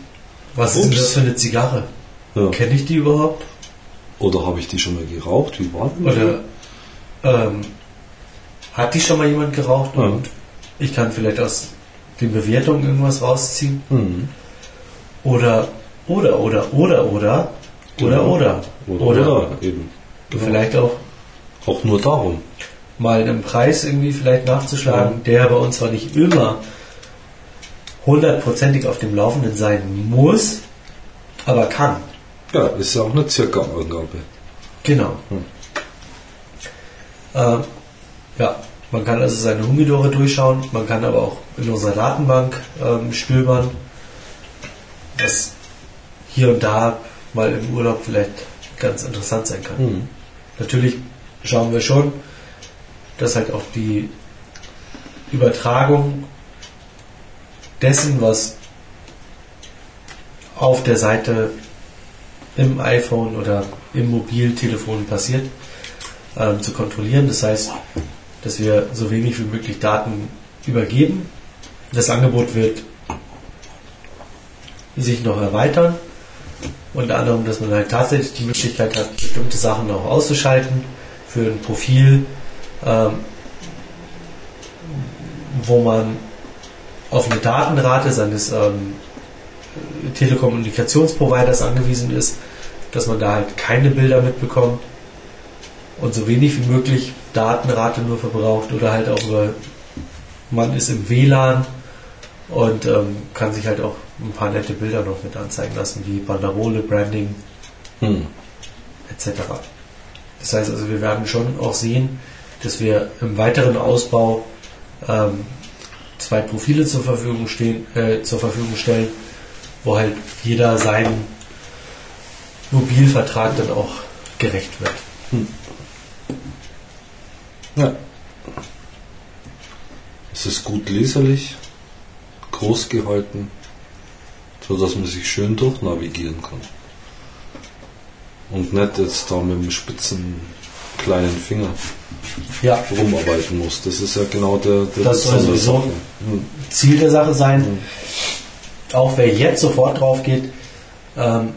Was ist denn das für eine Zigarre? ja, Kenne ich die überhaupt? Oder habe ich die schon mal geraucht? Wie war denn Oder ähm, hat die schon mal jemand geraucht Ja. und ich kann vielleicht aus den Bewertungen irgendwas rausziehen? Mhm. Oder, oder, oder, oder, oder, oder, Genau. oder, Oder, oder, oder, eben. Vielleicht auch Auch nur darum. mal einen Preis irgendwie vielleicht nachzuschlagen, der bei uns zwar nicht immer hundertprozentig auf dem Laufenden sein muss, aber kann. Ja, ist ja auch eine Circa-Angabe. Genau. Hm. Ähm, ja, man kann also seine Humidore durchschauen, man kann aber auch in unserer Datenbank ähm, stöbern, was hier und da mal im Urlaub vielleicht ganz interessant sein kann. Mhm. Natürlich schauen wir schon, dass halt auch die Übertragung dessen, was auf der Seite im iPhone oder im Mobiltelefon passiert, ähm, zu kontrollieren. Das heißt, dass wir so wenig wie möglich Daten übergeben. Das Angebot wird sich noch erweitern. Unter anderem, dass man halt tatsächlich die Möglichkeit hat, bestimmte Sachen auch auszuschalten für ein Profil, ähm, wo man auf eine Datenrate seines ähm, Telekommunikationsproviders angewiesen ist, dass man da halt keine Bilder mitbekommt und so wenig wie möglich Datenrate nur verbraucht oder halt auch über man ist im WLAN und ähm, kann sich halt auch ein paar nette Bilder noch mit anzeigen lassen, wie Banderole, Branding Hm. etc. Das heißt also, wir werden schon auch sehen, dass wir im weiteren Ausbau ähm, zwei Profile zur Verfügung, stehen, äh, zur Verfügung stellen, wo halt jeder seinen Mobilvertrag dann auch gerecht wird. Ja. Es ist gut leserlich, groß gehalten, so dass man sich schön durchnavigieren kann. Und nicht jetzt da mit dem spitzen kleinen Finger Ja, rumarbeiten muss. Das ist ja genau der, der Das soll sowieso-. Hm. Ziel der Sache sein. Auch wer jetzt sofort drauf geht, ähm,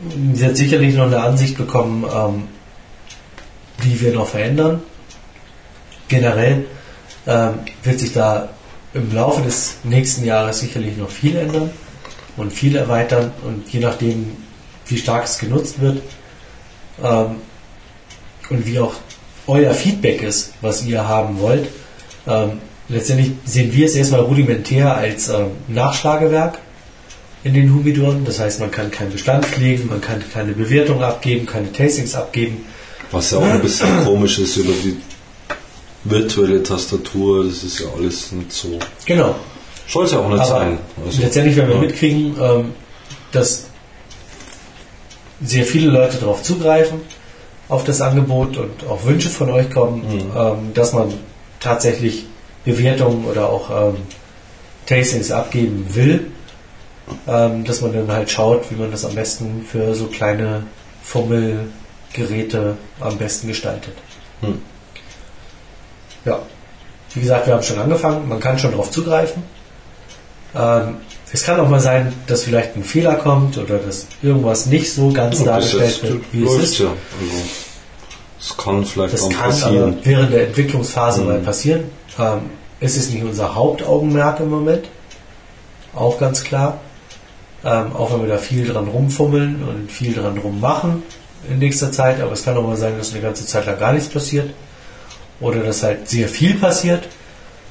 wird sicherlich noch eine Ansicht bekommen, ähm, die wir noch verändern. Generell ähm, wird sich da im Laufe des nächsten Jahres sicherlich noch viel ändern und viel erweitern und je nachdem, wie stark es genutzt wird ähm, und wie auch euer Feedback ist, was ihr haben wollt, ähm, letztendlich sehen wir es erstmal rudimentär als ähm, Nachschlagewerk in den Humidoren. Das heißt, man kann keinen Bestand pflegen, man kann keine Bewertung abgeben, keine Tastings abgeben. Was ja auch ein bisschen komisch ist über die virtuelle Tastatur, das ist ja alles nicht so. Genau. Soll es ja auch nicht Aber sein. Also, letztendlich, wenn wir ja. mitkriegen, ähm, dass sehr viele Leute darauf zugreifen, auf das Angebot und auch Wünsche von euch kommen, Mhm. ähm, dass man tatsächlich Bewertungen oder auch ähm, Tastings abgeben will, ähm, dass man dann halt schaut, wie man das am besten für so kleine Fummelgeräte am besten gestaltet. Hm. Ja, wie gesagt, wir haben schon angefangen, man kann schon darauf zugreifen. Ähm, es kann auch mal sein, dass vielleicht ein Fehler kommt oder dass irgendwas nicht so ganz Ja, dargestellt wird, wie es ist. ja. Also, es kann vielleicht Das auch kann passieren. aber während der Entwicklungsphase Mhm. mal passieren. Ähm, es ist nicht unser Hauptaugenmerk im Moment. Auch ganz klar. Ähm, auch wenn wir da viel dran rumfummeln und viel dran rummachen in nächster Zeit. Aber es kann auch mal sein, dass eine ganze Zeit lang gar nichts passiert. Oder dass halt sehr viel passiert.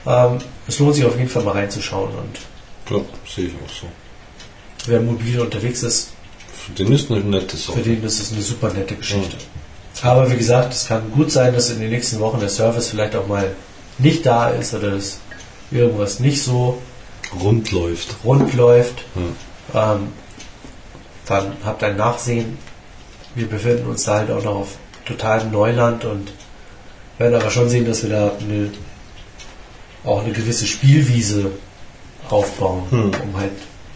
Ähm, es lohnt sich auf jeden Fall mal reinzuschauen. Und Ja, sehe ich auch so. wer mobil unterwegs ist, Für den ist eine nette Sache. Für den ist es eine super nette Geschichte. Aber wie gesagt, es kann gut sein, dass in den nächsten Wochen der Service vielleicht auch mal nicht da ist oder dass irgendwas nicht so Rund läuft. rund läuft. Ja. Ähm, dann habt ein Nachsehen. Wir befinden uns da halt auch noch auf totalem Neuland und werden aber schon sehen, dass wir da eine, auch eine gewisse Spielwiese aufbauen, Hm. um halt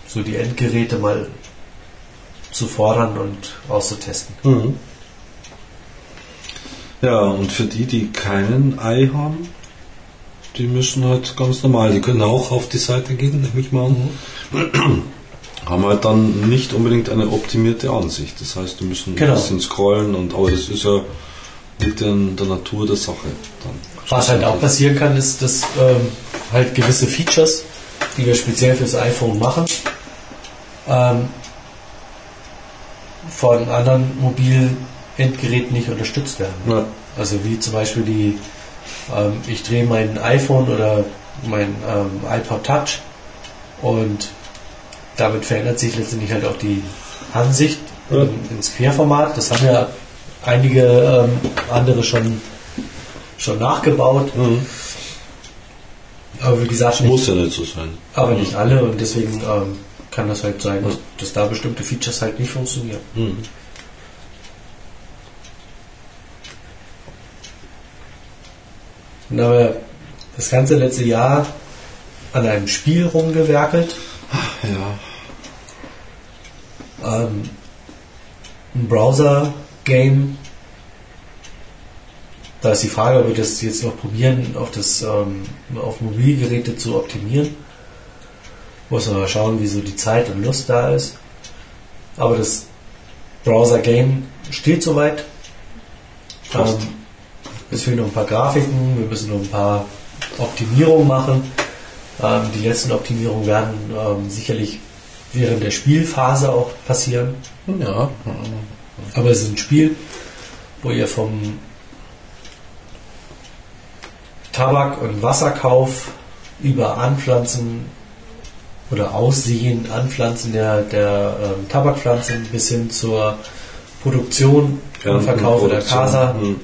so die Endgeräte mal zu fordern und auszutesten. Mhm. Ja, und für die, die keinen Ei haben, die müssen halt ganz normal, die können auch auf die Seite gehen, nehme ich mal an. Haben halt dann nicht unbedingt eine optimierte Ansicht. Das heißt, die müssen Genau. ein bisschen scrollen und aber das ist ja in der Natur der Sache. Dann. Was halt auch passieren kann, ist, dass ähm, halt gewisse Features, die wir speziell fürs iPhone machen, ähm, von anderen Mobilendgeräten nicht unterstützt werden. Ja. Also wie zum Beispiel die, ähm, ich drehe mein iPhone oder mein ähm, iPod Touch und damit verändert sich letztendlich halt auch die Ansicht Ja. in, ins Querformat. Das haben ja einige ähm, andere schon, schon nachgebaut. Mhm. Aber wie gesagt, nicht, muss ja nicht so sein. aber nicht alle und deswegen ähm, kann das halt sein, dass, dass da bestimmte Features halt nicht funktionieren. Mhm. Und haben wir das ganze letzte Jahr an einem Spiel rumgewerkelt. Ja. Ähm, ein Browser-Game. Da ist die Frage, ob wir das jetzt noch probieren, auf, das, ähm, auf Mobilgeräte zu optimieren. Muss man mal schauen, wie so die Zeit und Lust da ist. Aber das Browser-Game steht soweit. Ähm, es fehlen noch ein paar Grafiken, wir müssen noch ein paar Optimierungen machen. Ähm, die letzten Optimierungen werden ähm, sicherlich während der Spielphase auch passieren. Ja. Aber es ist ein Spiel, wo ihr vom Tabak- und Wasserkauf über Anpflanzen oder Aussehen, Anpflanzen der, der ähm, Tabakpflanzen bis hin zur Produktion und Verkauf der Casa Hm.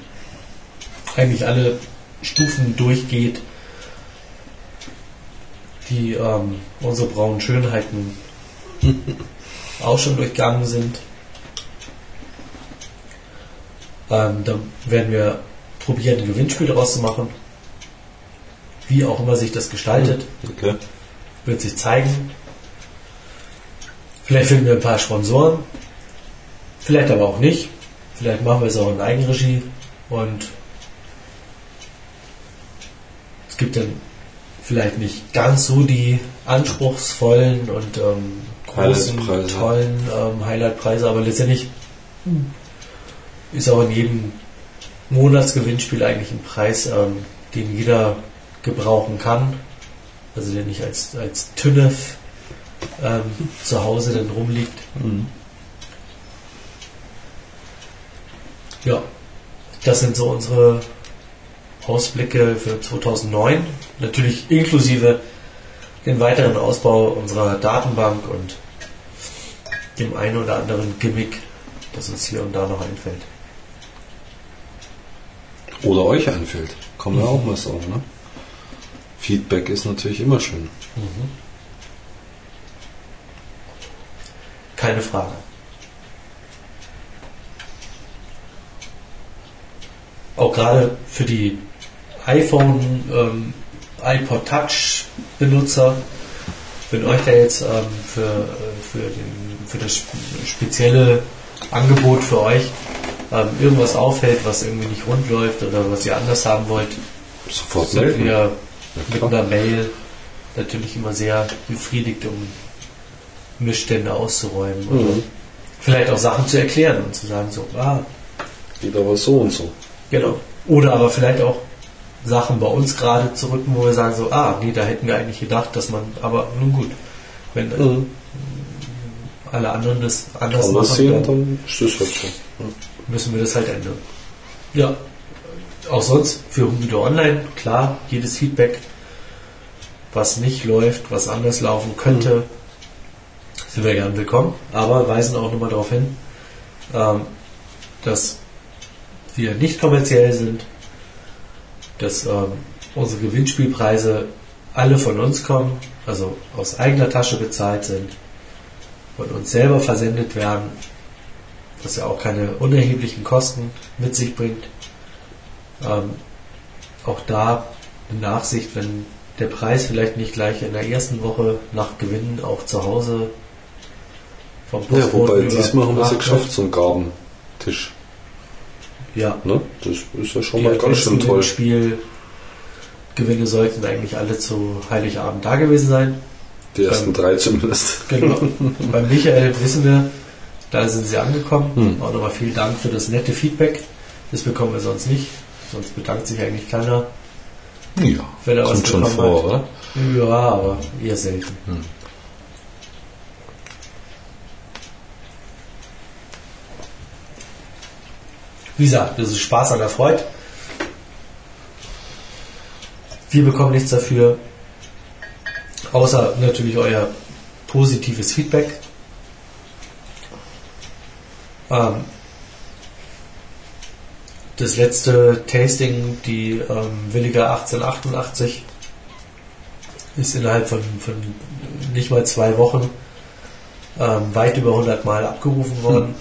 eigentlich alle Stufen durchgeht, die ähm, unsere braunen Schönheiten auch schon durchgangen sind. Ähm, da werden wir probieren, ein Gewinnspiel daraus zu machen. Wie auch immer sich das gestaltet, Okay. wird sich zeigen. Vielleicht finden wir ein paar Sponsoren, vielleicht aber auch nicht. Vielleicht machen wir es auch in Eigenregie und es gibt dann vielleicht nicht ganz so die anspruchsvollen und ähm, großen, tollen ähm, Highlight-Preise, aber letztendlich ist auch in jedem Monatsgewinnspiel eigentlich ein Preis, ähm, den jeder gebrauchen kann. Also der nicht als, als Tünnef ähm, zu Hause dann rumliegt. Ja, das sind so unsere Ausblicke für 2009. Natürlich inklusive den weiteren Ausbau unserer Datenbank und dem einen oder anderen Gimmick, das uns hier und da noch einfällt. Oder euch einfällt. Kann man auch mal sagen. Ne? Feedback ist natürlich immer schön. Keine Frage. Auch gerade für die iPhone, ähm, iPod Touch Benutzer, wenn euch da jetzt ähm, für, äh, für, den, für das sp- spezielle Angebot für euch ähm, irgendwas auffällt, was irgendwie nicht rund läuft oder was ihr anders haben wollt, Sofort sind melden. wir mit einer Mail natürlich immer sehr befriedigt, um Missstände auszuräumen oder Mhm. vielleicht auch Sachen zu erklären und zu sagen so, ah, Geht aber so und so. genau. Oder aber vielleicht auch Sachen bei uns gerade zu rücken, wo wir sagen so, ah, nee, da hätten wir eigentlich gedacht, dass man, aber nun gut, wenn Mhm. alle anderen das anders Anders machen, sehen, dann dann ist das halt so. müssen wir das halt ändern. Ja, auch sonst für Humido Online, klar, jedes Feedback, was nicht läuft, was anders laufen könnte, sind wir gern willkommen, aber weisen auch nochmal darauf hin, ähm, dass wir nicht kommerziell sind, dass ähm, unsere Gewinnspielpreise alle von uns kommen, also aus eigener Tasche bezahlt sind, von uns selber versendet werden, was ja auch keine unerheblichen Kosten mit sich bringt. Ähm, auch da eine Nachsicht, wenn der Preis vielleicht nicht gleich in der ersten Woche nach Gewinn auch zu Hause vom Ja, Postboten wobei diesmal haben wir es ja geschafft, so einen Gabentisch. Ja, Ne? Das ist ja schon die mal ganz schön toll. Spiel Gewinne sollten eigentlich alle zu Heiligabend da gewesen sein. Die ersten beim- drei zumindest. Genau. Beim Michael wissen wir, da sind sie angekommen. Hm. Auch nochmal vielen Dank für das nette Feedback. Das bekommen wir sonst nicht. Sonst bedankt sich eigentlich keiner, Ja, wenn er was kommt schon bekommen vor, hat. oder? Ja, aber eher selten. Hm. Wie gesagt, das ist Spaß an der Freude. Wir bekommen nichts dafür, außer natürlich euer positives Feedback. Ähm, das letzte Tasting, die ähm, Williger 1888, ist innerhalb von, von nicht mal zwei Wochen ähm, weit über 100 Mal abgerufen worden.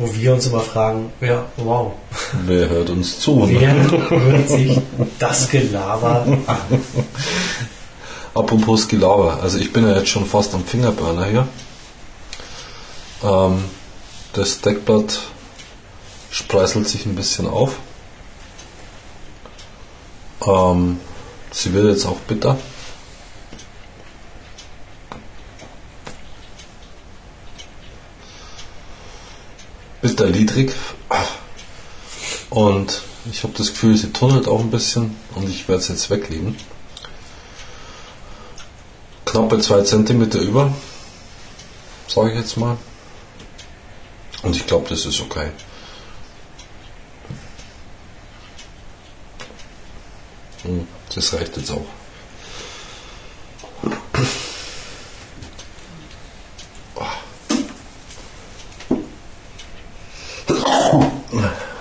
Wo wir uns immer fragen, ja, wow, Wer hört uns zu? Ne? wer hört sich das Gelaber an? Apropos Gelaber, also ich bin ja jetzt schon fast am Fingerburner hier. Ähm, das Deckblatt spreißelt sich ein bisschen auf. Ähm, sie wird jetzt auch bitter. bitter niedrig. Und ich habe das Gefühl, sie tunnelt auch ein bisschen und ich werde es jetzt weglegen. Knappe 2 cm über, sage ich jetzt mal. Und ich glaube, das ist okay. Hm, das reicht jetzt auch.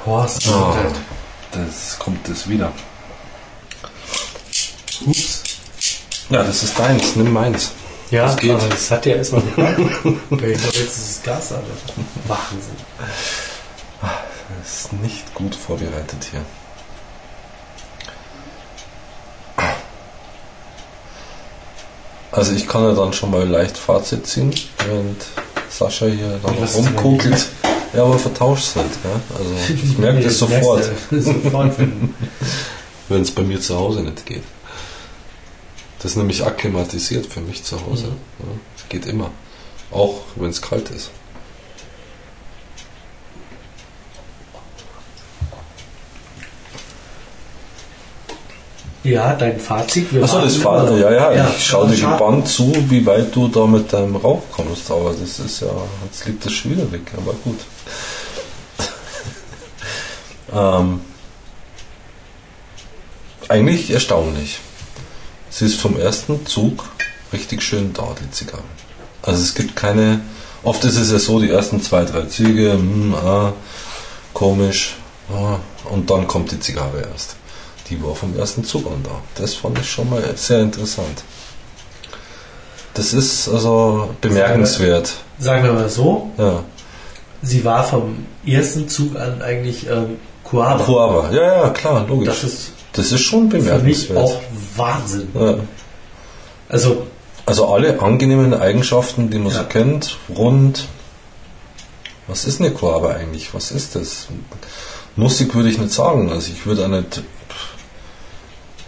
Horst, Ah, das kommt das wieder. Ups. Ja, das ist deins, nimm meins. Ja, Das geht. aber das hat ja erstmal glaube, jetzt ist das Gas an. Wahnsinn. Das ist nicht gut vorbereitet hier. Also ich kann ja dann schon mal leicht Fazit ziehen, während Sascha hier dann rumkokelt. Ja, aber vertauscht halt. Ja? Also ich merke das sofort, wenn es bei mir zu Hause nicht geht. Das ist nämlich akklimatisiert für mich zu Hause. Mhm. Ja, das geht immer. Auch wenn es kalt ist. Ja, dein Fazit. Wir Achso, das Fahrt, noch. ja, ja, ich schaue dir gespannt zu, wie weit du da mit deinem Rauch kommst, aber das ist ja, jetzt liegt das schon wieder weg, aber gut. Ähm, eigentlich erstaunlich. Sie ist vom ersten Zug richtig schön da, die Zigarre. Also es gibt keine, oft ist es ja so, die ersten zwei, drei Züge, hm, ah, komisch, ah, und dann kommt die Zigarre erst. Die war vom ersten Zug an da. Das fand ich schon mal sehr interessant. Das ist also bemerkenswert. Sagen wir mal so, Ja. sie war vom ersten Zug an eigentlich ähm, Kuaba. Kuaba. Ja, ja, klar, logisch. Das ist Das ist schon für mich bemerkenswert. auch Wahnsinn. Ja. Also, Also alle angenehmen Eigenschaften, die man so Ja. kennt, rund. Was ist eine Kuaba eigentlich? Was ist das? Nussig würde ich nicht sagen. Also ich würde auch nicht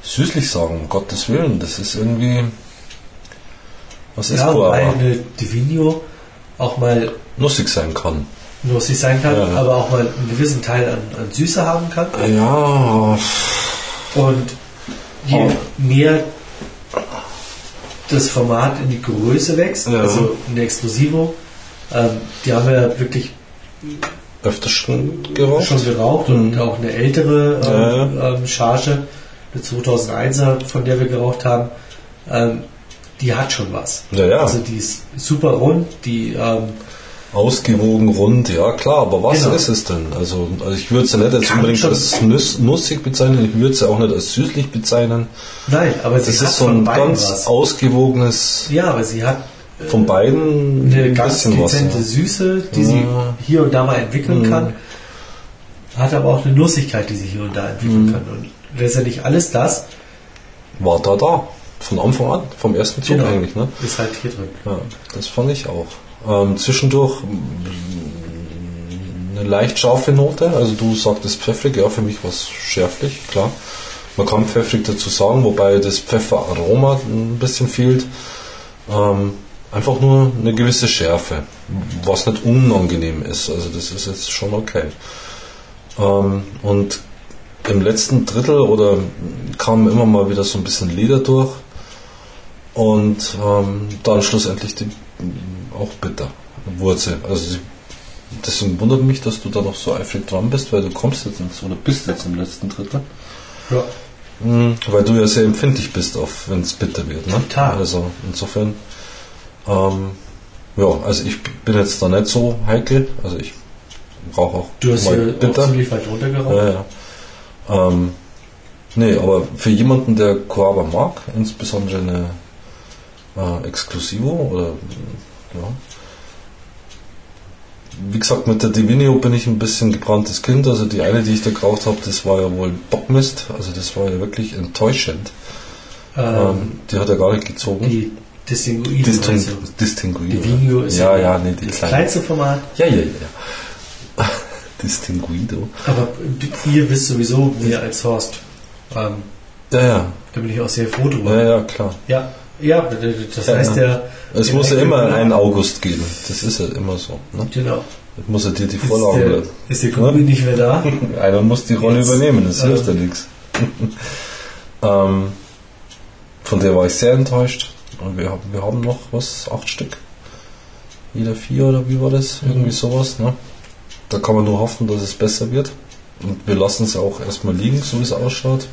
süßlich sagen, um Gottes Willen. Das ist irgendwie. Was ist ja, wobei Kuaba? eine Divino auch mal Nussig sein kann. Nussig sein kann, Ja. aber auch mal einen gewissen Teil an, an Süße haben kann. Ja, Und je Oh. mehr das Format in die Größe wächst, Ja. also in der Exclusivo, ähm, die haben wir wirklich öfter schon geraucht. schon geraucht und Mhm. auch eine ältere ähm, Ja, ähm, Charge, eine 2001er, von der wir geraucht haben, ähm, die hat schon was. Ja, ja. Also die ist super rund, die ähm, Ausgewogen, rund, ja klar, aber was Genau. ist es denn? Also, also ich würde es ja nicht als unbedingt als nuss, nussig bezeichnen, ich würde es ja auch nicht als süßlich bezeichnen. nein, aber sie hat ist so ein ganz was. ausgewogenes, Ja, aber sie hat von beiden eine ein ganz bisschen was. dezente Ja. Süße, die sie Ja. hier und da mal entwickeln Mhm. kann, hat aber auch eine Nussigkeit, die sie hier und da entwickeln Mhm. kann. Und letztendlich alles das War da da, von Anfang an, vom ersten Zug Genau. eigentlich. Ne? ist halt hier drin. Ja, das fand ich auch. Ähm, zwischendurch eine leicht scharfe Note, also du sagtest pfeffrig, ja, für mich war es schärflich, klar. Man kann pfeffrig dazu sagen, wobei das Pfefferaroma ein bisschen fehlt. Ähm, einfach nur eine gewisse Schärfe, was nicht unangenehm ist, also das ist jetzt schon okay. Ähm, und im letzten Drittel oder kam immer mal wieder so ein bisschen Leder durch und ähm, dann schlussendlich die, auch bitter, Wurzel. Also deswegen wundert mich, dass du da noch so eifrig dran bist, weil du kommst jetzt ins, oder bist jetzt im letzten Drittel. Ja. Mhm, weil du ja sehr empfindlich bist, wenn es bitter wird. Ne? Total. Also insofern, ähm, ja, also ich bin jetzt da nicht so heikel. Also ich brauche auch Du hast mal hier auch bitter. ziemlich weit runtergeraucht. Ja, ja. Ähm, nee, aber für jemanden, der Coaba mag, insbesondere eine äh, Exclusivo oder ja. Wie gesagt, mit der Divinio bin ich ein bisschen gebranntes Kind. Also die eine, die ich da geraucht habe, das war ja wohl Bockmist. Also das war ja wirklich enttäuschend. Ähm, Ähm, die hat er gar nicht gezogen. die Distinguido. Distin also Distinguido. die Vigno ist ja, ja, nee, die das kleine. kleinste Format. Ja, ja, ja. ja. Distinguido. Aber ihr wisst sowieso mehr als Horst. Ähm, Ja, ja. da bin ich auch sehr froh drüber. Ja, ja, klar. Ja, ja, das heißt ja. Es muss ja immer einen August geben. Das ist ja immer so. Ne? Genau. Das muss er dir die Vorlage. ist der Kubi nicht mehr da? Einer muss die Rolle Jetzt, übernehmen, das hilft ja nichts. ähm, von der war ich sehr enttäuscht. Und wir haben, wir haben noch was, acht Stück. Jeder vier oder wie war das? Mhm. Irgendwie sowas. Ne? Da kann man nur hoffen, dass es besser wird. Und wir lassen es auch erstmal liegen, so wie es ausschaut.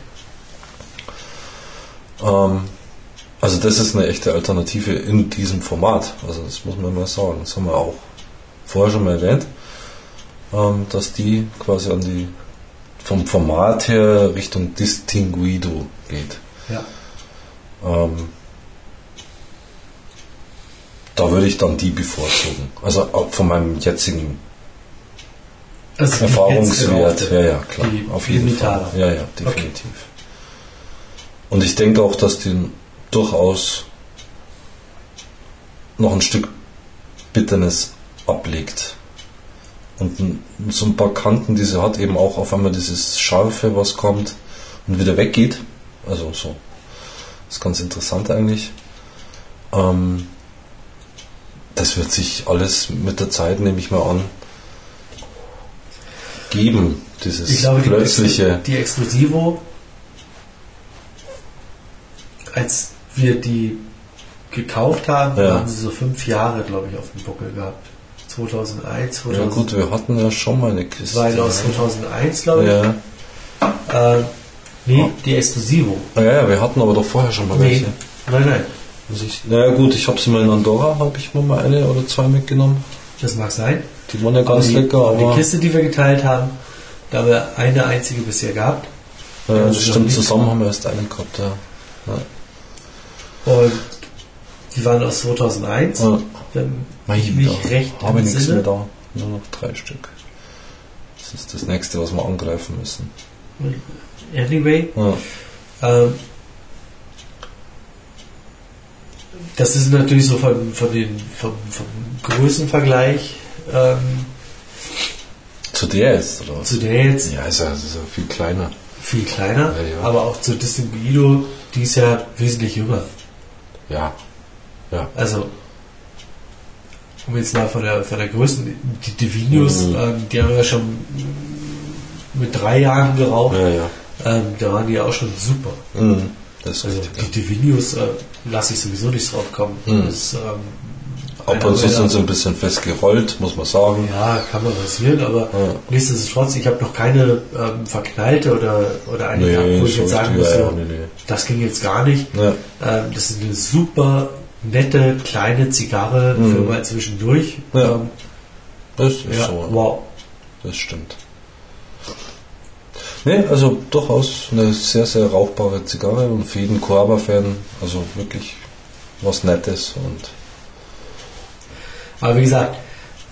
Ähm, also das ist eine echte Alternative in diesem Format. Also das muss man mal sagen. Das haben wir auch vorher schon mal erwähnt, ähm, dass die quasi an die vom Format her Richtung Distinguido geht. Ja. Ähm, da würde ich dann die bevorzugen. Also auch von meinem jetzigen Also Erfahrungswert. jetzt Ja, ja, klar. Die auf jeden Fall. Ja, ja, definitiv. Und ich denke auch, dass die durchaus noch ein Stück Bitternis ablegt. Und so ein paar Kanten, die sie hat, eben auch auf einmal dieses Scharfe, was kommt und wieder weggeht. Also so. Das ist ganz interessant eigentlich. Ähm, das wird sich alles mit der Zeit, nehme ich mal an, geben. Dieses Ich glaube, die, plötzliche. die Exclusivo, als wir die gekauft haben, Ja. haben sie so fünf Jahre, glaube ich, auf dem Buckel gehabt. 2001, Ja 2002, gut, wir hatten ja schon mal eine Kiste. war aus 2001, glaube ich. Ja. Äh, nee, die Exclusivo. ja, ja, wir hatten aber doch vorher schon mal Nee, welche. nein, nein, ich, naja gut, ich habe sie mal in Andorra, habe ich mal eine oder zwei mitgenommen. das mag sein. Die waren ja ganz die, lecker, aber die Kiste, die wir geteilt haben, da haben wir eine einzige bisher gehabt. ja, das stimmt, zusammen haben wir erst einen gehabt, ja. Und die waren aus 2001. ja. Wenn ich mich da recht habe ich nichts mehr da. Nur noch drei Stück. Das ist das nächste, was wir angreifen müssen. Anyway, Ja. ähm, das ist natürlich so von, von den, vom, vom Größenvergleich ähm, Zu der jetzt, oder was? zu der jetzt Ja, ist ja, ist ja viel kleiner. viel kleiner, Ja, ja. aber auch zu Distinguido, die ist ja wesentlich jünger. Ja. Ja. Also, um jetzt mal von der, von der Größen, die Divinius, Mhm. ähm, die haben wir ja schon mit drei Jahren geraucht, Ja, ja. ähm, da waren die ja auch schon super. Mhm. Also richtig. die Divinius äh, lasse ich sowieso nicht drauf kommen. Mhm. Das, ähm, Ab und zu sind sie ein bisschen festgerollt, muss man sagen. Ja, kann man passieren, aber Ja. nichtsdestotrotz, ich habe noch keine ähm, verknallte oder, oder eine gehabt, wo ich jetzt sagen muss, ja, so, nee, nee. das ging jetzt gar nicht. Ja. Ähm, das ist eine super nette kleine Zigarre Mhm. für mal zwischendurch. Ja. Ähm, Das ist ja, so. wow. Das stimmt. Nee, also durchaus eine sehr, sehr rauchbare Zigarre und für jeden Coaba-Fan, also wirklich was Nettes und Aber wie gesagt,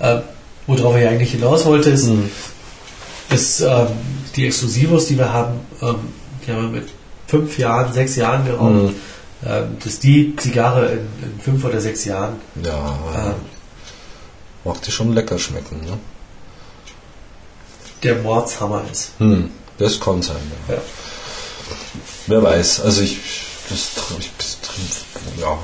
ähm, worauf ich eigentlich hinaus wollte, ist, Mhm. ist ähm, die Exklusivos, die wir haben, ähm, die haben wir mit fünf Jahren, sechs Jahren geraucht, Mhm. ähm, dass die Zigarre in, in fünf oder sechs Jahren ja, ähm, mag die schon lecker schmecken. Ne? der Mordshammer ist. Hm, das kann sein. Ja. Ja. Wer weiß, also ich, das, ich ja,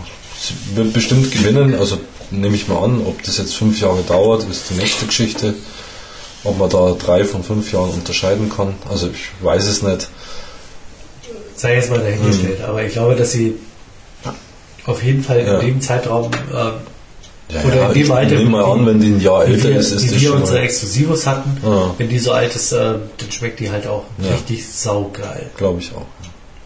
wird bestimmt gewinnen, also nehme ich mal an, ob das jetzt fünf Jahre dauert, ist die nächste Geschichte. Ob man da drei von fünf Jahren unterscheiden kann, also ich weiß es nicht. Sei jetzt mal dahingestellt, aber ich glaube, dass sie auf jeden Fall Ja. in dem Zeitraum ähm, Ja, Oder ja, in dem ich Alter, nehme mal an, wenn die ein Jahr älter wir, ist, ist das wir unsere Exklusivos hatten, wenn die so alt ist, äh, dann schmeckt die halt auch richtig saugeil. glaube ich auch.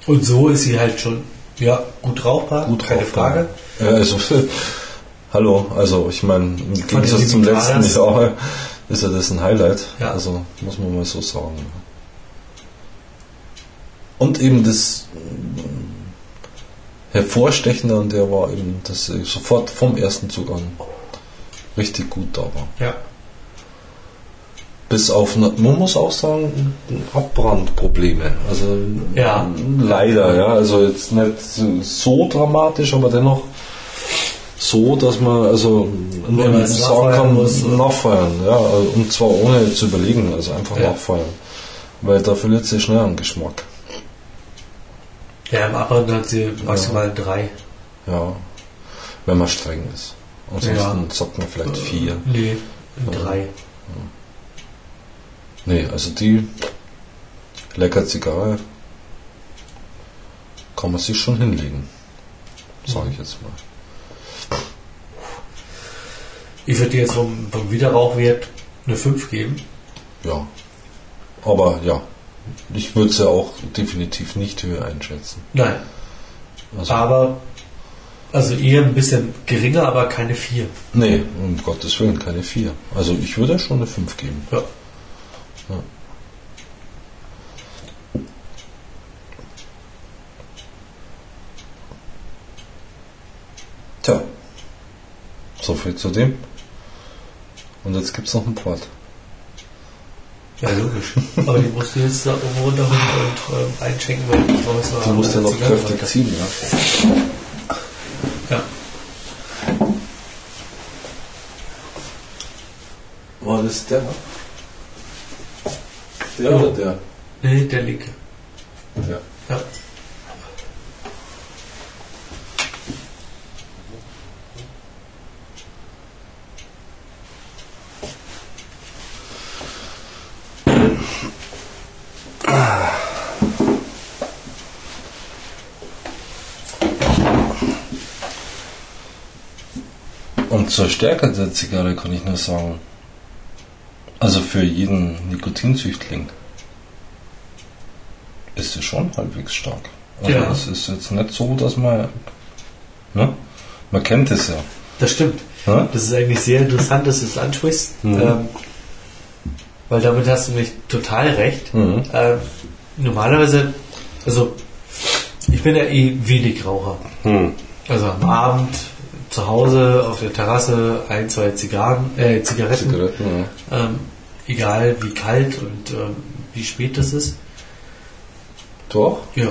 Und so ist sie halt schon ja, gut rauchbar, Gut keine rauchbar. Frage. Ja, also, hallo, also ich meine, im Gegensatz zum letzten. Jahr ist ja das ein Highlight. Ja. Also muss man mal so sagen. Und eben das äh, Hervorstechende an der war eben, dass sie sofort vom ersten Zug an richtig gut da war. Ja. Bis auf, man muss auch sagen, Abbrandprobleme. Also Ja. leider, ja. Also jetzt nicht so dramatisch, aber dennoch so, dass man also Wenn man es sagen kann, muss, oder? nachfeuern, ja. Und zwar ohne zu überlegen, also einfach Ja. nachfeuern. Weil da verliert sie schnell an Geschmack. Ja, im Abbrand hat sie maximal drei. Ja. Wenn man streng ist. Ansonsten Ja. sagt man vielleicht vier. Nee, Ja. drei. Nee, also die lecker Zigarre kann man sich schon hinlegen. Sage ich jetzt mal. Ich würde dir jetzt vom, vom Wiederrauchwert eine 5 geben. Ja. Aber ja, ich würde sie auch definitiv nicht höher einschätzen. Nein. Also, Aber, also eher ein bisschen geringer, aber keine 4. nee, um Gottes Willen, keine 4. Also ich würde schon eine 5 geben. Ja. Tja, so viel zu dem. Und jetzt gibt es noch einen Port. Ja, logisch. Aber die musst du jetzt da oben runterholen und ähm, einschenken, weil ich raus Du musst ja noch kräftig ziehen, ja. Ja. War das der? Der Ja. oder der? Nee, der linke. Ja. Ja. Und zur Stärke der Zigarre kann ich nur sagen, also für jeden Nikotinsüchtling ist sie schon halbwegs stark. Also Ja. es ist jetzt nicht so, dass man, ne? man kennt es ja. Das stimmt. Ne? Das ist eigentlich sehr interessant, dass du es ansprichst. Mhm. Ähm, weil damit hast du mich total recht. Mhm. Ähm, normalerweise, also ich bin ja eh wenig Raucher. Hm. Also am Abend zu Hause auf der Terrasse ein, zwei Zigarren, äh, Zigaretten, Zigaretten, ja. Ähm, egal wie kalt und ähm, wie spät das ist. Doch? Ja.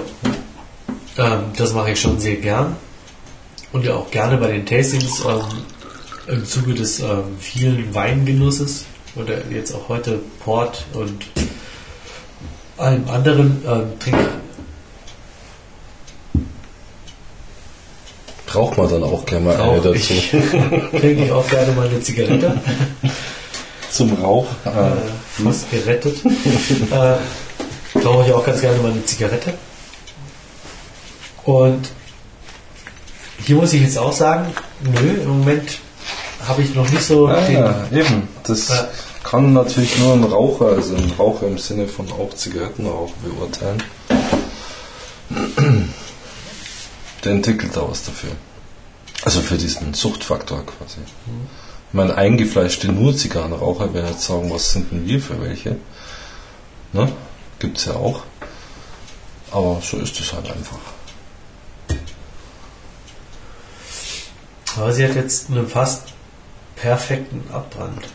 Ähm, das mache ich schon sehr gern. Und ja auch gerne bei den Tastings ähm, im Zuge des ähm, vielen Weingenusses oder jetzt auch heute Port und allem anderen ähm, trinke Raucht man dann auch gerne mal eine dazu. ich, trinke ich auch gerne mal eine Zigarette. Zum Rauch. äh, fast gerettet. äh, rauche ich auch ganz gerne mal eine Zigarette. Und hier muss ich jetzt auch sagen, nö, im Moment habe ich noch nicht so Ah, ja, eben. Das Ja. kann natürlich nur ein Raucher, also ein Raucher im Sinne von auch Zigarettenrauch beurteilen. Der entwickelt da was dafür. Also für diesen Suchtfaktor quasi. Ich meine, eingefleischte nur Zigarrenraucher werden jetzt sagen, was sind denn wir für welche? Ne? Gibt's ja auch. Aber so ist es halt einfach. aber sie hat jetzt einen fast perfekten Abbrand.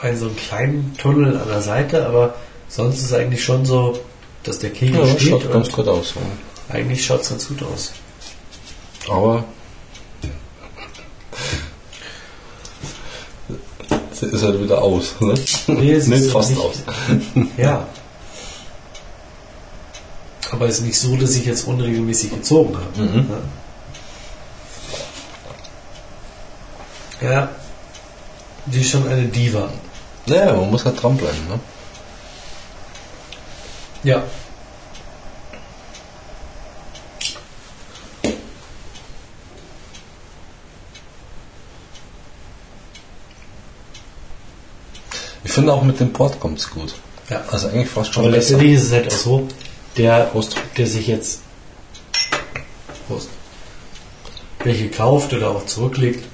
Einen so einen kleinen Tunnel an der Seite, aber sonst ist es eigentlich schon so, dass der Kegel steht schaut ganz gut aus. Ja. eigentlich schaut es ganz gut aus. Aber sie ist halt wieder aus. Ne? Nee, es Nicht ist fast nicht- aus. Ja. Aber es ist nicht so, dass ich jetzt unregelmäßig gezogen habe. Mhm. Ja. Ja. Die ist schon eine Diva. Naja, man muss halt dranbleiben. Ne? Ja. Ich finde auch mit dem Port kommt es gut. ja. Also eigentlich fast schon Aber besser. letztendlich ist es halt auch so, der, Prost. der sich jetzt Prost, welche kauft oder auch zurücklegt,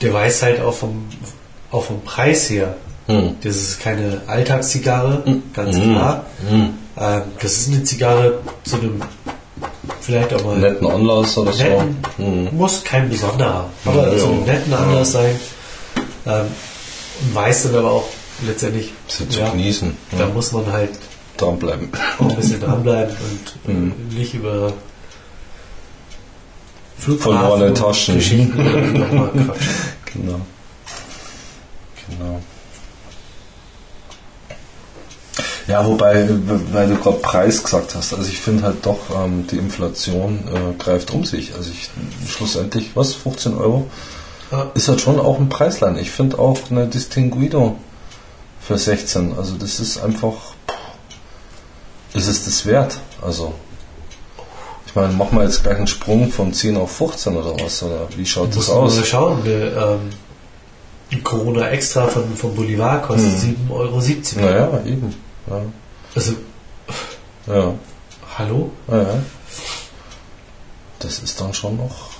der weiß halt auch vom, auch vom Preis her, Hm. das ist keine Alltagszigarre, ganz Mhm. klar. Hm. Ähm, das ist eine Zigarre zu einem vielleicht auch mal Netten Anlass oder so. netten, Hm. muss kein besonderer, aber Ja, zu ja. einem netten Anlass sein. Ähm, und weiß dann aber auch letztendlich, Sie zu ja, genießen. da Ja. muss man halt Dranbleiben. auch ein bisschen dranbleiben und nicht über Verlorene Taschen. Geschichten. Genau. Genau. Ja, wobei, weil du gerade Preis gesagt hast, also ich finde halt doch, ähm, die Inflation äh, greift um sich. Also ich schlussendlich, was, 15 Euro? Ja. Ist halt schon auch ein Preislein. Ich finde auch eine Distinguido für 16. Also das ist einfach, ist es das wert? Also meine, machen wir jetzt gleich einen Sprung von 10 auf 15 oder was? Oder wie schaut das aus? mal schauen. Wir, ähm, die Corona Extra von, von Bolivar kostet Mhm. 7,70 Euro. Naja, eben. Ja. Also, Ja. hallo? ja. ja. Das ist dann schon noch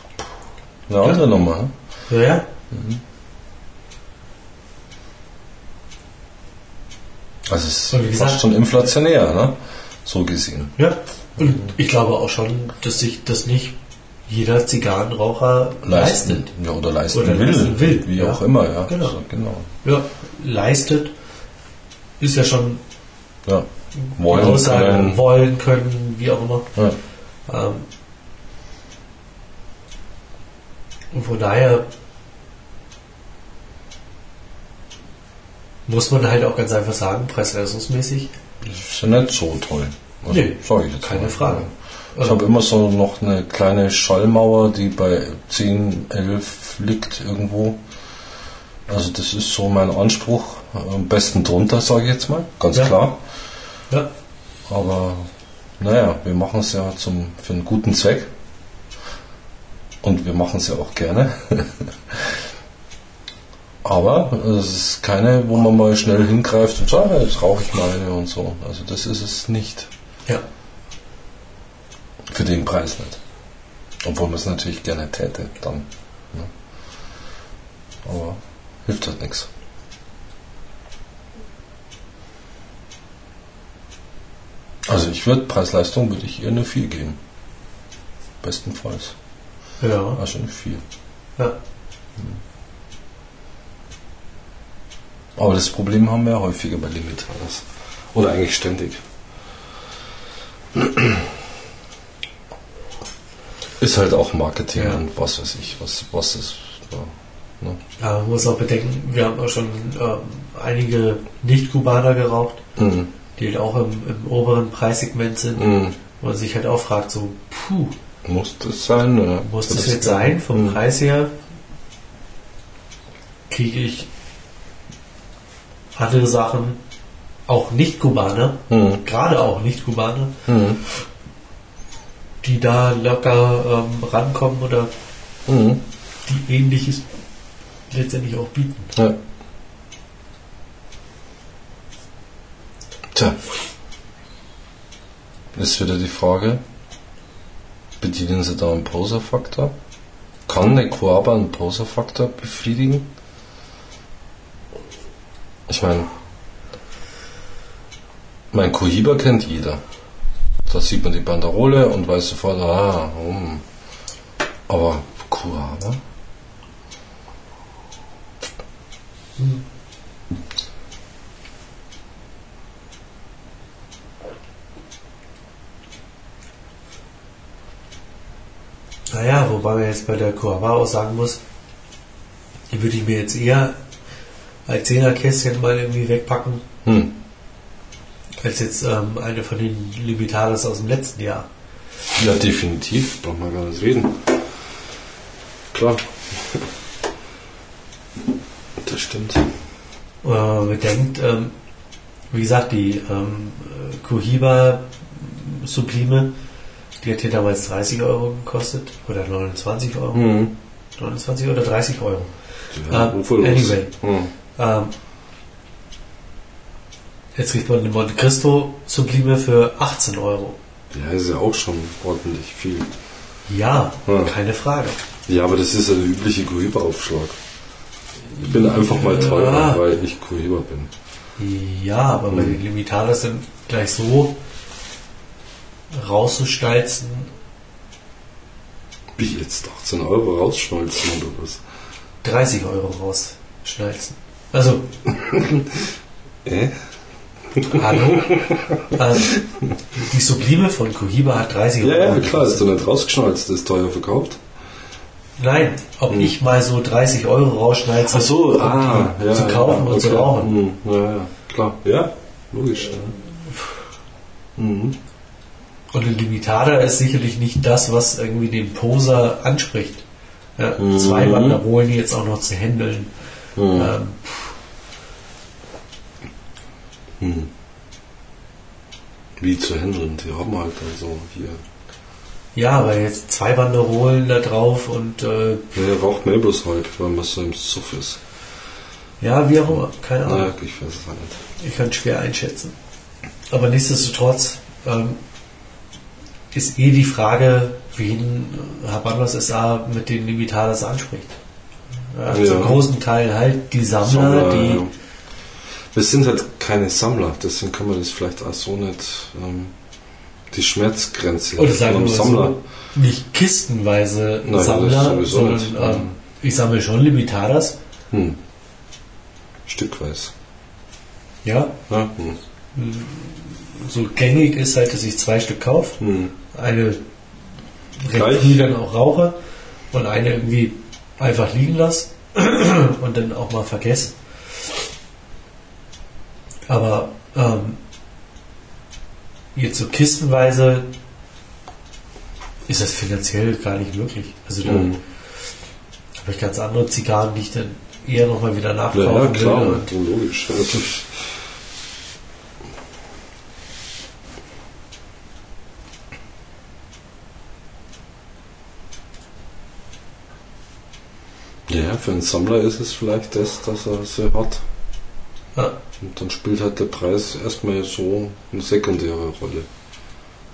eine andere Nummer. ne? Ja, ja. Also es ist gesagt- fast schon inflationär, ne? so gesehen. Ja. Und ich glaube auch schon, dass sich das nicht jeder Zigarrenraucher leistet. Ja, oder leisten Oder will. leisten will, Wie ja. auch immer, ja. Genau. Genau. Ja, leistet ist ja schon Ja. Wollen Aussage, können. wollen können, wie auch immer. Ja. Ähm, und von daher muss man halt auch ganz einfach sagen, preis-leistungsmäßig, Das ist ja nicht so toll. Also, Nee, jetzt keine mal. Frage. Ich habe immer so noch eine kleine Schallmauer, die bei 10, 11 liegt irgendwo. Also das ist so mein Anspruch. Am besten drunter, sage ich jetzt mal, ganz Ja. klar. Ja, Aber naja, wir machen es ja zum, für einen guten Zweck. Und wir machen es ja auch gerne. Aber es ist keine, wo man mal schnell hingreift und sagt, "Ah, jetzt rauche ich mal eine und so. Also das ist es nicht. Ja. Für den Preis nicht. Obwohl man es natürlich gerne täte dann. Ne? Aber hilft halt nichts. Also ich würde, Preis-Leistung würde ich eher eine 4 geben. Bestenfalls. Ja, Also eine 4. ja. Aber das Problem haben wir ja häufiger bei Limitadas. Oder eigentlich ständig. Ist halt auch Marketing Ja. und was weiß ich, was, was ist. Ja, ne? Aber man muss auch bedenken, wir haben auch schon ähm, einige Nicht-Kubaner geraucht, Mhm. die halt auch im, im oberen Preissegment sind, Mhm. wo man sich halt auch fragt, so, puh, Muss das sein? Oder? muss das jetzt sein? Vom Mhm. Preis her kriege ich andere Sachen, auch Nicht-Kubaner, Mhm. gerade auch Nicht-Kubaner, Mhm. die da locker ähm, rankommen oder Mhm. die ähnliches letztendlich auch bieten. Ja. Tja. Ist wieder die Frage, bedienen Sie da einen Poser-Faktor? Kann eine Coaba einen Poser-Faktor befriedigen? Ich meine, mein Cohiba kennt jeder. Da sieht man die Banderole und weiß sofort, ah, hm. aber Coaba? Naja, wobei man jetzt bei der Coava auch sagen muss, die würde ich mir jetzt eher als Zehnerkästchen mal irgendwie wegpacken, Hm. Als jetzt ähm, eine von den Limitadas aus dem letzten Jahr. Ja, definitiv. Braucht man gar nicht reden. Klar. Das stimmt. Man bedenkt, ähm, wie gesagt, die ähm, äh, Cohiba Sublime, die hat hier damals 30 Euro gekostet oder 29 Euro. Mhm. 29 oder 30 Euro. Ja, los? anyway. Mhm. Ähm, jetzt kriegt man eine Monte Cristo Sublime für 18 Euro. Ja, ist ja auch schon ordentlich viel. Ja, Ja. keine Frage. Ja, aber das ist ja der übliche Cohiba-Aufschlag. Ich bin einfach mal teurer, Ja. weil ich Cohiba bin. Ja, aber bei den Limitadas sind gleich so rauszustalzen. Wie jetzt 18 Euro rausschmolzen oder was? 30 Euro rausschnalzen. Also, Äh? Hallo? also, die Sublime von Cohiba hat 30 Ja, Euro. ja, klar, ist doch nicht rausgeschnalzt, das ist teuer verkauft. Nein, ob ich mal so 30 Euro rausschnalze, um die ah, ja, zu kaufen ja, und zu okay. rauchen. Mhm, Ja, ja, klar. Ja, logisch. Mhm. Und ein Limitada ist sicherlich nicht das, was irgendwie den Poser anspricht. Ja, Mhm. Zwei Banderolen jetzt auch noch zu handeln. Mhm. Ähm, Mhm. Wie zu handeln, die haben halt also hier. ja, aber jetzt zwei Banderolen da drauf und äh, Ja, er raucht bloß halt, weil man so im Suff ist. ja, wie auch immer, keine Ahnung. Naja, ich weiß es auch nicht. Ich kann es schwer einschätzen. aber nichtsdestotrotz ähm, ist eh die Frage, wen Habanos SA mit den Limitadas anspricht. Ja, Ja. Zum großen Teil halt die Sammler, Sammler, die ja. Wir sind halt keine Sammler, deswegen kann man das vielleicht auch so nicht ähm, die Schmerzgrenze oder sagen wir Sammler. so, nicht kistenweise Nein, Sammler, sondern ähm, ich sammle schon Limitadas. Hm. Stückweise. Ja, Ja? Hm. so gängig ist halt, dass ich zwei Stück kaufe. Hm. Eine früh dann auch rauche und eine irgendwie einfach liegen lasse und dann auch mal vergesse. Aber ähm, jetzt so kistenweise ist das finanziell gar nicht möglich. Also da Hm. habe ich ganz andere Zigarren, die ich dann eher nochmal wieder Ja, nachkaufen ja, klar, will. Und logisch. Ja, für einen Sammler ist es vielleicht das, dass er sie hat. Ja. Und dann spielt halt der Preis erstmal so eine sekundäre Rolle.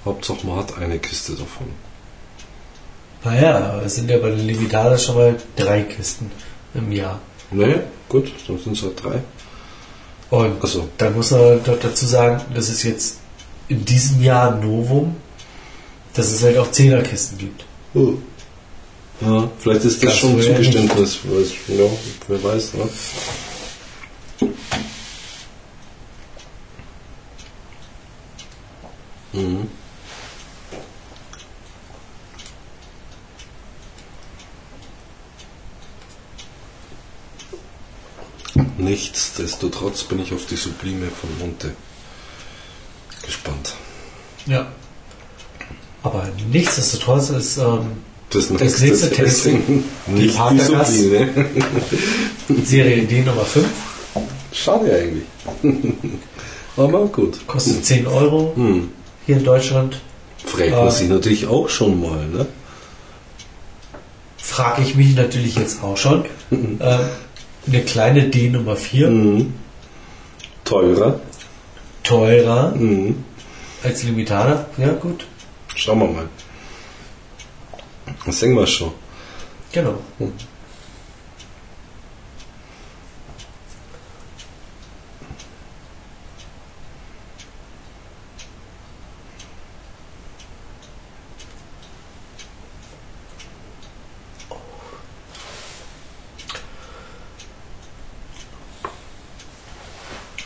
Hauptsache man hat eine Kiste davon. Naja, aber es sind ja bei den Limitadas schon mal drei Kisten im Jahr. Nee, gut, dann sind es halt drei. Und Also, dann muss man doch dazu sagen, dass es jetzt in diesem Jahr ein Novum, dass es halt auch Zehnerkisten gibt. oh. ja, vielleicht ist das Ganz schon ein. Zugeständnis, ja, wer weiß, ne? Mhm. Nichtsdestotrotz bin ich auf die Sublime von Monte gespannt. Ja. Aber nichtsdestotrotz ist, ähm, Das Das nächste Tasting, Nicht die Patergas. Sublime. Serie D Nummer 5, Schade eigentlich. Aber gut. kostet 10 Euro Hm. Hier in Deutschland. Fragt man sich natürlich auch schon mal, ne? Frage ich mich natürlich jetzt auch schon. ähm, eine kleine D Nummer 4, Mhm. Teurer. teurer Mhm. als Limitada. Ja, gut. Schauen wir mal. Das sehen wir schon. Genau.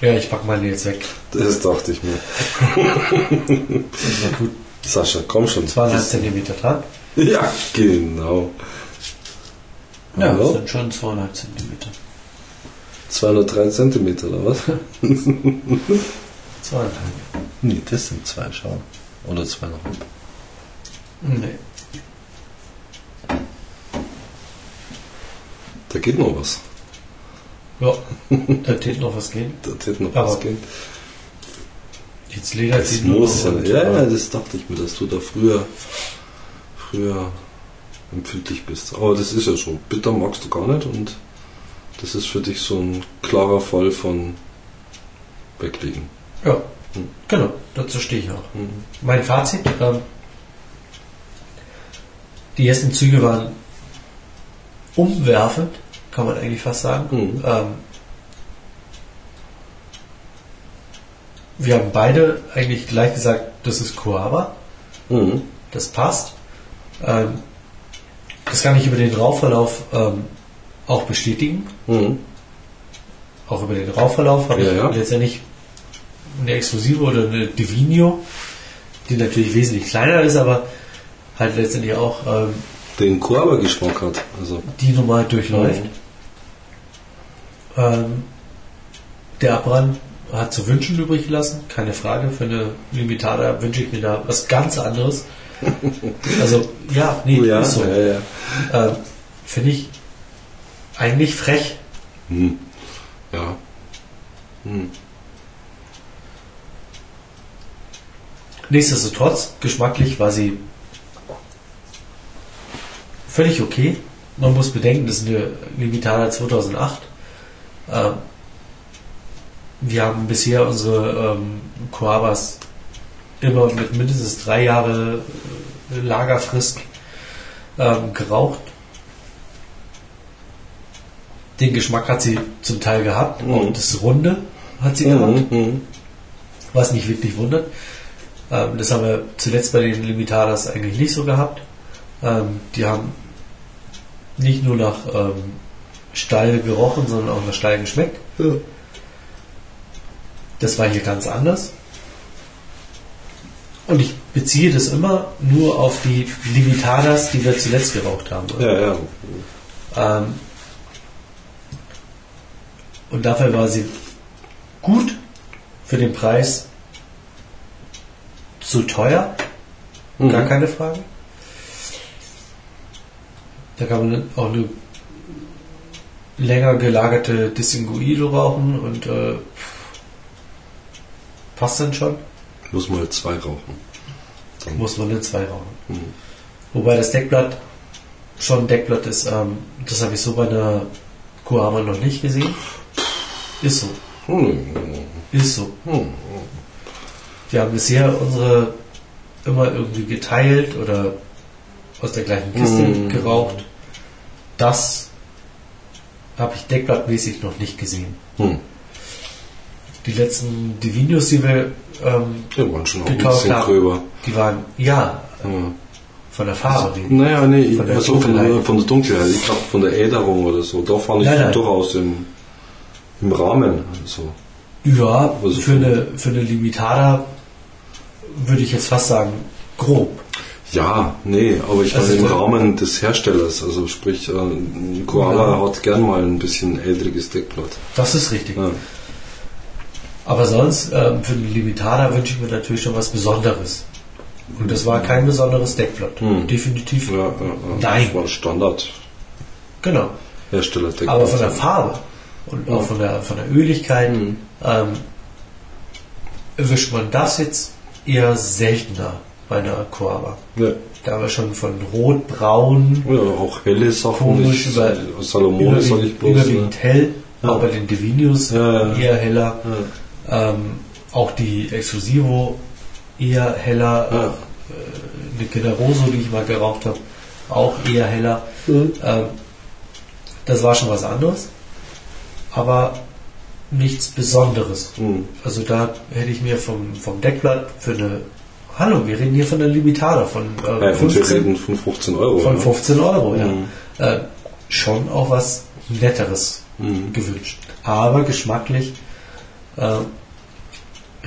Ja, ich pack meine jetzt weg. Das dachte ich mir. Ja gut. Sascha, komm schon. Zweieinhalb Zentimeter dran. Ja, genau. Ja, das sind schon zweieinhalb Zentimeter. 203 Zentimeter oder was? Zweieinhalb. Nee, das sind zwei, schau. Oder zweieinhalb. Nee. Da geht noch was. Ja, da hätte noch was gehen. Da hätte noch Aber was gehen. Jetzt ledert Das muss ja. Ja, das dachte ich mir, dass du da früher, früher empfindlich bist. Aber das ist ja so. Bitter magst du gar nicht und das ist für dich so ein klarer Fall von weglegen. Ja, Hm. genau, dazu stehe ich auch. Mhm. Mein Fazit, ähm, die ersten Züge waren umwerfend, kann man eigentlich fast sagen. Mhm. Ähm, wir haben beide eigentlich gleich gesagt, das ist Coava, Mhm. das passt. Ähm, das kann ich über den Rauchverlauf ähm, auch bestätigen. Mhm. Auch über den Rauchverlauf habe Ja, ich ja. letztendlich eine Exklusive oder eine Divino, die natürlich wesentlich kleiner ist, aber halt letztendlich auch ähm, Den Coava-Geschmack hat. Also, die normal durchläuft. Mhm. Ähm, der Abbrand hat zu wünschen übrig gelassen, keine Frage. Für eine Limitada wünsche ich mir da was ganz anderes. Also, ja, nee, ja, ist so. ja, ja. Ähm, Finde ich eigentlich frech. Hm. Ja. Hm. Nichtsdestotrotz, geschmacklich war sie völlig okay. Man muss bedenken, das ist eine Limitada 2008. Ähm, wir haben bisher unsere ähm, Coabas immer mit mindestens drei Jahre äh, Lagerfrist ähm, geraucht. Den Geschmack hat sie zum Teil gehabt Mhm. und das Runde hat sie gehabt, Mhm. was mich wirklich wundert. Ähm, das haben wir zuletzt bei den Limitadas eigentlich nicht so gehabt. Ähm, die haben nicht nur nach ähm, Stall gerochen, sondern auch nach Stall geschmeckt. Ja. Das war hier ganz anders. Und ich beziehe das immer nur auf die Limitadas, die wir zuletzt geraucht haben. Ja, ja. Ähm, und dafür war sie gut für den Preis zu teuer, Mhm. gar keine Frage. Da kann man auch eine länger gelagerte Distinguido rauchen und äh, passt dann schon. Muss mal zwei rauchen. Dann Muss man zwei rauchen. Mhm. Wobei das Deckblatt schon ein Deckblatt ist. Ähm, das habe ich so bei einer Kuama noch nicht gesehen. Ist so. Hm. Ist so. Hm. Wir haben bisher unsere immer irgendwie geteilt oder aus der gleichen Kiste Mm. geraucht. Das habe ich deckblattmäßig noch nicht gesehen. Hm. Die letzten Divinos, die wir ähm, Die waren schon gekauft bisschen haben, gröber. die waren, ja, Ja. von der Farbe. Naja, nee, Von der also von, der, Dunkelheit. von der Dunkelheit. Ich glaube von der Äderung oder so. Da fand ich Nein, nein. durchaus im, im Rahmen. So. Ja, Also für eine, für eine Limitada würde ich jetzt fast sagen, grob. Ja, nee, aber ich Also meine im Rahmen des Herstellers. Also sprich, äh, ein Koala Ja. hat gern mal ein bisschen älteriges Deckblatt. Das ist richtig. Ja. Aber sonst, ähm, für eine Limitada wünsche ich mir natürlich schon was Besonderes. Und das war kein besonderes Deckblatt. Hm. Definitiv. Ja. Nein. Das war Standard Genau. Hersteller Deckblatt. Aber von der Farbe und auch von der, von der Öligkeit Mhm. ähm, erwischt man das jetzt eher seltener bei einer Coaba. Ja. Da wir schon von rot-braun ja, auch helle Sachen. Komisch, über- Salomone sage ich überwiegend, bloß. Ne? überwiegend hell, Ja. auch bei den Divinius Ja, eher heller. Ähm, auch die Exclusivo eher heller. Ja. Äh, eine Generoso, die ich mal geraucht habe, auch eher heller. Mhm. Ähm, das war schon was anderes, aber nichts Besonderes. Mhm. Also da hätte ich mir vom, vom Deckblatt für eine Hallo, wir reden hier von der Limitada von, äh, Ja, und wir 15, reden von 15 Euro. von ja. 15 Euro. Ja. Mhm. Äh, schon auch was Netteres Mhm. gewünscht. Aber geschmacklich äh,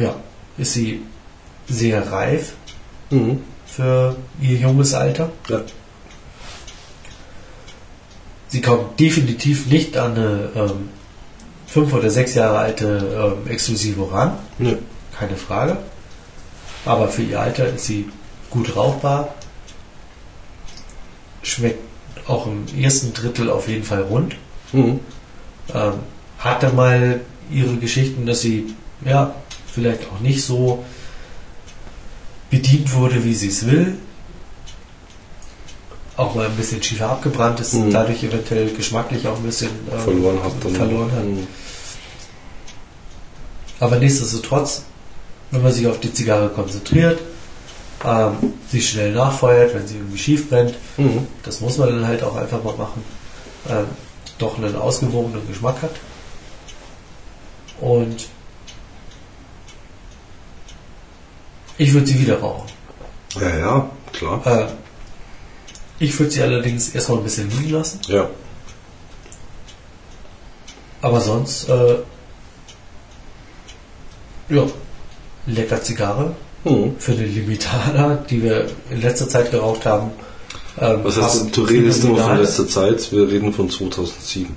ja, ist sie sehr reif Mhm. für ihr junges Alter. Ja. Sie kommt definitiv nicht an eine ähm, fünf oder sechs Jahre alte ähm, Exklusivo ran, Ja. keine Frage. Aber für ihr Alter ist sie gut rauchbar. Schmeckt auch im ersten Drittel auf jeden Fall rund. Mhm. Ähm, hatte mal ihre Geschichten, dass sie ja vielleicht auch nicht so bedient wurde, wie sie es will. Auch mal ein bisschen schiefer abgebrannt ist, Mhm. dadurch eventuell geschmacklich auch ein bisschen ähm, Verloren hat verloren hat. Mhm. Aber nichtsdestotrotz, wenn man sich auf die Zigarre konzentriert, ähm, sie schnell nachfeuert, wenn sie irgendwie schief brennt, Mhm. das muss man dann halt auch einfach mal machen, ähm, doch einen ausgewogenen Geschmack hat. Und ich würde sie wieder rauchen. Ja, ja, klar. Äh, ich würde sie allerdings erstmal ein bisschen liegen lassen, Ja. aber sonst, äh, ja, lecker Zigarre Mhm. für eine Limitada, die wir in letzter Zeit geraucht haben. Ähm, Was heißt, du redest immer von letzter Zeit, wir reden von 2007.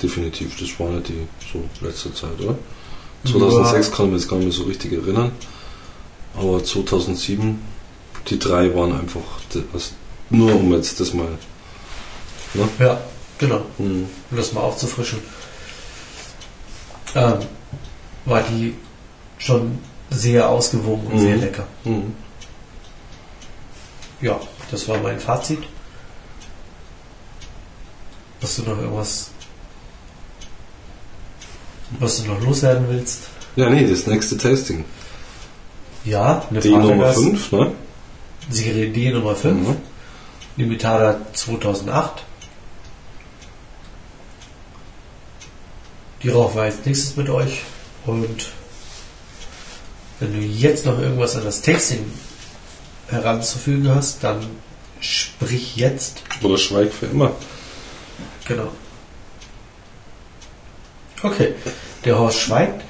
Definitiv, das war nicht die so letzte Zeit, oder? 2006 kann ich mich jetzt gar nicht mehr so richtig erinnern. Aber 2007, die drei waren einfach, das, nur um jetzt das mal. Ne? Ja, genau. Mhm. um das mal aufzufrischen, ähm, war die schon sehr ausgewogen und Mhm. sehr lecker. Mhm. Ja, das war mein Fazit. Hast du noch irgendwas Was du noch loswerden willst? Ja, nee, das nächste Tasting. Ja, eine Die Nummer Vatergast- 5, ne? Serie D Nummer 5. Mhm. Limitada 2008. Die rauchen wir als nächstes mit euch. Und wenn du jetzt noch irgendwas an das Tasting heranzufügen hast, dann sprich jetzt. Oder schweig für immer. Genau. Okay, der Horst schweigt.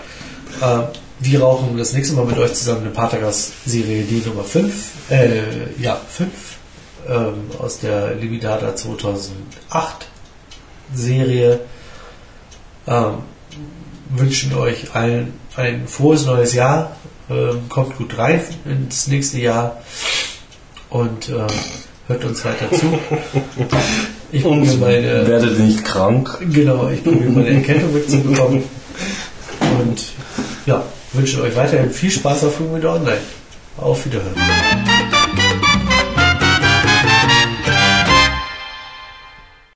Äh, wir rauchen das nächste Mal mit euch zusammen eine Patergas Serie D Nummer 5. Äh, ja, 5. Ähm, aus der Limitada 2008 Serie. Ähm, wünschen euch allen ein frohes neues Jahr. Ähm, kommt gut rein ins nächste Jahr. Und ähm, hört uns weiter zu. Ich probiere meine Werdet nicht krank. Genau, ich probiere meine Erkältung wegzubekommen. Und ja, wünsche euch weiterhin viel Spaß auf Fluid Online. Auf Wiederhören.